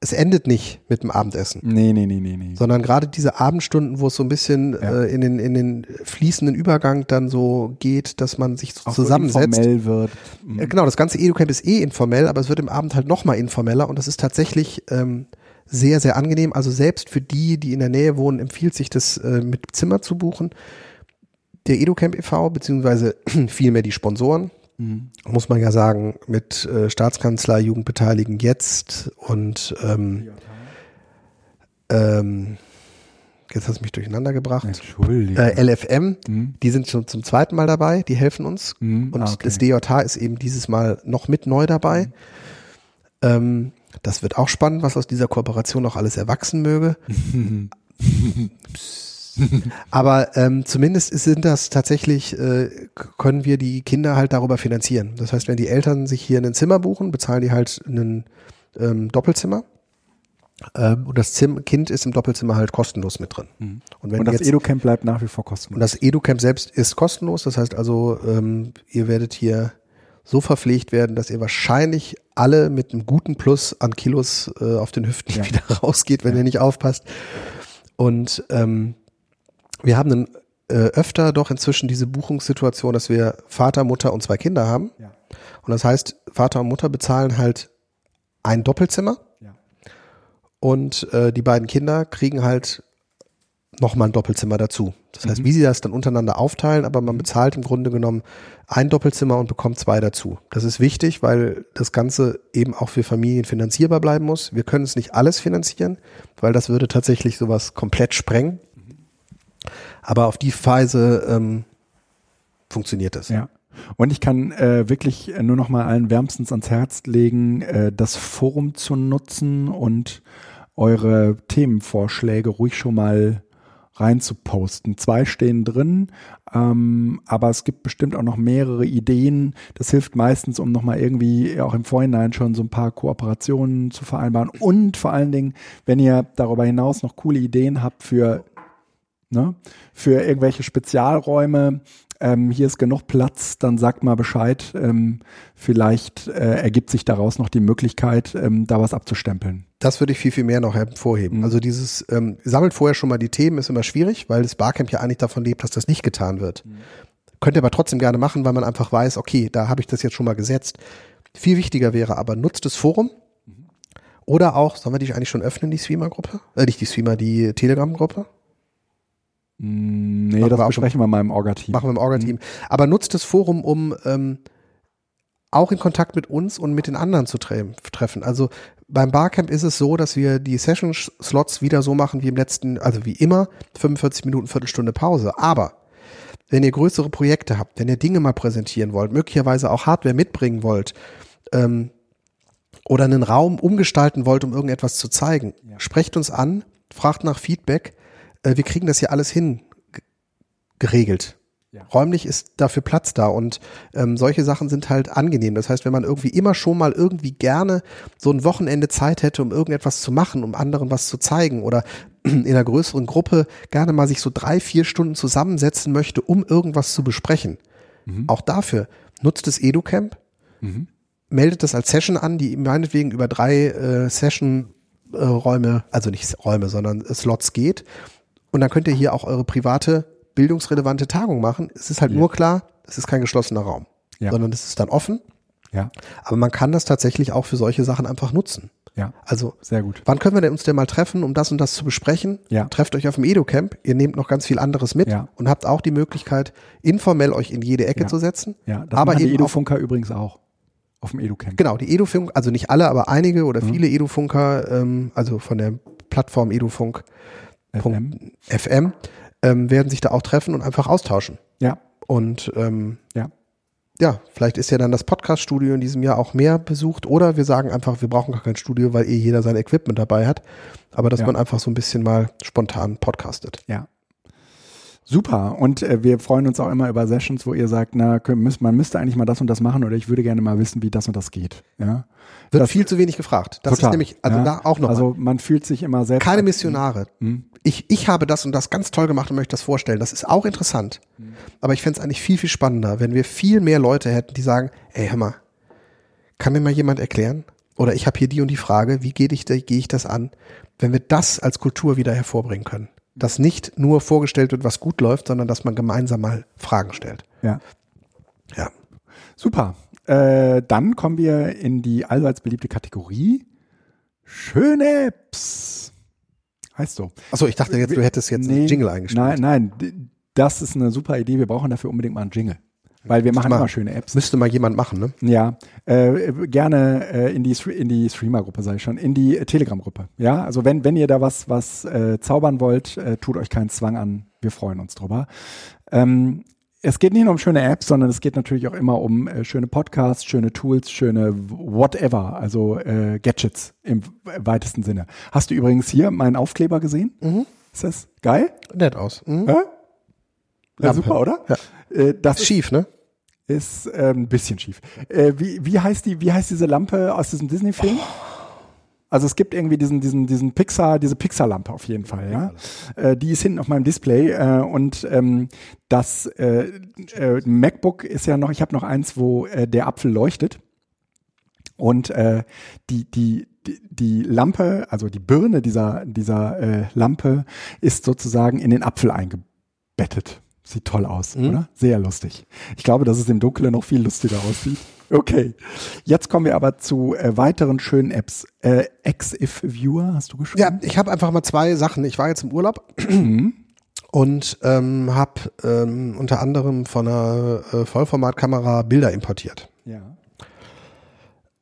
es endet nicht mit dem Abendessen. Nee, nee, nee, nee, nee. Sondern gerade diese Abendstunden, wo es so ein bisschen ja. äh, in, den, in den fließenden Übergang dann so geht, dass man sich so zusammensetzt. So informell wird. Mhm. Genau, das ganze Educamp ist eh informell, aber es wird im Abend halt nochmal informeller und das ist tatsächlich ähm, sehr, sehr angenehm. Also selbst für die, die in der Nähe wohnen, empfiehlt sich das äh, mit Zimmer zu buchen. Der EduCamp e.V., beziehungsweise vielmehr die Sponsoren, mhm. muss man ja sagen, mit äh, Staatskanzlei, Jugendbeteiligen jetzt und ähm, ähm, jetzt hast du mich durcheinander gebracht. Entschuldigung. Äh, LFM, mhm. die sind schon zum zweiten Mal dabei, die helfen uns. Mhm. Und ah, okay. das DJH ist eben dieses Mal noch mit neu dabei. Mhm. Ähm, das wird auch spannend, was aus dieser Kooperation noch alles erwachsen möge. Aber ähm, zumindest sind das tatsächlich, äh, können wir die Kinder halt darüber finanzieren. Das heißt, wenn die Eltern sich hier ein Zimmer buchen, bezahlen die halt ein ähm, Doppelzimmer. Ähm, und das Zim Kind ist im Doppelzimmer halt kostenlos mit drin. Mhm. Und, wenn und das EduCamp bleibt nach wie vor kostenlos. Und das EduCamp selbst ist kostenlos. Das heißt also, ähm, ihr werdet hier so verpflegt werden, dass ihr wahrscheinlich alle mit einem guten Plus an Kilos äh, auf den Hüften ja. wieder rausgeht, wenn ja. ihr nicht aufpasst. Und ähm, wir haben dann äh, öfter doch inzwischen diese Buchungssituation, dass wir Vater, Mutter und zwei Kinder haben. Ja. Und das heißt, Vater und Mutter bezahlen halt ein Doppelzimmer. Ja. Und äh, die beiden Kinder kriegen halt nochmal ein Doppelzimmer dazu. Das heißt, mhm. wie sie das dann untereinander aufteilen, aber man bezahlt im Grunde genommen ein Doppelzimmer und bekommt zwei dazu. Das ist wichtig, weil das Ganze eben auch für Familien finanzierbar bleiben muss. Wir können es nicht alles finanzieren, weil das würde tatsächlich sowas komplett sprengen. Aber auf die Weise ähm, funktioniert das. Ja. Und ich kann äh, wirklich nur noch mal allen wärmstens ans Herz legen, äh, das Forum zu nutzen und eure Themenvorschläge ruhig schon mal rein zu posten. Zwei stehen drin, ähm, aber es gibt bestimmt auch noch mehrere Ideen. Das hilft meistens, um nochmal irgendwie auch im Vorhinein schon so ein paar Kooperationen zu vereinbaren. Und vor allen Dingen, wenn ihr darüber hinaus noch coole Ideen habt für, ne, für irgendwelche Spezialräume, ähm, hier ist genug Platz, dann sagt mal Bescheid. Ähm, vielleicht äh, ergibt sich daraus noch die Möglichkeit, ähm, da was abzustempeln. Das würde ich viel, viel mehr noch hervorheben. Mhm. Also dieses ähm, sammelt vorher schon mal die Themen ist immer schwierig, weil das Barcamp ja eigentlich davon lebt, dass das nicht getan wird. Mhm. Könnt ihr aber trotzdem gerne machen, weil man einfach weiß, okay, da habe ich das jetzt schon mal gesetzt. Viel wichtiger wäre aber, nutzt das Forum. Mhm. Oder auch, sollen wir die eigentlich schon öffnen, die Streamer-Gruppe? Äh, nicht die Streamer, die Telegram-Gruppe? Mm, nee, machen das besprechen wir mal im Orga-Team. Machen wir im Orga-Team. Mhm. Aber nutzt das Forum, um ähm, auch in Kontakt mit uns und mit den anderen zu tre treffen. Also beim Barcamp ist es so, dass wir die Session-Slots wieder so machen wie im letzten, also wie immer, 45 Minuten, Viertelstunde Pause. Aber wenn ihr größere Projekte habt, wenn ihr Dinge mal präsentieren wollt, möglicherweise auch Hardware mitbringen wollt, ähm, oder einen Raum umgestalten wollt, um irgendetwas zu zeigen, ja. sprecht uns an, fragt nach Feedback äh, wir kriegen das hier alles hin geregelt. Ja. Räumlich ist dafür Platz da und ähm, solche Sachen sind halt angenehm. Das heißt, wenn man irgendwie immer schon mal irgendwie gerne so ein Wochenende Zeit hätte, um irgendetwas zu machen, um anderen was zu zeigen oder in einer größeren Gruppe gerne mal sich so drei, vier Stunden zusammensetzen möchte, um irgendwas zu besprechen. Mhm. Auch dafür nutzt das EduCamp, mhm. meldet das als Session an, die meinetwegen über drei äh, Session-Räume, äh, also nicht Räume, sondern Slots geht und dann könnt ihr hier auch eure private, bildungsrelevante Tagung machen. Es ist halt ja. nur klar, es ist kein geschlossener Raum, ja. sondern es ist dann offen. Ja. Aber man kann das tatsächlich auch für solche Sachen einfach nutzen. Ja. Also, sehr gut. Wann können wir denn uns denn mal treffen, um das und das zu besprechen? Ja. Trefft euch auf dem Edu-Camp. Ihr nehmt noch ganz viel anderes mit ja. und habt auch die Möglichkeit, informell euch in jede Ecke ja. zu setzen. Ja, das aber eben die Edu-Funker übrigens auch. Auf dem Edu-Camp. Genau, die Edu-Funker, also nicht alle, aber einige oder mhm. viele Edu-Funker, ähm, also von der Plattform Edufunk FM, FM ähm, werden sich da auch treffen und einfach austauschen. Ja. Und ähm, ja. ja, vielleicht ist ja dann das Podcast-Studio in diesem Jahr auch mehr besucht oder wir sagen einfach, wir brauchen gar kein Studio, weil eh jeder sein Equipment dabei hat. Aber dass ja. man einfach so ein bisschen mal spontan podcastet. Ja. Super. Und äh, wir freuen uns auch immer über Sessions, wo ihr sagt, na, man müsste eigentlich mal das und das machen oder ich würde gerne mal wissen, wie das und das geht. Ja. Wird das, viel zu wenig gefragt. Das total, ist nämlich, also ja. da auch noch. Also man fühlt sich immer selbst. Keine Missionare. Hm? Ich, ich habe das und das ganz toll gemacht und möchte das vorstellen. Das ist auch interessant. Hm. Aber ich fände es eigentlich viel, viel spannender, wenn wir viel mehr Leute hätten, die sagen, ey, hör mal, kann mir mal jemand erklären? Oder ich habe hier die und die Frage, wie gehe ich, geh ich das an? Wenn wir das als Kultur wieder hervorbringen können dass nicht nur vorgestellt wird, was gut läuft, sondern dass man gemeinsam mal Fragen stellt. Ja. Ja. Super. Äh, dann kommen wir in die allseits beliebte Kategorie Schöne Apps. Heißt so. Achso, ich dachte jetzt, du hättest jetzt Nee, einen Jingle eingespielt. Nein, nein, das ist eine super Idee. Wir brauchen dafür unbedingt mal einen Jingle. Weil wir machen mal. immer schöne Apps. Müsste mal jemand machen, ne? Ja, äh, gerne äh, in die in die Streamer-Gruppe sage ich schon, in die äh, Telegram-Gruppe. Ja, also wenn wenn ihr da was was äh, zaubern wollt, äh, tut euch keinen Zwang an. Wir freuen uns drüber. Ähm, es geht nicht nur um schöne Apps, sondern es geht natürlich auch immer um äh, schöne Podcasts, schöne Tools, schöne whatever, also äh, Gadgets im weitesten Sinne. Hast du übrigens hier meinen Aufkleber gesehen? Mhm. Ist das geil? Nett aus. Mhm. Ja, Lampe. super, oder? Ja. Äh, das ist Schief, ne? ist ähm, ein bisschen schief. Äh, wie, wie heißt die, wie heißt diese Lampe aus diesem Disney-Film? Also es gibt irgendwie diesen, diesen, diesen Pixar, diese Pixar-Lampe auf jeden Fall, ja. Äh, die ist hinten auf meinem Display äh, und ähm, das äh, äh, MacBook ist ja noch, ich habe noch eins, wo äh, der Apfel leuchtet und äh, die, die, die, die Lampe, also die Birne dieser, dieser äh, Lampe ist sozusagen in den Apfel eingebettet. Sieht toll aus, Mhm. oder? Sehr lustig. Ich glaube, dass es im Dunkeln noch viel lustiger aussieht. Okay. Jetzt kommen wir aber zu äh, weiteren schönen Apps. Äh, XIF Viewer, hast du geschrieben? Ja, ich habe einfach mal zwei Sachen. Ich war jetzt im Urlaub und ähm, habe ähm, unter anderem von einer äh, Vollformatkamera Bilder importiert. Ja.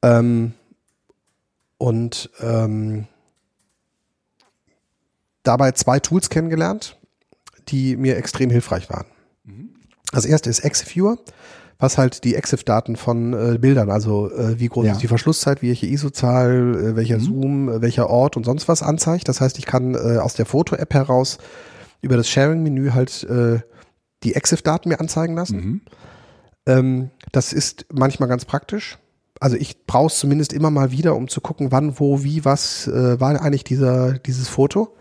Ähm, und ähm, dabei zwei Tools kennengelernt, die mir extrem hilfreich waren. Das erste ist EXIFviewer, was halt die EXIF-Daten von äh, Bildern, also äh, wie groß Ja. ist die Verschlusszeit, welche ISO-Zahl, äh, welcher Zoom, äh, welcher Ort und sonst was anzeigt. Das heißt, ich kann äh, aus der Foto-App heraus über das Sharing-Menü halt äh, die EXIF-Daten mir anzeigen lassen. Ähm, das ist manchmal ganz praktisch. Also ich brauche es zumindest immer mal wieder, um zu gucken, wann, wo, wie, was war eigentlich dieser, dieses Foto.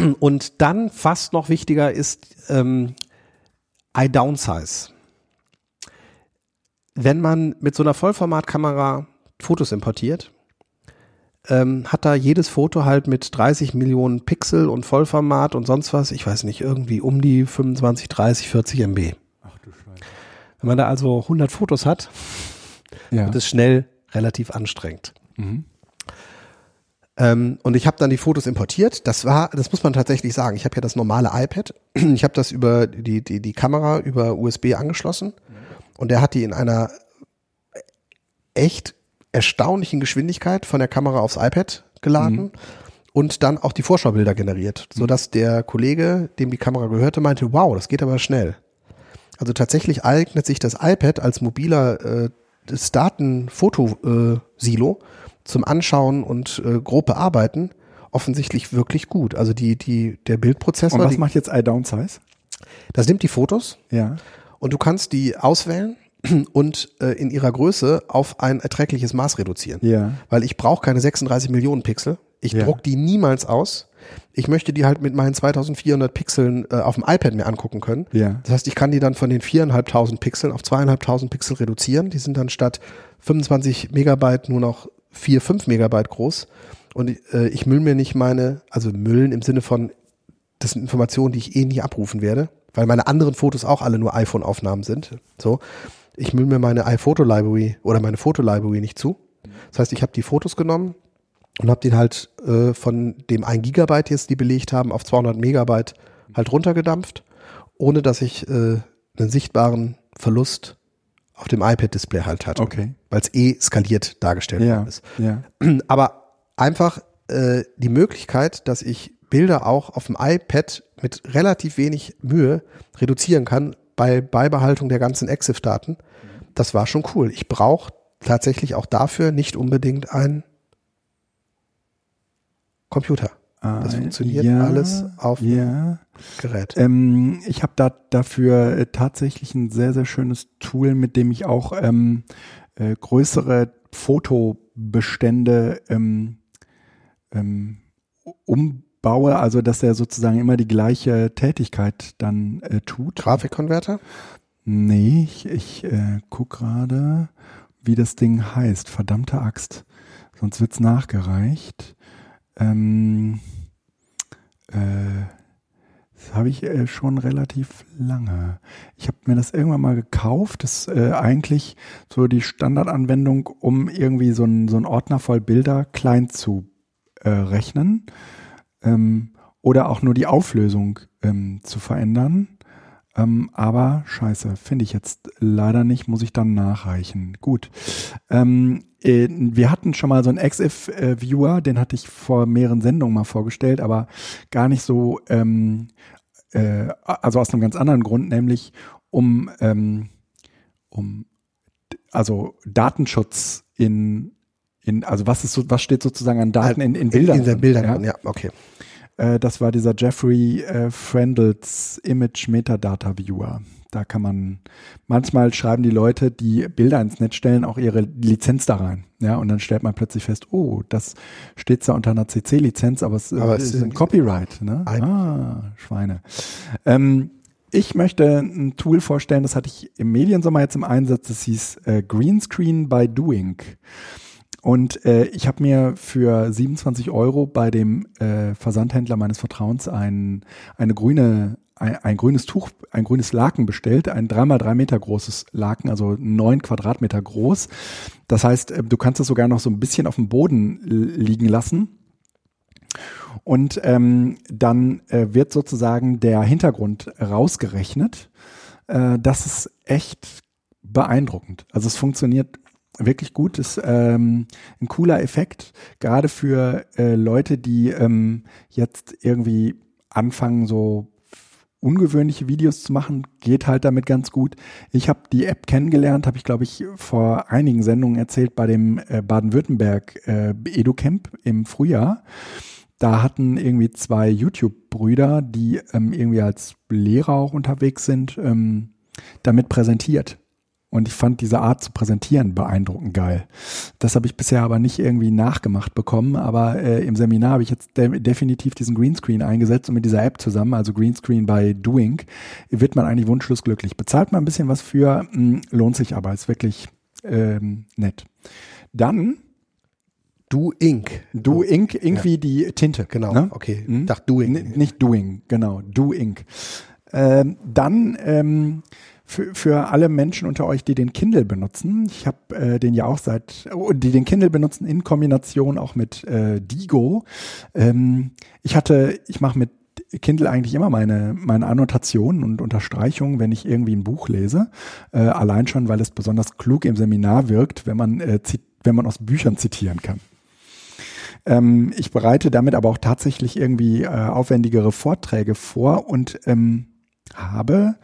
Und dann fast noch wichtiger ist ähm, iDownsize. Wenn man mit so einer Vollformatkamera Fotos importiert, ähm, hat da jedes Foto halt mit 30 Millionen Pixel und Vollformat und sonst was, ich weiß nicht, irgendwie um die 25, 30, 40 MB. Ach du Scheiße. Wenn man da also 100 Fotos hat, Ja. wird es schnell relativ anstrengend. Mhm. Ähm, und ich habe dann die Fotos importiert. Das war, das muss man tatsächlich sagen. Ich habe ja das normale iPad. Ich habe das über die, die, die Kamera über USB angeschlossen. Und der hat die in einer echt erstaunlichen Geschwindigkeit von der Kamera aufs iPad geladen und dann auch die Vorschaubilder generiert, sodass der Kollege, dem die Kamera gehörte, meinte, wow, das geht aber schnell. Also tatsächlich eignet sich das iPad als mobiler äh, das Datenfotosilo zum Anschauen und äh, grob bearbeiten offensichtlich wirklich gut. Also die, die, der Bildprozessor, Und was die, macht jetzt iDownsize? das nimmt die Fotos Ja. und du kannst die auswählen und äh, in ihrer Größe auf ein erträgliches Maß reduzieren. Ja. Weil ich brauche keine 36 Millionen Pixel. Ich Ja. druck die niemals aus. Ich möchte die halt mit meinen 2400 Pixeln äh, auf dem iPad mir angucken können. Ja. Das heißt, ich kann die dann von den 4.500 Pixeln auf 2.500 Pixel reduzieren. Die sind dann statt 25 Megabyte nur noch 4, 5 Megabyte groß. Und äh, ich müll mir nicht meine, also müllen im Sinne von, das sind Informationen, die ich eh nie abrufen werde, weil meine anderen Fotos auch alle nur iPhone-Aufnahmen sind. So, ich müll mir meine iPhoto-Library oder meine Foto-Library nicht zu. Das heißt, ich habe die Fotos genommen und habe den halt äh, von dem 1 Gigabyte jetzt, die belegt haben, auf 200 Megabyte halt runtergedampft, ohne dass ich äh, einen sichtbaren Verlust auf dem iPad-Display halt hatte, Okay. weil es eh skaliert dargestellt Ja. ist. Ja. Aber einfach äh, die Möglichkeit, dass ich Bilder auch auf dem iPad mit relativ wenig Mühe reduzieren kann bei Beibehaltung der ganzen EXIF-Daten, das war schon cool. Ich brauche tatsächlich auch dafür nicht unbedingt einen Computer. Das funktioniert ja, alles auf dem Ja. Gerät. Ähm, ich habe da dafür äh, tatsächlich ein sehr, sehr schönes Tool, mit dem ich auch ähm, äh, größere Fotobestände ähm, ähm, umbaue, also dass er sozusagen immer die gleiche Tätigkeit dann äh, tut. Grafikkonverter? Nee, ich, ich äh, guck gerade, wie das Ding heißt. Verdammte Axt. Sonst wird's nachgereicht. Ähm, äh, Das habe ich äh, schon relativ lange. Ich habe mir das irgendwann mal gekauft. Das ist äh, eigentlich so die Standardanwendung, um irgendwie so ein, so Ordner voll Bilder klein zu äh, rechnen ähm, oder auch nur die Auflösung ähm, zu verändern. Ähm, aber scheiße, finde ich jetzt leider nicht, muss ich dann nachreichen. Gut. Ähm, äh, wir hatten schon mal so einen XIF-Viewer, den hatte ich vor mehreren Sendungen mal vorgestellt, aber gar nicht so, ähm, äh, also aus einem ganz anderen Grund, nämlich um, ähm, um also Datenschutz in, in, also was ist so, was steht sozusagen an Daten in, in Bildern? In, in Bildern, ja, ja okay. Äh, das war dieser Jeffrey äh, Frendels Image Metadata Viewer. Da kann man, manchmal schreiben die Leute, die Bilder ins Netz stellen, auch ihre Lizenz da rein. Ja, und dann stellt man plötzlich fest, oh, das steht zwar unter einer CC-Lizenz, aber es, aber es ist ein Copyright. Ne? Ah, Schweine. Ähm, ich möchte ein Tool vorstellen, das hatte ich im Mediensommer jetzt im Einsatz, das hieß äh, Greenscreen by Doing. Und äh, ich habe mir für 27 Euro bei dem äh, Versandhändler meines Vertrauens ein, eine grüne, ein, ein grünes Tuch, ein grünes Laken bestellt, ein dreimal drei Meter großes Laken, also neun Quadratmeter groß. Das heißt, äh, du kannst es sogar noch so ein bisschen auf dem Boden liegen lassen. Und ähm, dann äh, wird sozusagen der Hintergrund rausgerechnet. Äh, das ist echt beeindruckend. Also es funktioniert wirklich gut. Ist ähm, ein cooler Effekt, gerade für äh, Leute, die ähm, jetzt irgendwie anfangen, so ungewöhnliche Videos zu machen, geht halt damit ganz gut. Ich habe die App kennengelernt, habe ich glaube ich vor einigen Sendungen erzählt bei dem äh, Baden-Württemberg äh, EduCamp im Frühjahr. Da hatten irgendwie zwei YouTube-Brüder, die ähm, irgendwie als Lehrer auch unterwegs sind, ähm, damit präsentiert. Und ich fand diese Art zu präsentieren beeindruckend geil. Das habe ich bisher aber nicht irgendwie nachgemacht bekommen. Aber äh, im Seminar habe ich jetzt de definitiv diesen Greenscreen eingesetzt und mit dieser App zusammen, also Greenscreen by Doing, wird man eigentlich wunschlos glücklich. Bezahlt man ein bisschen was für, mh, hm, lohnt sich aber, ist wirklich ähm, nett. Dann Do Ink. Do Ink, Ink ja. wie die Tinte. Genau, ne? okay. Hm? Dachte Doing. N nicht Doing, genau. Do Ink. Ähm, dann ähm, für, für alle Menschen unter euch, die den Kindle benutzen, ich habe äh, den ja auch seit, oh, die den Kindle benutzen in Kombination auch mit äh, Digo. Ähm, ich hatte, ich mache mit Kindle eigentlich immer meine, meine Annotationen und Unterstreichungen, wenn ich irgendwie ein Buch lese. Äh, allein schon, weil es besonders klug im Seminar wirkt, wenn man, äh, wenn man aus Büchern zitieren kann. Ähm, ich bereite damit aber auch tatsächlich irgendwie äh, aufwendigere Vorträge vor und ähm, habe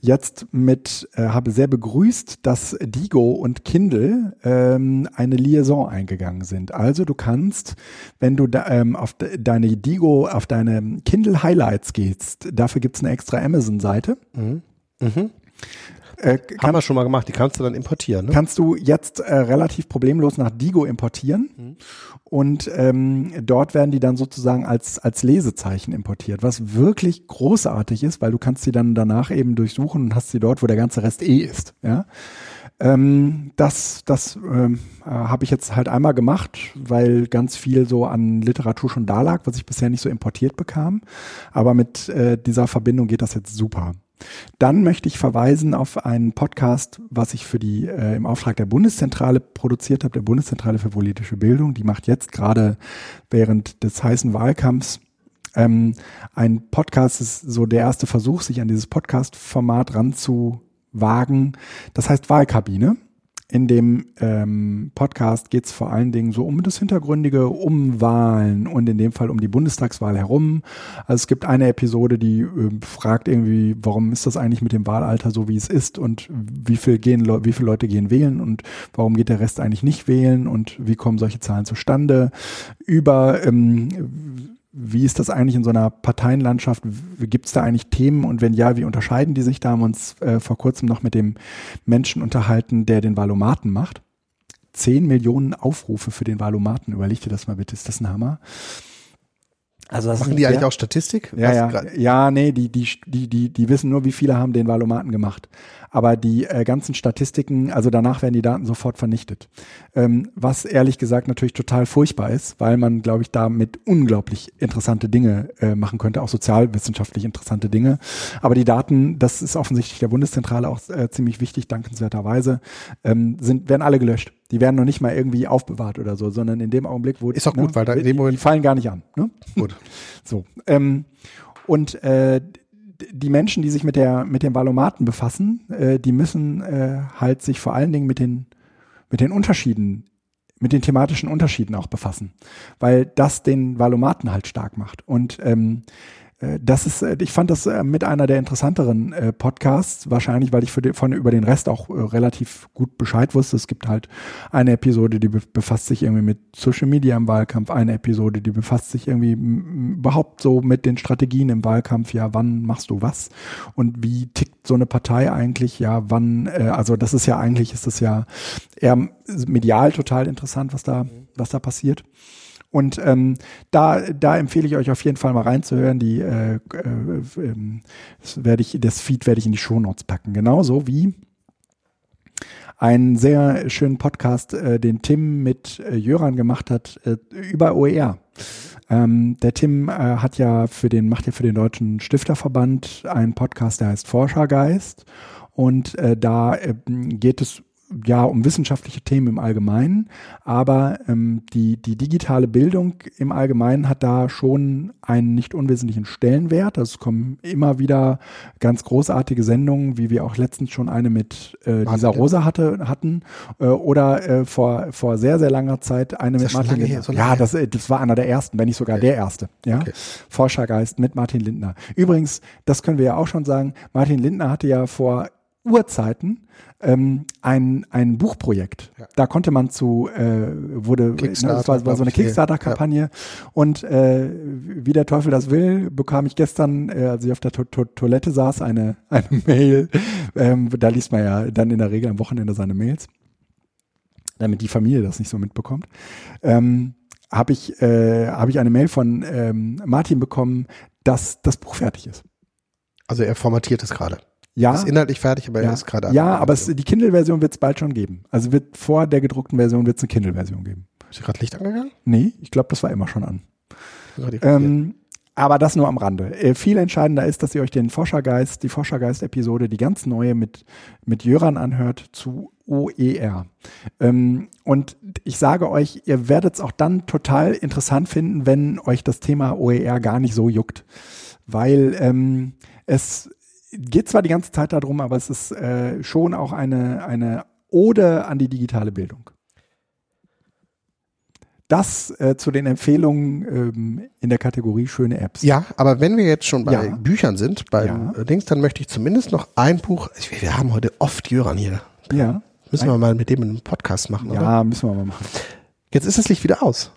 jetzt mit, äh, habe sehr begrüßt, dass Digo und Kindle ähm, eine Liaison eingegangen sind. Also du kannst, wenn du da, ähm, auf de, deine Digo, auf deine Kindle Highlights gehst, dafür gibt's eine extra Amazon-Seite. Mhm. Mhm. Äh, Haben wir schon mal gemacht, die kannst du dann importieren. Ne? Kannst du jetzt äh, relativ problemlos nach Digo importieren mhm. Und ähm, dort werden die dann sozusagen als, als Lesezeichen importiert, was wirklich großartig ist, weil du kannst sie dann danach eben durchsuchen und hast sie dort, wo der ganze Rest eh ist. Ja? Ähm, das das ähm, äh, habe ich jetzt halt einmal gemacht, weil ganz viel so an Literatur schon da lag, was ich bisher nicht so importiert bekam. Aber mit äh, dieser Verbindung geht das jetzt super. Dann möchte ich verweisen auf einen Podcast, was ich für die äh, im Auftrag der Bundeszentrale produziert habe, der Bundeszentrale für politische Bildung. Die macht jetzt gerade während des heißen Wahlkampfs ähm, ein Podcast. Ist so der erste Versuch, sich an dieses Podcast-Format ranzuwagen. Das heißt Wahlkabine. In dem ähm, Podcast geht es vor allen Dingen so um das Hintergründige, um Wahlen und in dem Fall um die Bundestagswahl herum. Also es gibt eine Episode, die äh, fragt irgendwie, warum ist das eigentlich mit dem Wahlalter so, wie es ist und wie viel gehen, wie viele Leute gehen wählen und warum geht der Rest eigentlich nicht wählen und wie kommen solche Zahlen zustande? Über ähm, wie ist das eigentlich in so einer Parteienlandschaft? Gibt es da eigentlich Themen und wenn ja, wie unterscheiden die sich? Da haben wir uns äh, vor kurzem noch mit dem Menschen unterhalten, der den Valomaten macht. Zehn Millionen Aufrufe für den Valomaten. Überleg dir das mal bitte, ist das ein Hammer? Also das Machen ist die eigentlich der- auch Statistik? Ja, ja, ja, nee, die, die, die, die, die wissen nur, wie viele haben den Valomaten gemacht. Aber die äh, ganzen Statistiken, also danach werden die Daten sofort vernichtet. Ähm, was ehrlich gesagt natürlich total furchtbar ist, weil man, glaube ich, damit unglaublich interessante Dinge äh, machen könnte, auch sozialwissenschaftlich interessante Dinge. Aber die Daten, das ist offensichtlich der Bundeszentrale auch äh, ziemlich wichtig, dankenswerterweise, ähm, sind, werden alle gelöscht. Die werden noch nicht mal irgendwie aufbewahrt oder so, sondern in dem Augenblick, wo Ist doch gut, weil da in dem die, Moment- die fallen gar nicht an. Ne? Gut. So. Ähm, und äh, die Menschen, die sich mit der mit den Valomaten befassen, äh, die müssen äh, halt sich vor allen Dingen mit den mit den Unterschieden, mit den thematischen Unterschieden auch befassen, weil das den Valomaten halt stark macht. Und ähm, äh, das ist, äh, ich fand das äh, mit einer der interessanteren äh, Podcasts, wahrscheinlich, weil ich für den, von über den Rest auch äh, relativ gut Bescheid wusste. Es gibt halt eine Episode, die be befasst sich irgendwie mit Social Media im Wahlkampf, eine Episode, die befasst sich irgendwie überhaupt so mit den Strategien im Wahlkampf. Ja, wann machst du was? Und wie tickt so eine Partei eigentlich? Ja, wann, äh, also das ist ja eigentlich, ist das ja eher medial total interessant, was da, was da passiert. Und ähm, da, da empfehle ich euch auf jeden Fall mal reinzuhören. Die, äh, äh, ähm, das werde ich, das Feed werde ich in die Shownotes packen. Genauso wie einen sehr schönen Podcast, äh, den Tim mit äh, Jöran gemacht hat, äh, über OER. Ähm, der Tim äh, hat ja für den, macht ja für den Deutschen Stifterverband einen Podcast, der heißt Forschergeist. Und äh, da äh, geht es ja um wissenschaftliche Themen im Allgemeinen, aber ähm, die, die digitale Bildung im Allgemeinen hat da schon einen nicht unwesentlichen Stellenwert. Also es kommen immer wieder ganz großartige Sendungen, wie wir auch letztens schon eine mit äh, Lisa Rosa hatte, hatten äh, oder äh, vor, vor sehr, sehr langer Zeit eine mit Martin her? Lindner. So lange ja, her? das, äh, das war einer der ersten, wenn nicht sogar der erste. Ja? Okay. Forschergeist mit Martin Lindner. Übrigens, das können wir ja auch schon sagen, Martin Lindner hatte ja vor Urzeiten ähm, ein, ein Buchprojekt. Ja. Da konnte man zu, äh, wurde, ne, das war, war so eine Kickstarter-Kampagne und äh, wie der Teufel das will, bekam ich gestern, äh, als ich auf der to to Toilette saß, eine, eine Mail. Ähm, da liest man ja dann in der Regel am Wochenende seine Mails, damit die Familie das nicht so mitbekommt. Ähm, habe ich, äh, hab ich eine Mail von ähm, Martin bekommen, dass das Buch fertig ist. Also er formatiert es gerade. Ja, Ist inhaltlich fertig, aber ja, er ist gerade ja aber es, die Kindle-Version wird es bald schon geben. Also wird vor der gedruckten Version wird es eine Kindle-Version geben. Ist gerade Licht angegangen? Nee, ich glaube, das war immer schon an. Ähm, aber das nur am Rande. Äh, viel entscheidender ist, dass ihr euch den Forschergeist, die Forschergeist-Episode, die ganz neue mit, mit Jöran anhört zu OER. Ähm, und ich sage euch, ihr werdet es auch dann total interessant finden, wenn euch das Thema OER gar nicht so juckt. Weil ähm, es geht zwar die ganze Zeit darum, aber es ist äh, schon auch eine, eine Ode an die digitale Bildung. Das äh, zu den Empfehlungen ähm, in der Kategorie schöne Apps. Ja, aber wenn wir jetzt schon bei Ja. Büchern sind, bei Ja. Dings, dann möchte ich zumindest noch ein Buch. Ich, wir haben heute oft Jöran hier. Ja, Müssen wir mal mit dem einen Podcast machen, oder? ja müssen wir mal machen. Jetzt ist das Licht wieder aus.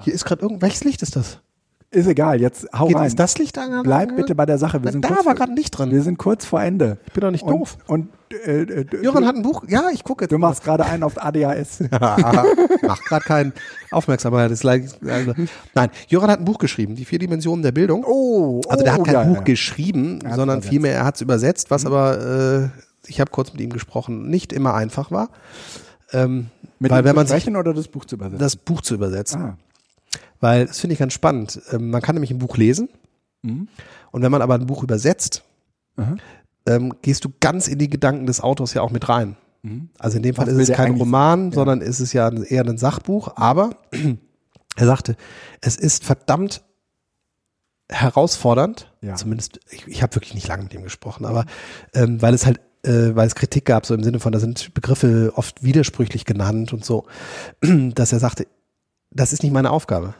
Hier ist gerade irgend. Welches Licht ist das? Ist egal, jetzt hau Geht, rein. ist das Licht an? Bleib bitte bei der Sache. Wir sind, da kurz, war gerade Licht wir dran. sind kurz vor Ende. Ich bin doch nicht Und, doof. und äh, äh, du, Jöran hat ein Buch. Ja, ich gucke jetzt. du machst gerade einen auf ADHS. Macht gerade keinen Aufmerksamkeit. Das ist like- also, nein, Jöran hat ein Buch geschrieben, die vier Dimensionen der Bildung. Oh, Also der hat oh, kein ja, Buch ja. geschrieben, sondern. Mhm. vielmehr er hat es übersetzt, was aber äh, ich habe kurz mit ihm gesprochen, nicht immer einfach war. Ähm, Mit weil dem wenn man sich oder das Buch zu übersetzen? das Buch zu übersetzen, ah, weil das finde ich ganz spannend. Ähm, man kann nämlich ein Buch lesen Mhm. und wenn man aber ein Buch übersetzt, ähm, gehst du ganz in die Gedanken des Autors ja auch mit rein. Mhm. Also in dem Fall Was ist es kein Roman, Ja. sondern ist es ja eher ein Sachbuch, aber er sagte, es ist verdammt herausfordernd, Ja. zumindest, ich, ich habe wirklich nicht lange mit ihm gesprochen, aber ähm, weil es halt, äh, weil es Kritik gab, so im Sinne von, da sind Begriffe oft widersprüchlich genannt und so, dass er sagte, das ist nicht meine Aufgabe.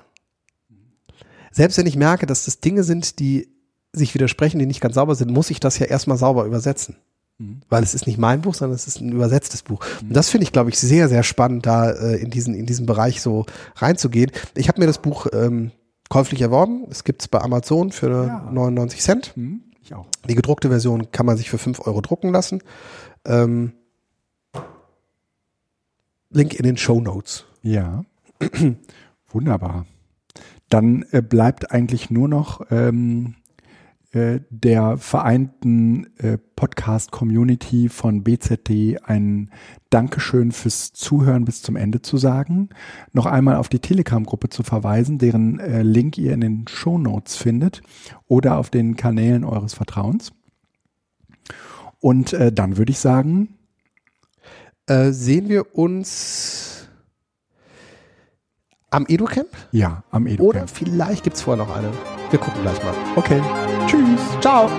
Selbst wenn ich merke, dass das Dinge sind, die sich widersprechen, die nicht ganz sauber sind, muss ich das ja erstmal sauber übersetzen. Mhm. Weil es ist nicht mein Buch, sondern es ist ein übersetztes Buch. Und das finde ich, glaube ich, sehr, sehr spannend, da äh, in, diesen, in diesen Bereich so reinzugehen. Ich habe mir das Buch ähm, käuflich erworben. Es gibt es bei Amazon für Ja. 99 Cent. Hm, ich auch. Die gedruckte Version kann man sich für 5 Euro drucken lassen. Ähm, Link in den Show Notes. Ja. Wunderbar. Dann äh, bleibt eigentlich nur noch ähm, äh, der vereinten äh, Podcast-Community von BZD ein Dankeschön fürs Zuhören bis zum Ende zu sagen. Noch einmal auf die Telegram-Gruppe zu verweisen, deren äh, Link ihr in den Show Notes findet oder auf den Kanälen eures Vertrauens. Und äh, dann würde ich sagen, äh, sehen wir uns am EduCamp? Ja, am EduCamp. Oder vielleicht gibt es vorher noch eine. Wir gucken gleich mal. Okay. Tschüss. Ciao.